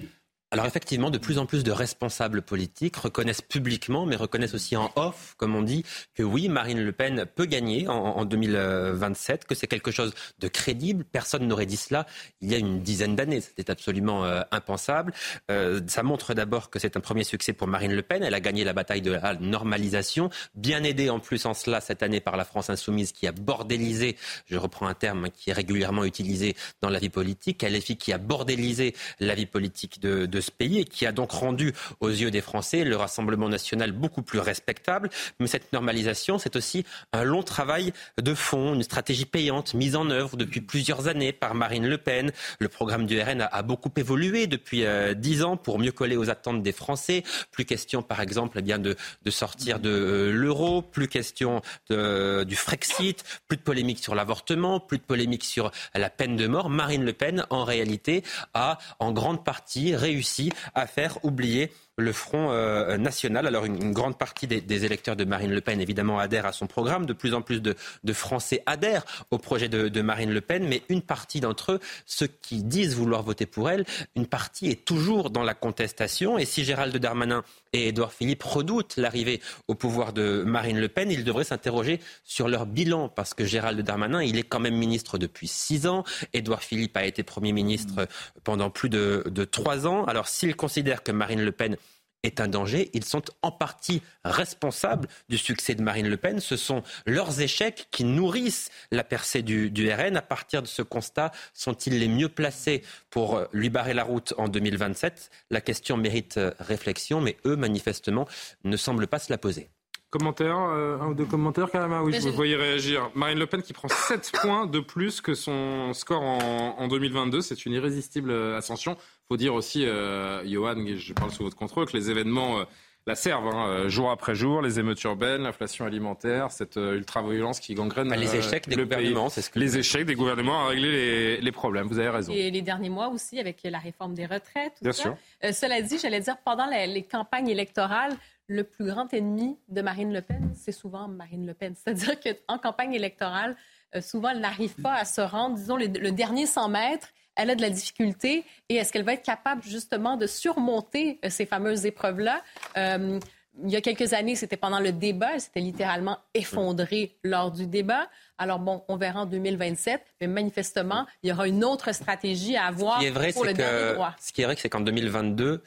Alors effectivement, de plus en plus de responsables politiques reconnaissent publiquement, mais reconnaissent aussi en off, comme on dit, que oui, Marine Le Pen peut gagner en, 2027, que c'est quelque chose de crédible. Personne n'aurait dit cela il y a une dizaine d'années. C'était absolument euh, impensable. Euh, ça montre d'abord que c'est un premier succès pour Marine Le Pen. Elle a gagné la bataille de la normalisation, bien aidée en plus en cela cette année par la France insoumise qui a bordélisé, je reprends un terme qui est régulièrement utilisé dans la vie politique, LFI qui a bordélisé la vie politique de de ce pays qui a donc rendu aux yeux des Français le Rassemblement national beaucoup plus respectable. Mais cette normalisation, c'est aussi un long travail de fond, une stratégie payante mise en œuvre depuis plusieurs années par Marine Le Pen. Le programme du RN a, beaucoup évolué depuis euh, dix ans pour mieux coller aux attentes des Français. Plus question, par exemple, eh bien de, de sortir de euh, l'euro, plus question de, du Frexit, plus de polémique sur l'avortement, plus de polémique sur la peine de mort. Marine Le Pen, en réalité, a en grande partie réussi à faire oublier le Front euh, national. Alors une, grande partie des, électeurs de Marine Le Pen, évidemment, adhèrent à son programme. De plus en plus de, Français adhèrent au projet de, Marine Le Pen. Mais une partie d'entre eux, ceux qui disent vouloir voter pour elle, une partie est toujours dans la contestation. Et si Gérald Darmanin et Édouard Philippe redoutent l'arrivée au pouvoir de Marine Le Pen, ils devraient s'interroger sur leur bilan. Parce que Gérald Darmanin, il est quand même ministre depuis six ans. Édouard Philippe a été Premier ministre pendant plus de, de trois ans. Alors s'ils considèrent que Marine Le Pen est un danger. Ils sont en partie responsables du succès de Marine Le Pen. Ce sont leurs échecs qui nourrissent la percée du, RN. À partir de ce constat, sont-ils les mieux placés pour euh, lui barrer la route en 2027 La question mérite euh, réflexion, mais eux, manifestement, ne semblent pas se la poser. Commentaire, euh, un ou deux commentaires, Karama Oui, vous voyez réagir. Marine Le Pen qui prend 7 points de plus que son score en, en 2022. C'est une irrésistible ascension faut dire aussi, euh, Johan, je parle sous votre contrôle, que les événements euh, la serve, hein, jour après jour, les émeutes urbaines, l'inflation alimentaire, cette ultra-violence qui gangrène bah, les échecs des gouvernements, c'est ce que les échecs des gouvernements à régler les, les, problèmes. Vous avez raison. Et les derniers mois aussi avec la réforme des retraites. Tout Bien ça. sûr. cela dit, j'allais dire pendant les campagnes électorales, le plus grand ennemi de Marine Le Pen, c'est souvent Marine Le Pen. C'est-à-dire qu'en campagne électorale, euh, souvent, elle n'arrive pas à se rendre, disons, le, dernier 100 mètres. Elle a de la difficulté. Et est-ce qu'elle va être capable, justement, de surmonter euh, ces fameuses épreuves-là? Euh, il y a quelques années, c'était pendant le débat. Elle s'était littéralement effondrée lors du débat. Alors bon, on verra en 2027, mais manifestement, il y aura une autre stratégie à avoir pour le dernier droit. Ce qui est vrai, c'est qu'en 2022,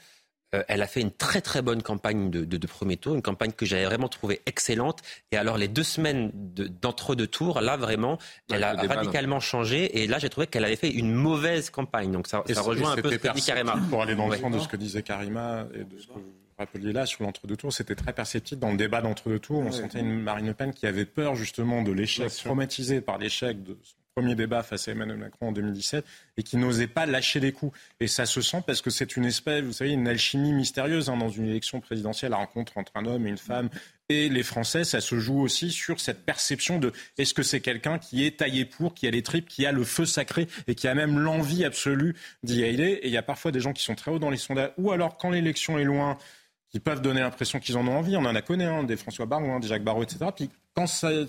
euh, elle a fait une très très bonne campagne de, premier tour, une campagne que j'avais vraiment trouvée excellente. Et alors les deux semaines d'entre-deux tours, là vraiment, elle a radicalement changé. Et là, j'ai trouvé qu'elle avait fait une mauvaise campagne. Donc ça, ça rejoint un peu ce que dit Karima. Pour aller dans le sens de ce que disait Karima et de ce que vous rappeliez là sur l'entre-deux tours, c'était très perceptible dans le débat d'entre-deux tours. On sentait une Marine Le Pen qui avait peur justement de l'échec, traumatisée par l'échec de premier débat face à Emmanuel Macron en 2017 et qui n'osait pas lâcher les coups. Et ça se sent parce que c'est une espèce, vous savez, une alchimie mystérieuse hein, dans une élection présidentielle, la rencontre entre un homme et une femme. Et les Français, ça se joue aussi sur cette perception de est-ce que c'est quelqu'un qui est taillé pour, qui a les tripes, qui a le feu sacré et qui a même l'envie absolue d'y aller? Et il y a parfois des gens qui sont très hauts dans les sondages. Ou alors, quand l'élection est loin, qui peuvent donner l'impression qu'ils en ont envie. On en a connu, hein, des François Baron, des Jacques Barrot, etc. Puis quand,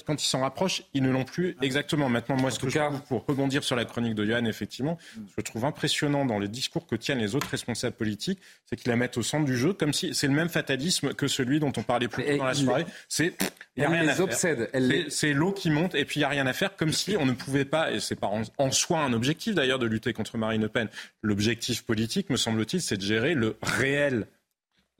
quand ils s'en rapprochent, ils ne l'ont plus exactement. Maintenant, moi, ce que je trouve, pour rebondir sur la chronique de Johan, effectivement, je trouve impressionnant dans les discours que tiennent les autres responsables politiques, c'est qu'ils la mettent au centre du jeu, comme si c'est le même fatalisme que celui dont on parlait plus tôt dans la soirée. C'est il y a rien à faire. C'est l'eau qui monte et puis il n'y a rien à faire, comme si on ne pouvait pas, et c'est pas en soi un objectif d'ailleurs de lutter contre Marine Le Pen. L'objectif politique, me semble-t-il, c'est de gérer le réel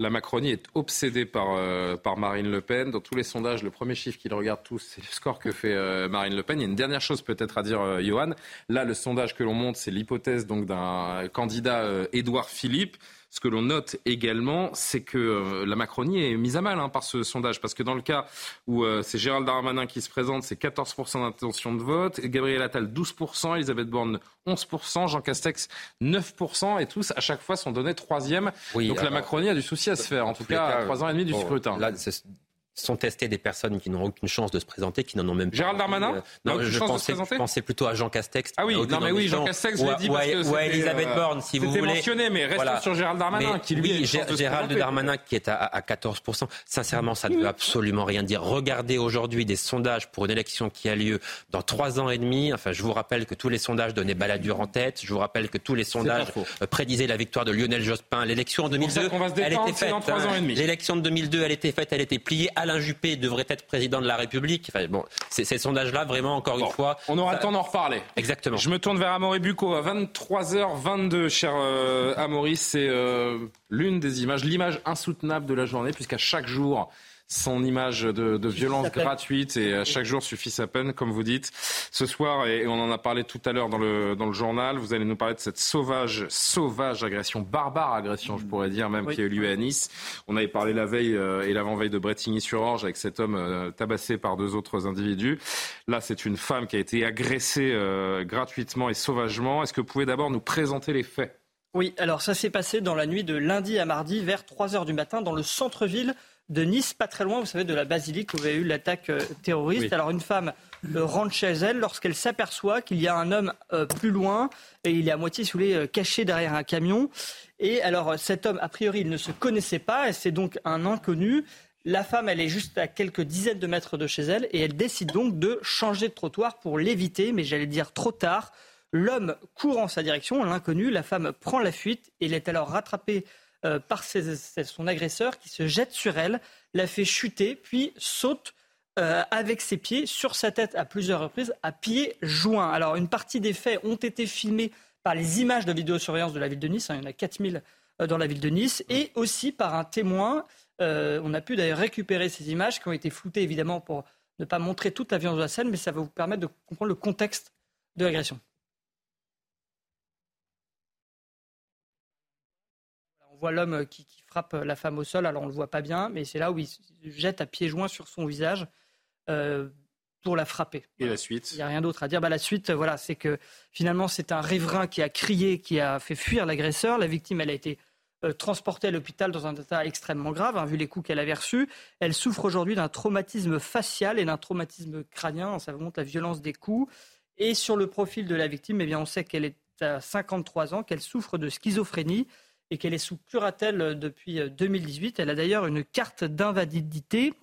la Macronie est obsédée par, euh, par Marine Le Pen. Dans tous les sondages, le premier chiffre qu'ils regardent tous, c'est le score que fait euh, Marine Le Pen. Il y a une dernière chose peut-être à dire, euh, Johan. Là, le sondage que l'on monte, c'est l'hypothèse d'un candidat Édouard Philippe. Ce que l'on note également, c'est que euh, la Macronie est mise à mal hein, par ce sondage, parce que dans le cas où euh, c'est Gérald Darmanin qui se présente, c'est 14% d'intention de vote, Gabriel Attal 12%, Elisabeth Borne 11%, Jean Castex 9%, et tous à chaque fois sont donnés troisième. Donc la Macronie a du souci à se faire, en tout cas à trois ans et demi du scrutin sont testés des personnes qui n'ont aucune chance de se présenter, qui n'en ont même pas. Gérald Darmanin euh, Non, je pensais, je pensais, plutôt à Jean Castex. Ah oui, non mais oui, Jean Castex, je l'ai dit parce que ou à Elisabeth euh, Borne, si vous voulez. C'était mentionné, mais restons sur Gérald Darmanin, qui lui oui, Gérald Darmanin qui est à, à 14%. Sincèrement, ça ne veut absolument rien dire. Regardez aujourd'hui des sondages pour une élection qui a lieu dans trois ans et demi. Enfin, je vous rappelle que tous les sondages donnaient Balladur en tête. Je vous rappelle que tous les sondages euh, prédisaient la victoire de Lionel Jospin. L'élection en 2002, elle était faite. L'élection de 2002, elle était faite, elle était pliée. Alain Juppé devrait être président de la République. Enfin, bon, ces, sondages-là, vraiment, encore une fois. On aura le temps d'en reparler. Exactement. Je me tourne vers Amaury Bucco à 23h22, cher euh, Amaury. C'est euh, l'une des images, l'image insoutenable de la journée, puisqu'à chaque jour, son image de, de violence gratuite et à chaque jour suffit sa peine, comme vous dites. Ce soir, et on en a parlé tout à l'heure dans le, dans le journal, vous allez nous parler de cette sauvage, sauvage agression, barbare agression, je pourrais dire même, qui a eu lieu à Nice. On avait parlé la veille euh, et l'avant-veille de Bretigny-sur-Orge avec cet homme euh, tabassé par deux autres individus. Là, c'est une femme qui a été agressée euh, gratuitement et sauvagement. Est-ce que vous pouvez d'abord nous présenter les faits? Oui, alors ça s'est passé dans la nuit de lundi à mardi vers 3 heures du matin dans le centre-ville de Nice, pas très loin, vous savez, de la basilique où il y a eu l'attaque euh, terroriste. Alors une femme euh, rentre chez elle lorsqu'elle s'aperçoit qu'il y a un homme euh, plus loin et il est à moitié soulé, caché derrière un camion. Et alors cet homme, a priori, il ne se connaissait pas et c'est donc un inconnu. La femme, elle est juste à quelques dizaines de mètres de chez elle et elle décide donc de changer de trottoir pour l'éviter, mais j'allais dire trop tard. L'homme court en sa direction, l'inconnu, la femme prend la fuite et elle est alors rattrapée euh, par son agresseur qui se jette sur elle, la fait chuter, puis saute euh, avec ses pieds sur sa tête à plusieurs reprises à pieds joints. Alors une partie des faits ont été filmés par les images de vidéosurveillance de la ville de Nice, hein, il y en a 4000 euh, dans la ville de Nice, et aussi par un témoin. on a pu d'ailleurs récupérer ces images qui ont été floutées évidemment pour ne pas montrer toute la violence de la scène, mais ça va vous permettre de comprendre le contexte de l'agression. Voit l'homme qui, frappe la femme au sol, alors on ne le voit pas bien, mais c'est là où il se jette à pieds joints sur son visage euh, pour la frapper. Et la suite? Il n'y a rien d'autre à dire. Bah, la suite, voilà, c'est que finalement, c'est un riverain qui a crié, qui a fait fuir l'agresseur. La victime, elle a été euh, transportée à l'hôpital dans un état extrêmement grave, hein, vu les coups qu'elle avait reçus. Elle souffre aujourd'hui d'un traumatisme facial et d'un traumatisme crânien. Ça montre la violence des coups. Et sur le profil de la victime, eh bien, on sait qu'elle est à 53 ans, qu'elle souffre de schizophrénie et qu'elle est sous curatelle depuis 2018. Elle a d'ailleurs une carte d'invalidité.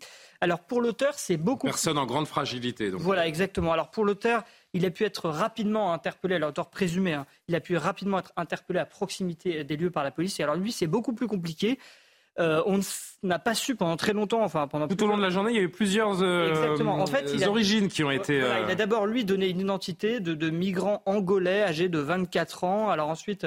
Alors pour l'auteur, c'est beaucoup. Personne en grande fragilité. Donc. Voilà, exactement. Alors pour l'auteur, il a pu être rapidement interpellé, l'auteur présumé, hein, il a pu rapidement être interpellé à proximité des lieux par la police. Et alors lui, c'est beaucoup plus compliqué. Euh, on n'a pas su pendant très longtemps, enfin pendant tout au long de la journée, il y a eu plusieurs euh, En fait, il origines qui ont été. Voilà, Il a d'abord lui donné une identité de, de migrant angolais âgé de 24 ans. Alors ensuite,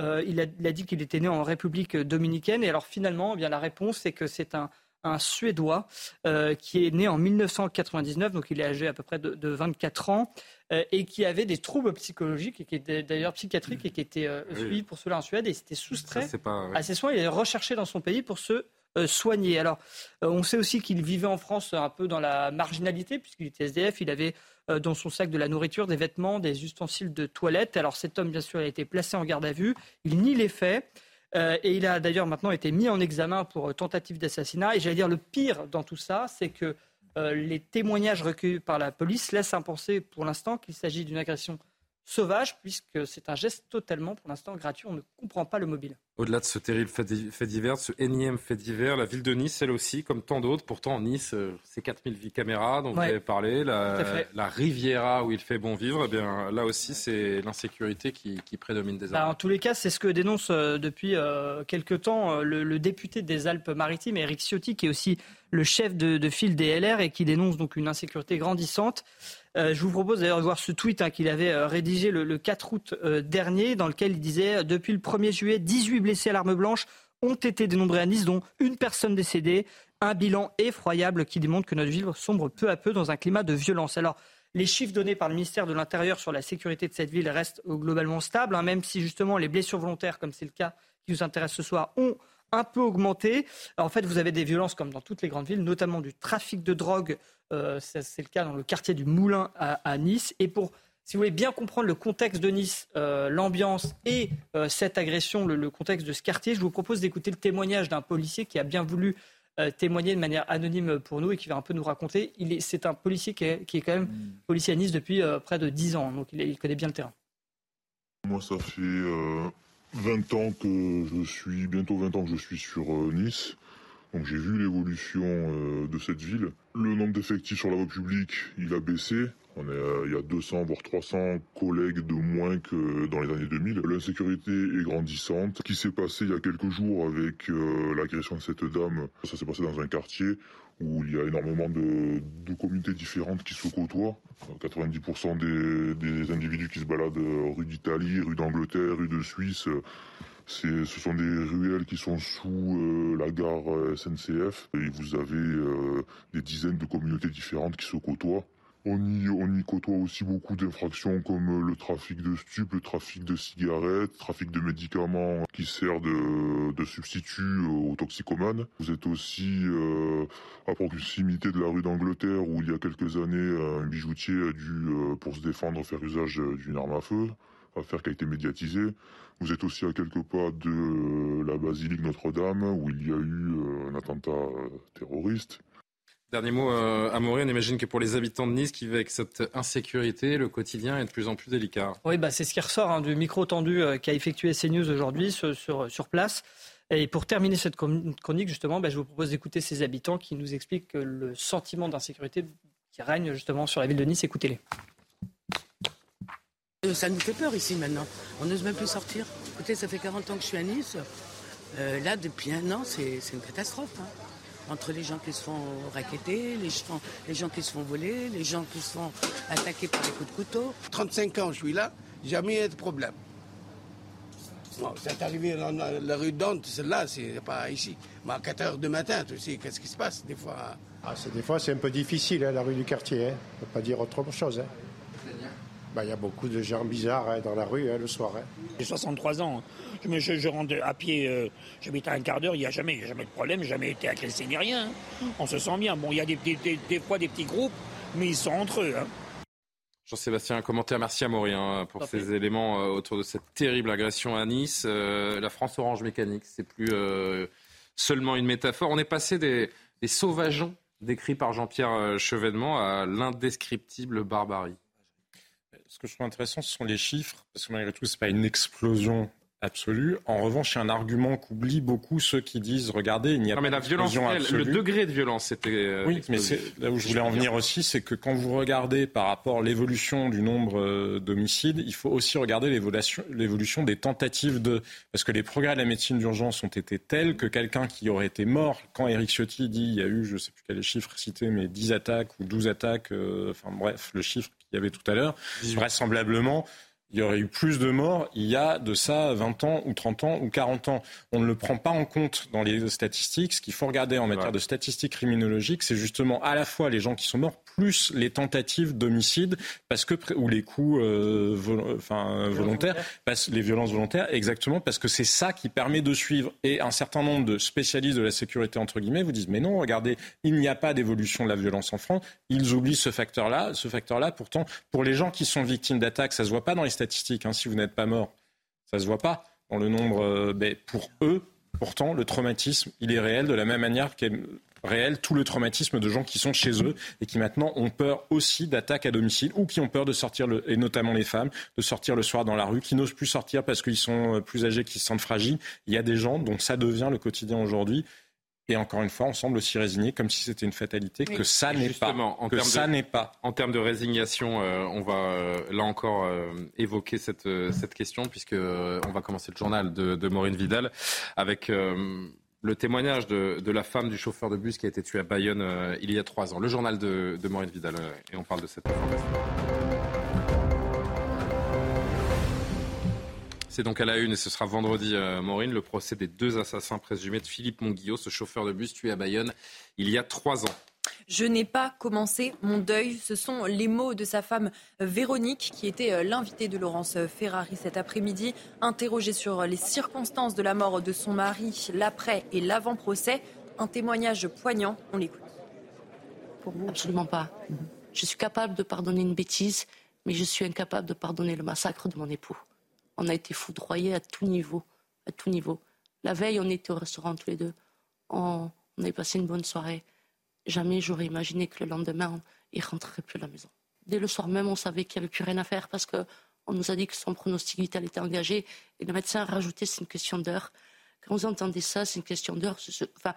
euh, il, a, il, a, dit qu'il était né en République dominicaine. Et alors finalement, eh bien la réponse c'est que c'est un un Suédois euh, qui est né en 1999, donc il est âgé à peu près de, de 24 ans, euh, et qui avait des troubles psychologiques, et qui était d'ailleurs psychiatriques, et qui était euh, suivi pour cela en Suède, et s'était soustrait pas, à ses soins. Il est recherché dans son pays pour se soigner. Alors, euh, on sait aussi qu'il vivait en France un peu dans la marginalité, puisqu'il était SDF, il avait euh, dans son sac de la nourriture, des vêtements, des ustensiles de toilette. Alors cet homme, bien sûr, a été placé en garde à vue, il nie les faits. Euh, et il a d'ailleurs maintenant été mis en examen pour tentative d'assassinat. Et j'allais dire, le pire dans tout ça, c'est que euh, les témoignages recueillis par la police laissent à penser pour l'instant qu'il s'agit d'une agression sauvage, puisque c'est un geste totalement, pour l'instant, gratuit. On ne comprend pas le mobile. Au-delà de ce terrible fait divers, ce énième fait divers, la ville de Nice, elle aussi, comme tant d'autres, pourtant Nice, euh, c'est 4000 caméras dont ouais, vous avez parlé, la, la, Riviera où il fait bon vivre, eh bien, là aussi, c'est l'insécurité qui, qui, prédomine des bah, En tous les cas, c'est ce que dénonce euh, depuis euh, quelque temps euh, le, le, député des Alpes-Maritimes, Eric Ciotti, qui est aussi le chef de, de file des LR et qui dénonce donc une insécurité grandissante. Euh, je vous propose d'ailleurs de voir ce tweet hein, qu'il avait euh, rédigé le, le 4 août euh, dernier, dans lequel il disait Depuis le 1er juillet, 18 blessés à l'arme blanche ont été dénombrés à Nice, dont une personne décédée. Un bilan effroyable qui démontre que notre ville sombre peu à peu dans un climat de violence. Alors, les chiffres donnés par le ministère de l'Intérieur sur la sécurité de cette ville restent globalement stables, hein, même si justement les blessures volontaires, comme c'est le cas qui nous intéresse ce soir, ont un peu augmenté. Alors, en fait, vous avez des violences comme dans toutes les grandes villes, notamment du trafic de drogue. Euh, c'est le cas dans le quartier du Moulin à, à, Nice. Et pour, si vous voulez bien comprendre le contexte de Nice, euh, l'ambiance et euh, cette agression, le, le, contexte de ce quartier, je vous propose d'écouter le témoignage d'un policier qui a bien voulu témoigner de manière anonyme pour nous et qui va un peu nous raconter. C'est un policier qui est, qui est, quand même mmh. policier à Nice depuis euh, près de 10 ans, donc il, il, connaît bien le terrain. Moi, ça fait 20 ans que je suis, bientôt 20 ans que je suis sur euh, Nice. Donc j'ai vu l'évolution euh, de cette ville. Le nombre d'effectifs sur la voie publique, il a baissé. On est, euh, il y a 200 voire 300 collègues de moins que dans les années 2000. L'insécurité est grandissante. Ce qui s'est passé il y a quelques jours avec l'agression de cette dame, ça s'est passé dans un quartier où il y a énormément de, communautés différentes qui se côtoient. 90% des, individus qui se baladent rue d'Italie, rue d'Angleterre, rue de Suisse, ce sont des ruelles qui sont sous euh, la gare euh, SNCF et vous avez euh, des dizaines de communautés différentes qui se côtoient. On y, côtoie aussi beaucoup d'infractions comme le trafic de stupes, le trafic de cigarettes, le trafic de médicaments qui sert de, substitut aux toxicomanes. Vous êtes aussi euh, à proximité de la rue d'Angleterre où il y a quelques années un bijoutier a dû, euh, pour se défendre, faire usage d'une arme à feu, affaire qui a été médiatisée. Vous êtes aussi à quelques pas de la basilique Notre-Dame où il y a eu un attentat terroriste. Dernier mot, euh, Amaury, on imagine que pour les habitants de Nice qui vivent avec cette insécurité, le quotidien est de plus en plus délicat. Oui, bah, c'est ce qui ressort hein, du micro tendu euh, qu'a effectué CNews aujourd'hui sur, sur, sur, place. Et pour terminer cette chronique, justement, bah, je vous propose d'écouter ces habitants qui nous expliquent le sentiment d'insécurité qui règne justement sur la ville de Nice. Écoutez-les. Euh, ça nous fait peur ici maintenant. On n'ose même plus sortir. Écoutez, ça fait 40 ans que je suis à Nice. Euh, là, depuis un an, c'est une catastrophe. Hein entre les gens qui se font raqueter, les gens, les gens qui se font voler, les gens qui se font attaquer par des coups de couteau. 35 ans, je suis là, jamais eu de problème. Bon, c'est arrivé dans la rue Dante, celle-là, c'est pas ici. Mais à 4 heures du matin, tu sais, qu'est-ce qui se passe des fois? Ah, Des fois, c'est un peu difficile, hein, la rue du quartier. Hein. On ne peut pas dire autre chose. Hein. Il bah, y a beaucoup de gens bizarres hein, dans la rue hein, le soir. Hein. J'ai 63 ans. Je, je, je rentre à pied, euh, j'habite à un quart d'heure, il n'y a jamais, jamais de problème, jamais été agressé ni rien. On se sent bien. Bon, il y a des, des, des, des, fois des petits groupes, mais ils sont entre eux. Jean-Sébastien, un commentaire. Merci à Maury hein, pour ces éléments euh, autour de cette terrible agression à Nice. Euh, la France orange mécanique, c'est plus euh, seulement une métaphore. On est passé des, des sauvageons décrits par Jean-Pierre Chevènement à l'indescriptible barbarie. Ce que je trouve intéressant, ce sont les chiffres, parce que malgré tout, ce n'est pas une explosion absolue. En revanche, il y a un argument qu'oublient beaucoup ceux qui disent regardez, il n'y a non, pas mais la violence, le degré de violence, c'était. Euh, oui, mais là où je voulais en venir aussi, c'est que quand vous regardez par rapport à l'évolution du nombre euh, d'homicides, il faut aussi regarder l'évolution des tentatives de. Parce que les progrès de la médecine d'urgence ont été tels que quelqu'un qui aurait été mort, quand Eric Ciotti dit il y a eu, je ne sais plus quel est le chiffre cité, mais 10 attaques ou 12 attaques, euh, enfin bref, le chiffre qu'il y avait tout à l'heure, vraisemblablement il y aurait eu plus de morts il y a de ça 20 ans ou 30 ans ou 40 ans. On ne le prend pas en compte dans les statistiques. Ce qu'il faut regarder en matière de statistiques criminologiques, c'est justement à la fois les gens qui sont morts plus les tentatives d'homicide parce que ou les coups euh, enfin, volontaires, les violences volontaires, exactement parce que c'est ça qui permet de suivre. Et un certain nombre de spécialistes de la sécurité entre guillemets vous disent mais non, regardez, il n'y a pas d'évolution de la violence en France. Ils oublient ce facteur-là. Ce facteur-là, pourtant, pour les gens qui sont victimes d'attaques, ça se voit pas dans les statistiques. Hein, si vous n'êtes pas mort, ça se voit pas dans le nombre. Euh, ben, pour eux, pourtant, le traumatisme, il est réel de la même manière qu'est réel tout le traumatisme de gens qui sont chez eux et qui maintenant ont peur aussi d'attaques à domicile ou qui ont peur de sortir, et notamment les femmes, de sortir le soir dans la rue, qui n'osent plus sortir parce qu'ils sont euh, plus âgés, qu'ils se sentent fragiles. Il y a des gens dont ça devient le quotidien aujourd'hui. Et encore une fois, on semble aussi résigné, comme si c'était une fatalité, que ça n'est pas. que ça n'est pas. En termes de résignation, euh, on va euh, là encore évoquer cette, cette question, puisque on va commencer le journal de, de Maureen Vidal avec le témoignage de, la femme du chauffeur de bus qui a été tué à Bayonne euh, il y a trois ans. Le journal de, de Maureen Vidal, euh, et on parle de cette information. C'est donc à la une, et ce sera vendredi, euh, Maureen, le procès des deux assassins présumés de Philippe Monguillot, ce chauffeur de bus tué à Bayonne il y a trois ans. Je n'ai pas commencé mon deuil. Ce sont les mots de sa femme Véronique, qui était euh, l'invitée de Laurence Ferrari cet après-midi, interrogée sur les circonstances de la mort de son mari, l'après et l'avant-procès. Un témoignage poignant. On l'écoute. Pour vous Absolument pas. Je suis capable de pardonner une bêtise, mais je suis incapable de pardonner le massacre de mon époux. On a été foudroyés à tout niveau, à tout niveau. La veille, on était au restaurant tous les deux. On, on avait passé une bonne soirée. Jamais j'aurais imaginé que le lendemain, il rentrerait plus à la maison. Dès le soir même, on savait qu'il n'y avait plus rien à faire parce qu'on nous a dit que son pronostic vital était engagé. Et le médecin a rajouté c'est une question d'heure. Quand vous entendez ça, c'est une question d'heure. Enfin,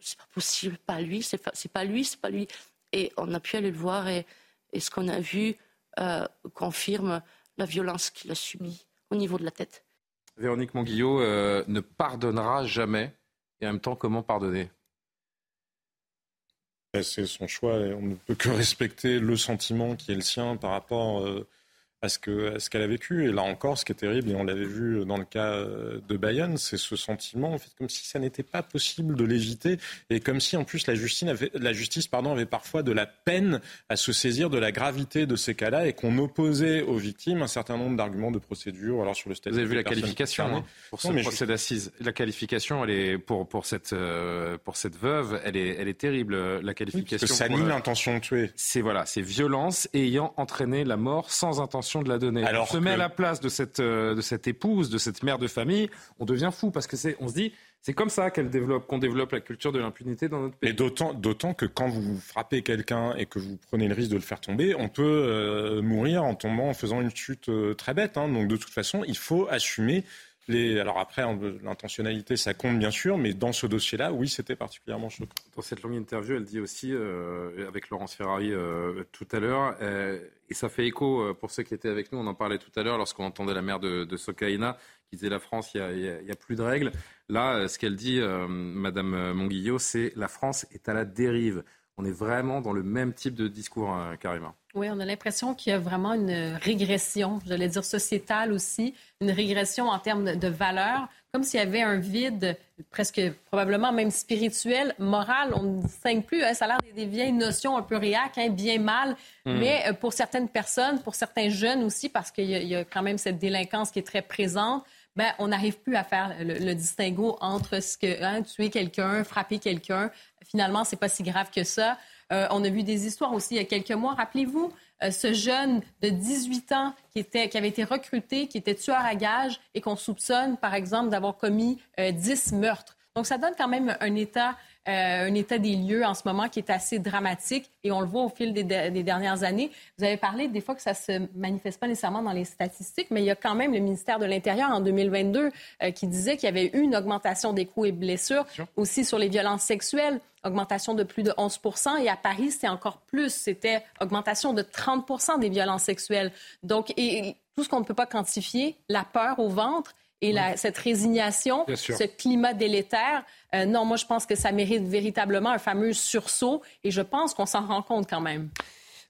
c'est pas possible, pas lui, c'est pas, lui, c'est pas lui. Et on a pu aller le voir et, ce qu'on a vu euh, confirme la violence qu'il a subie au niveau de la tête. Véronique Monguillot euh, ne pardonnera jamais. Et en même temps, comment pardonner? C'est son choix et on ne peut que respecter le sentiment qui est le sien par rapport euh, à ce que ce qu'elle a vécu. Et là encore, ce qui est terrible, et on l'avait vu dans le cas euh, de Bayonne, c'est ce sentiment, en fait, comme si ça n'était pas possible de l'éviter, et comme si en plus la justice avait, la justice, pardon, avait parfois de la peine à se saisir de la gravité de ces cas-là, et qu'on opposait aux victimes un certain nombre d'arguments de procédure. Alors sur le statut. Vous avez vu la qualification hein, pour ce procès d'assises. La qualification, elle est pour pour cette euh, pour cette veuve, elle est elle est terrible. La qualification. parce que ça nie l'intention de tuer. C'est voilà, c'est violence ayant entraîné la mort sans intention de la. Alors on se met à la place de cette, euh, de cette épouse, de cette mère de famille, on devient fou parce que c'est, on se dit, c'est comme ça qu'elle développe, qu'on développe la culture de l'impunité dans notre pays. Et d'autant, d'autant que quand vous frappez quelqu'un et que vous prenez le risque de le faire tomber, on peut euh, mourir en tombant, en faisant une chute euh, très bête. Hein. Donc de toute façon, il faut assumer alors après, l'intentionnalité, ça compte bien sûr, mais dans ce dossier-là, oui, c'était particulièrement choquant. Dans cette longue interview, elle dit aussi, euh, avec Laurence Ferrari euh, tout à l'heure, euh, et ça fait écho pour ceux qui étaient avec nous, on en parlait tout à l'heure lorsqu'on entendait la mère de, de Sokaina qui disait la France, il n'y a, a, plus de règles. Là, ce qu'elle dit, Madame Monguillot, c'est la France est à la dérive. On est vraiment dans le même type de discours, hein, Karima. Oui, on a l'impression qu'il y a vraiment une régression, j'allais dire sociétale aussi, une régression en termes de valeurs, comme s'il y avait un vide presque probablement même spirituel, moral. On ne distingue plus, hein, ça a l'air des, vieilles notions un peu réac, hein, bien mal, hmm. mais euh, pour certaines personnes, pour certains jeunes aussi, parce qu'il y, a quand même cette délinquance qui est très présente, ben, on n'arrive plus à faire le, distinguo entre ce que hein, tuer quelqu'un, frapper quelqu'un. Finalement, c'est pas si grave que ça. Euh, on a vu des histoires aussi il y a quelques mois. Rappelez-vous, euh, ce jeune de 18 ans qui, était, qui avait été recruté, qui était tueur à gages et qu'on soupçonne, par exemple, d'avoir commis 10 meurtres. Donc, ça donne quand même un état euh, un état des lieux en ce moment qui est assez dramatique et on le voit au fil des, dernières années. Vous avez parlé des fois que ça se manifeste pas nécessairement dans les statistiques, mais il y a quand même le ministère de l'Intérieur en 2022 euh, qui disait qu'il y avait eu une augmentation des coups et blessures, aussi sur les violences sexuelles augmentation de plus de 11 et à Paris, c'est encore plus. C'était augmentation de 30 des violences sexuelles. Donc, et tout ce qu'on ne peut pas quantifier, la peur au ventre, et cette résignation, ce climat délétère. Euh, non, moi, je pense que ça mérite véritablement un fameux sursaut et je pense qu'on s'en rend compte quand même.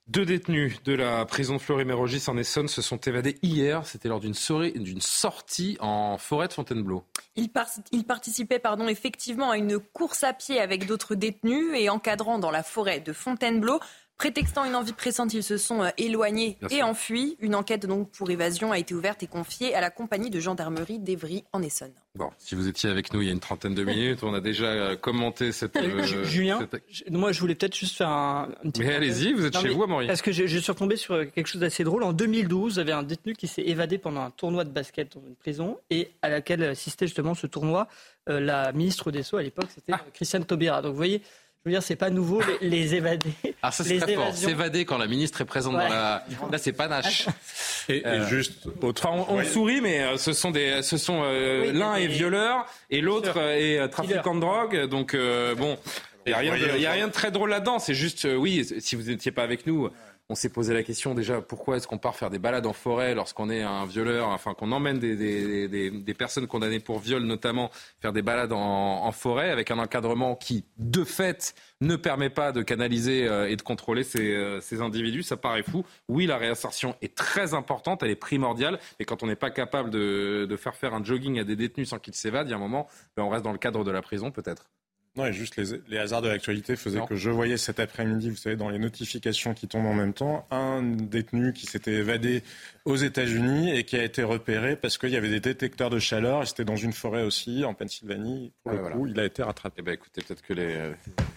Deux détenus de la prison de Fleury-Mérogis en Essonne se sont évadés hier. C'était lors d'une sortie en forêt de Fontainebleau. Ils, participaient pardon, effectivement à une course à pied avec d'autres détenus et encadrant dans la forêt de Fontainebleau. Prétextant une envie pressante, ils se sont euh, éloignés et enfuis. Une enquête donc pour évasion a été ouverte et confiée à la compagnie de gendarmerie d'Evry en Essonne. Bon, si vous étiez avec nous il y a une trentaine de minutes, on a déjà euh, commenté cette. Euh, Julien, moi je voulais peut-être juste faire un, petit. Mais allez-y, vous êtes chez vous, Maurice. Parce que je, suis retombé sur quelque chose d'assez drôle. En 2012, il y avait un détenu qui s'est évadé pendant un tournoi de basket dans une prison et à laquelle assistait justement ce tournoi la ministre des Sceaux à l'époque, c'était ah. Christiane Taubira. Donc vous voyez, je veux dire, c'est pas nouveau, les, évadés. Ah, ça, c'est très fort. S'évader quand la ministre est présente dans la. Là, c'est panache. Et, euh, juste, autre... on, sourit, mais euh, ce sont des. Ce sont, euh, l'un est violeur et l'autre est trafiquant de drogue. Donc, bon. Il n'y a, a, rien de très drôle là-dedans. C'est juste, oui, si vous n'étiez pas avec nous, on s'est posé la question déjà pourquoi est-ce qu'on part faire des balades en forêt lorsqu'on est un violeur, enfin qu'on emmène des, personnes condamnées pour viol notamment faire des balades en, forêt avec un encadrement qui de fait ne permet pas de canaliser euh, et de contrôler euh, ces, individus. Ça paraît fou. Oui, la réinsertion est très importante, elle est primordiale, mais quand on n'est pas capable de, faire faire un jogging à des détenus sans qu'ils s'évadent, il y a un moment, ben, on reste dans le cadre de la prison peut-être. Non, et juste les, hasards de l'actualité faisaient que je voyais cet après-midi, vous savez, dans les notifications qui tombent en même temps, un détenu qui s'était évadé aux États-Unis et qui a été repéré parce qu'il y avait des détecteurs de chaleur. Et c'était dans une forêt aussi, en Pennsylvanie. Pour ah, le coup, il a été rattrapé. Eh ben, écoutez, peut-être que les,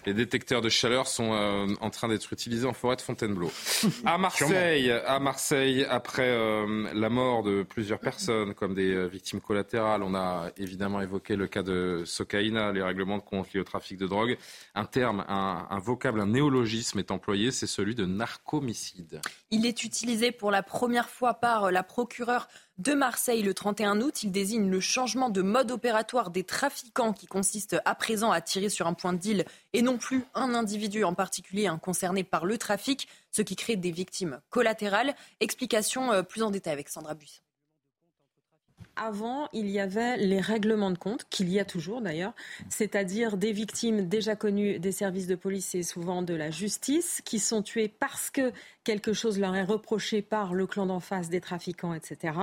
les, détecteurs de chaleur sont euh, en train d'être utilisés en forêt de Fontainebleau. à Marseille, à Marseille, après euh, la mort de plusieurs personnes comme des euh, victimes collatérales, on a évidemment évoqué le cas de Socaïna, les règlements de au trafic de drogue. Un terme, un, vocable, un néologisme est employé, c'est celui de narcomicide. Il est utilisé pour la première fois par la procureure de Marseille le 31 août. Il désigne le changement de mode opératoire des trafiquants qui consiste à présent à tirer sur un point de deal et non plus un individu en particulier concerné par le trafic, ce qui crée des victimes collatérales. Explication euh, plus en détail avec Sandra Buisson. Avant, il y avait les règlements de compte, qu'il y a toujours d'ailleurs, c'est-à-dire des victimes déjà connues des services de police et souvent de la justice, qui sont tuées parce que quelque chose leur est reproché par le clan d'en face des trafiquants, etc.,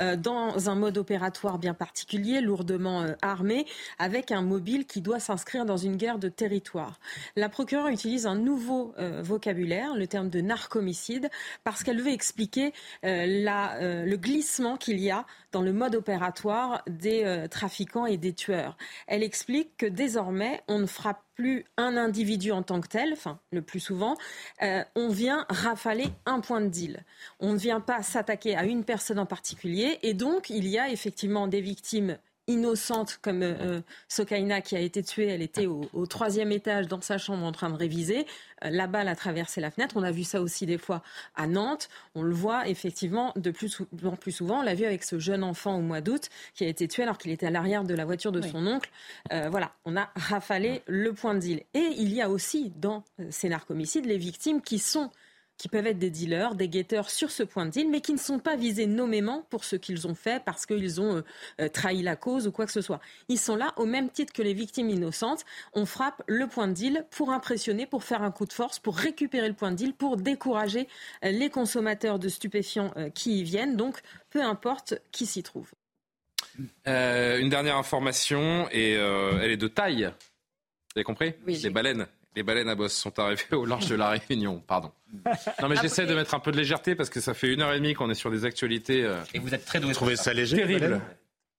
euh, dans un mode opératoire bien particulier, lourdement euh, armé, avec un mobile qui doit s'inscrire dans une guerre de territoire. La procureure utilise un nouveau euh, vocabulaire, le terme de narcomicide, parce qu'elle veut expliquer le glissement qu'il y a dans le mode opératoire des trafiquants et des tueurs. Elle explique que désormais, on ne frappe plus un individu en tant que tel, enfin le plus souvent, euh, on vient rafaler un point de deal. On ne vient pas s'attaquer à une personne en particulier et donc il y a effectivement des victimes innocente comme euh, euh, Sokaina qui a été tuée. Elle était au, troisième étage dans sa chambre en train de réviser. Euh, la balle a traversé la fenêtre. On a vu ça aussi des fois à Nantes. On le voit effectivement de plus en plus souvent. On l'a vu avec ce jeune enfant au mois d'août qui a été tué alors qu'il était à l'arrière de la voiture de son oncle. voilà, on a rafalé le point de deal. Et il y a aussi dans ces narcomicides les victimes qui sont qui peuvent être des dealers, des guetteurs sur ce point de deal, mais qui ne sont pas visés nommément pour ce qu'ils ont fait parce qu'ils ont euh, euh, trahi la cause ou quoi que ce soit. Ils sont là au même titre que les victimes innocentes. On frappe le point de deal pour impressionner, pour faire un coup de force, pour récupérer le point de deal, pour décourager euh, les consommateurs de stupéfiants qui y viennent. Donc, peu importe qui s'y trouve. une dernière information, et elle est de taille. Vous avez compris? Oui, Les baleines. Les baleines à bosse sont arrivées au large de la Réunion, pardon. Non mais j'essaie de mettre un peu de légèreté parce que ça fait une heure et demie qu'on est sur des actualités. Euh, et vous êtes très doué. Vous trouvez ça léger Terrible.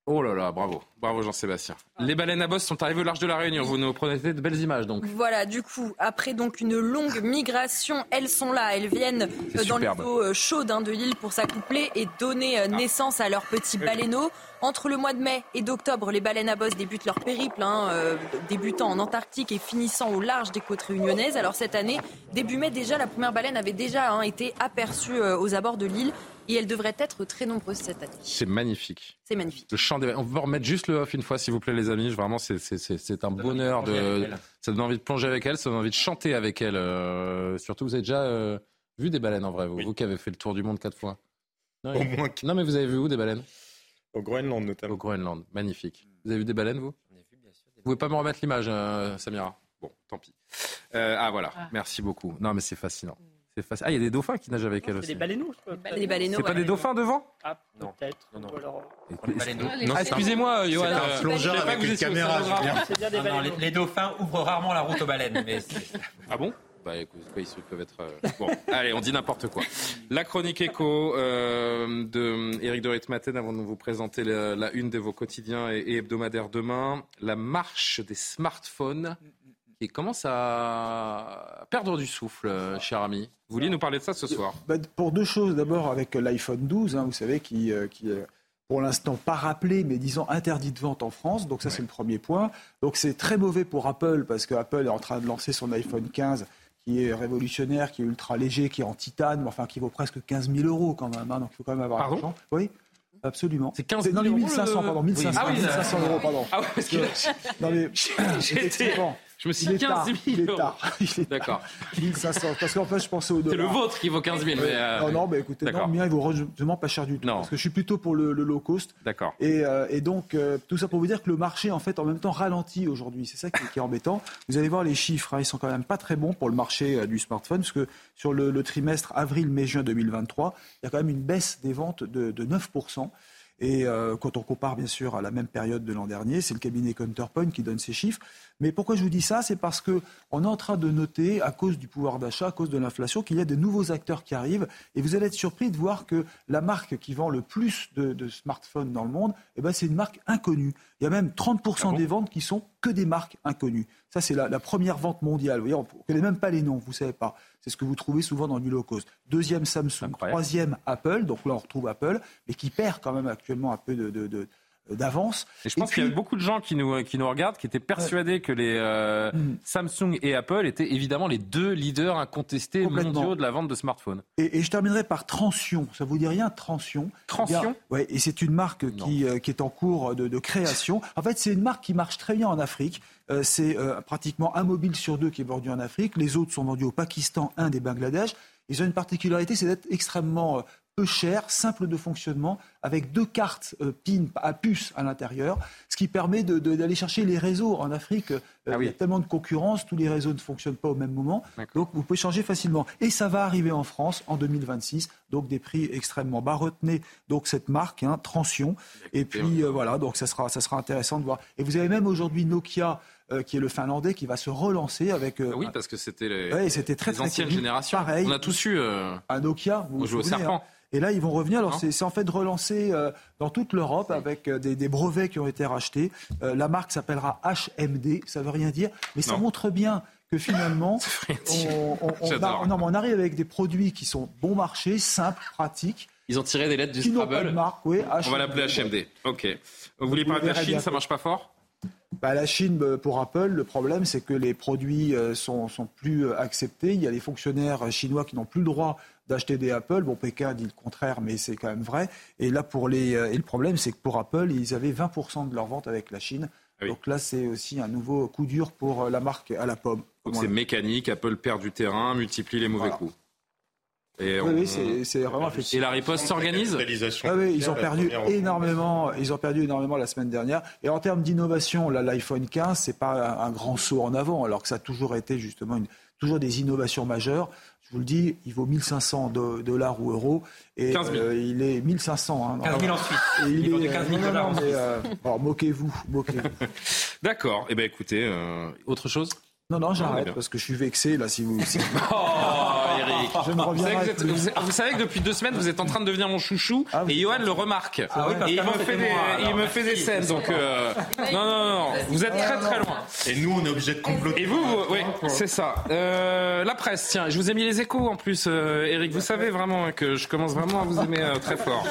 Oh là là, bravo. Bravo Jean-Sébastien. Les baleines à bosse sont arrivées au large de la Réunion. Vous nous prenez de belles images donc. Voilà, du coup, après donc une longue migration, elles sont là, elles viennent euh, dans les eaux euh, chaudes hein, de l'île pour s'accoupler et donner euh, naissance à leurs petits baleineaux. Entre le mois de mai et d'octobre, les baleines à bosse débutent leur périple, hein, euh, débutant en Antarctique et finissant au large des côtes réunionnaises. Alors cette année, début mai déjà, la première baleine avait déjà hein, été aperçue euh, aux abords de l'île et elle devrait être très nombreuse cette année. C'est magnifique. C'est magnifique. Le chant des... On peut remettre juste le off une fois, s'il vous plaît, les amis. Vraiment, c'est- c'est c'est- c'est un bonheur de. Ça donne envie de plonger avec elle, ça donne envie de chanter avec elle. euh, Surtout, vous avez déjà euh, vu des baleines en vrai, vous, vous qui avez fait le tour du monde quatre fois. Non, Au il- moins non mais vous avez vu où des baleines? Au Groenland notamment. Au Groenland, magnifique. Vous avez vu des baleines, vous? Vous pouvez pas me remettre l'image, euh, Samira? Bon, tant pis. Euh, ah voilà, merci beaucoup. Non mais c'est fascinant. C'est Ah, il y a des dauphins qui nagent avec elle C'est aussi. des baleineaux. Des baleineaux, C'est pas des dauphins devant? Ah, peut-être. Ou alors- Ah, excusez-moi, Johan. C'est un euh, plongeur avec une caméra, Non, non, les, dauphins ouvrent rarement la route aux baleines. Mais Ah bon? Bah écoute, ils peuvent être. euh, Bon, allez, on dit n'importe quoi. La chronique écho euh, de Éric de Ritmaten avant de vous présenter la, la une de vos quotidiens et, et hebdomadaires demain. La marche des smartphones qui commence à perdre du souffle, euh, cher ami. Vous vouliez nous parler de ça ce soir? Bah, Pour deux choses. D'abord, avec l'iPhone 12, hein, vous savez, qui, euh, qui est pour l'instant pas rappelé, mais disons interdit de vente en France. Donc ça, c'est le premier point. Donc c'est très mauvais pour Apple, parce que Apple est en train de lancer son iPhone 15 qui est révolutionnaire, qui est ultra léger, qui est en titane, mais enfin qui vaut presque 15 000 euros quand même. hein, donc il faut quand même avoir Pardon? l'argent. Oui. Absolument. C'est 15 000 Non, les euros, 1500, le- pardon, Oui. 1500, Ah oui, 1500 euros, pardon. Ah ouais, parce que Non, mais, J'étais- effectivement, je me suis dit est 15 tard, 000 il est tard, D'accord. 1500. Parce qu'en fait, je pensais au dollar. C'est le vôtre qui vaut 15 000. Mais euh, Non, non, mais écoutez, non, le mien, il vaut vraiment pas cher du tout. Non. Parce que je suis plutôt pour le, le low cost. D'accord. Et, euh, et donc, euh, tout ça pour vous dire que le marché, en fait, en même temps, ralentit aujourd'hui. C'est ça qui, qui est embêtant. Vous allez voir les chiffres, hein, ils sont quand même pas très bons pour le marché du smartphone, parce que sur le, le trimestre avril-mai-juin 2023, il y a quand même une baisse des ventes de, de 9%. Et euh, quand on compare bien sûr à la même période de l'an dernier, c'est le cabinet Counterpoint qui donne ces chiffres. Mais pourquoi je vous dis ça? C'est parce que on est en train de noter, à cause du pouvoir d'achat, à cause de l'inflation, qu'il y a de nouveaux acteurs qui arrivent. Et vous allez être surpris de voir que la marque qui vend le plus de, de smartphones dans le monde, eh ben, c'est une marque inconnue. Il y a même 30% des ventes qui sont que des marques inconnues. Ça, c'est la, la première vente mondiale. Vous voyez, on ne connaît même pas les noms, vous ne savez pas. C'est ce que vous trouvez souvent dans du low cost. Deuxième Samsung, troisième Apple, donc là on retrouve Apple, mais qui perd quand même actuellement un peu de- de- de- d'avance. Et je pense qu'il y a beaucoup de gens qui nous, qui nous regardent qui étaient persuadés que les euh, Mm. Samsung et Apple étaient évidemment les deux leaders incontestés mondiaux de la vente de smartphones. Et, et je terminerai par Transion. Ça vous dit rien, Transion? Transion ouais, Et c'est une marque qui, euh, qui est en cours de, de création. En fait, c'est une marque qui marche très bien en Afrique. Euh, c'est euh, pratiquement un mobile sur deux qui est vendu en Afrique. Les autres sont vendus au Pakistan, Inde et Bangladesh. Ils ont une particularité, c'est d'être extrêmement euh, peu cher, simple de fonctionnement, avec deux cartes euh, PIN à puce à l'intérieur, ce qui permet d'aller chercher les réseaux. En Afrique, euh, Ah il y a tellement de concurrence, tous les réseaux ne fonctionnent pas au même moment, donc vous pouvez changer facilement. Et ça va arriver en France en 2026, donc des prix extrêmement bas. Retenez donc cette marque, hein, Transion, et puis euh, voilà, donc ça sera, ça sera intéressant de voir. Et vous avez même aujourd'hui Nokia, euh, qui est le finlandais, qui va se relancer avec... euh, Ah oui, parce que c'était les, Ouais, très, les très anciennes générations. Pareil. On a tous eu. euh, un Nokia. Vous On vous joue au souvenez, serpent. hein. Et là, ils vont revenir. Alors, c'est en fait de relancer euh, dans toute l'Europe avec euh, des, des brevets qui ont été rachetés. Euh, la marque s'appellera HMD. Ça veut rien dire, mais ça Non. montre bien que finalement, on, on- on J'adore. a- non, mais on arrive avec des produits qui sont bon marché, simples, pratiques. Ils ont tiré des lettres du Qui n'ont pas Scrabble. de marque, oui, On va l'appeler HMD. Ok. Vous voulez parler de la Chine, bien. ça marche pas fort? Bah, la Chine, bah, pour Apple, le problème, c'est que les produits euh, sont, sont plus acceptés. Il y a les fonctionnaires chinois qui n'ont plus le droit d'acheter des Apple. Bon, Pékin dit le contraire, mais c'est quand même vrai. Et là, pour les, euh, et le problème, c'est que pour Apple, ils avaient 20% de leur vente avec la Chine. Ah Donc là, c'est aussi un nouveau coup dur pour euh, la marque à la pomme. Donc c'est mécanique, Apple perd du terrain, multiplie les mauvais Voilà. coups. Et, Oui, on- oui, c'est- c'est vraiment. Et la riposte s'organise Ah oui, ils ont perdu énormément. Ils ont perdu énormément la semaine dernière. Et en termes d'innovation, l'iPhone 15, c'est pas un, un grand saut en avant, alors que ça a toujours été justement une, toujours des innovations majeures. Je vous le dis, il vaut 1500 do- dollars ou euros. Et 15 000. euh, il est 1500. Hein, 15 000 en Suisse. Et il Il est, de 15 000 non, non, dollars en Suisse. euh, alors, moquez-vous, moquez-vous. D'accord. Eh ben écoutez, euh, autre chose? Non, non, j'arrête bien. parce que je suis vexé là. Si vous, si vous- Oh, Je ne vous, savez reviendrai que vous, êtes- plus. vous- vous savez que depuis deux semaines, vous êtes en train de devenir mon chouchou et Johan le remarque. Ah oui, parce et il me fait des, il me fait des scènes. Donc, euh, non, non, non, vous êtes très très loin. Et nous, on est obligé de comploter. Et vous, vous- oui, c'est ça. Euh, la presse, tiens, je vous ai mis les échos en plus, euh, Eric. Vous savez vraiment que je commence vraiment à vous aimer euh, très fort.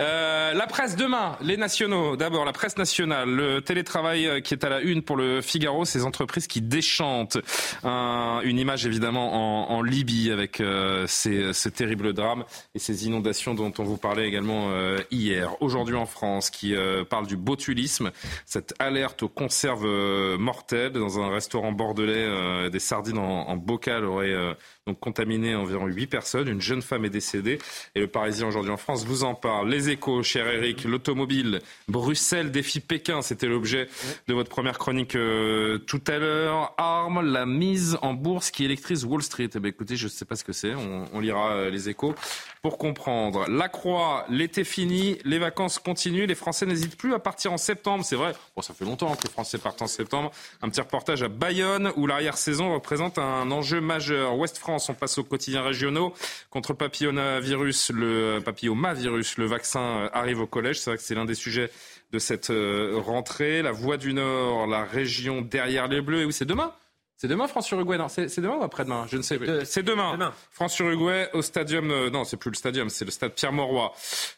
Euh, la presse demain, les nationaux. D'abord, la presse nationale, le télétravail qui est à la une pour le Figaro, ces entreprises qui déchantent. Un- une image évidemment en, en Libye avec euh, ces, ce terrible drame et ces inondations dont on vous parlait également euh, hier. Aujourd'hui en France, qui euh, parle du botulisme, cette alerte aux conserves euh, mortelles dans un restaurant bordelais, euh, des sardines en, en bocal auraient euh, donc contaminé environ 8 personnes. Une jeune femme est décédée et le Parisien aujourd'hui en France vous en parle. Les échos, cher Eric, l'automobile, Bruxelles défie Pékin, c'était l'objet de votre première chronique euh, tout à l'heure. Arme, la mise en bourse qui électrise Wall Street. Eh bien, écoutez, je ne sais pas ce que c'est, on, lira euh, les échos pour comprendre. La Croix, l'été fini, les vacances continuent, les Français n'hésitent plus à partir en septembre. C'est vrai, bon, ça fait longtemps que les Français partent en septembre. Un petit reportage à Bayonne où l'arrière-saison représente un enjeu majeur. Ouest On passe aux quotidiens régionaux. Contre le papillomavirus, le papillomavirus, le vaccin euh, arrive au collège. C'est vrai que c'est l'un des sujets de cette euh, rentrée. La Voie du Nord, la région derrière les Bleus. Et oui, c'est demain c'est demain France-Uruguay, non C'est demain ou après-demain? Je ne sais plus. C'est demain. France-Uruguay au stadium. euh, non, c'est plus le stadium, c'est le stade Pierre-Mauroy.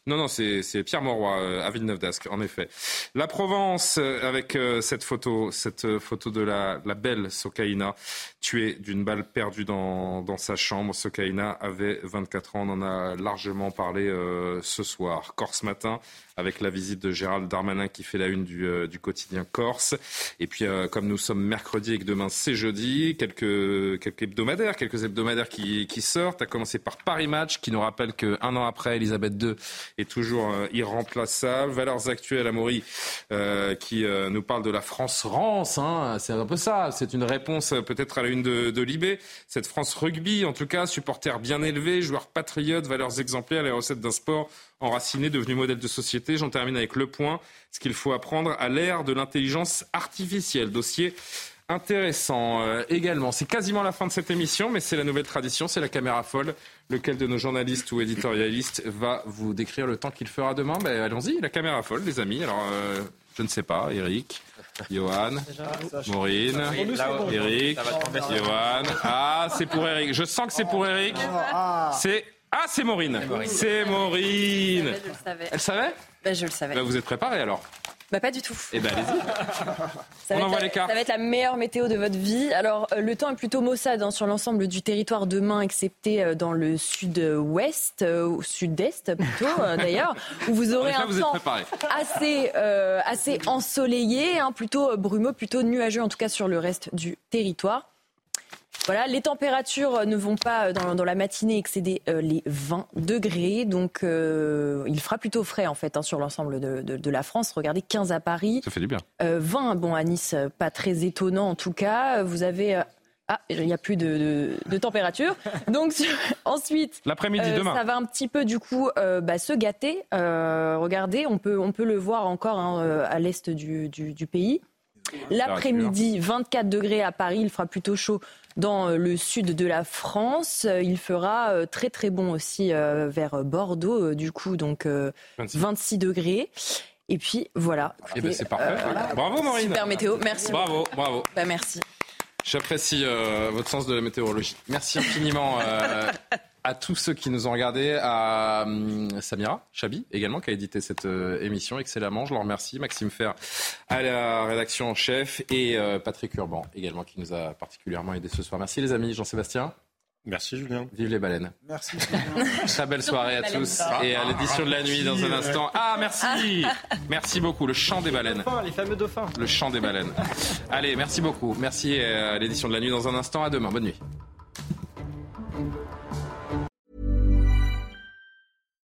Non, non, c'est c'est Pierre-Mauroy euh, à Villeneuve-d'Ascq, en effet. La Provence euh, avec euh, cette photo, cette euh, photo de la, la belle Sokaina, tuée d'une balle perdue dans, dans sa chambre. Sokaina avait 24 ans, on en a largement parlé euh, ce soir. Corse matin avec la visite de Gérald Darmanin qui fait la une du, euh, du quotidien Corse. Et puis, euh, comme nous sommes mercredi et que demain c'est jeudi, quelques, quelques hebdomadaires, quelques hebdomadaires qui, qui sortent, à commencer par Paris Match, qui nous rappelle qu'un an après, Elisabeth II est toujours euh, irremplaçable. Valeurs actuelles, Amaury, euh, qui euh, nous parle de la France-Rance. Hein, c'est un peu ça. C'est une réponse peut-être à la une de, de Libé. Cette France rugby, en tout cas, supporters bien élevés, joueurs patriotes, valeurs exemplaires, les recettes d'un sport enraciné, devenu modèle de société. J'en termine avec le point. Ce qu'il faut apprendre à l'ère de l'intelligence artificielle. Dossier intéressant euh, également. C'est quasiment la fin de cette émission, mais c'est la nouvelle tradition, c'est la caméra folle. Lequel de nos journalistes ou éditorialistes va vous décrire le temps qu'il fera demain? Ben, Allons-y, la caméra folle, les amis. Alors, euh, je ne sais pas, Eric. Johan, Maureen. Eric, Johan. Ah, c'est pour Eric. Je sens que c'est pour Eric. C'est ah, c'est Maureen. C'est Maureen. Je le savais. Elle savait Bah, je le savais. Bah, Vous êtes préparé alors Bah, pas du tout. Eh ben allez-y. Ça On va, envoie être les la, cartes. ça va être la meilleure météo de votre vie. Alors, euh, le temps est plutôt maussade hein, sur l'ensemble du territoire demain, excepté euh, dans le sud-ouest, euh, ou sud-est plutôt euh, d'ailleurs, où vous aurez un vous êtes temps assez, euh, assez ensoleillé, hein, plutôt brumeux, plutôt nuageux en tout cas sur le reste du territoire. Voilà, les températures ne vont pas euh, dans, dans la matinée excéder euh, les 20 degrés, donc euh, il fera plutôt frais en fait hein, sur l'ensemble de, de- de la France. Regardez, 15 à Paris, Ça fait du bien. euh, 20 bon à Nice, pas très étonnant en tout cas. Vous avez ah, il n'y a plus de, de- de température. Donc sur- ensuite, L'après-midi, euh, demain. ça va un petit peu du coup euh, bah, se gâter. Euh, regardez, on peut on peut le voir encore hein, à l'est du, du- du pays. L'après-midi, 24 degrés à Paris, il fera plutôt chaud dans euh, le sud de la France. Euh, Il fera euh, très très bon aussi vers Bordeaux, du coup, donc euh, 26. 26 degrés. Et puis voilà. Eh ben, c'est parfait. Euh, Bravo Maureen. Super météo, merci. Bravo, bravo. Bah, merci. J'apprécie euh, votre sens de la météorologie. Merci infiniment euh, à tous ceux qui nous ont regardés, à hum, Samira Chabi également qui a édité cette euh, émission excellemment. Je le remercie. Maxime Fer à la rédaction en chef et euh, Patrick Urban également qui nous a particulièrement aidé ce soir. Merci les amis. Jean-Sébastien. Merci Julien. Vive les baleines. Merci. Très belle soirée à tous et à l'édition de la nuit dans un instant. Ah merci, merci beaucoup. Le chant des baleines. Les fameux dauphins. Le chant des baleines. Allez, merci beaucoup. Merci euh, à l'édition de la nuit dans un instant. À demain. Bonne nuit.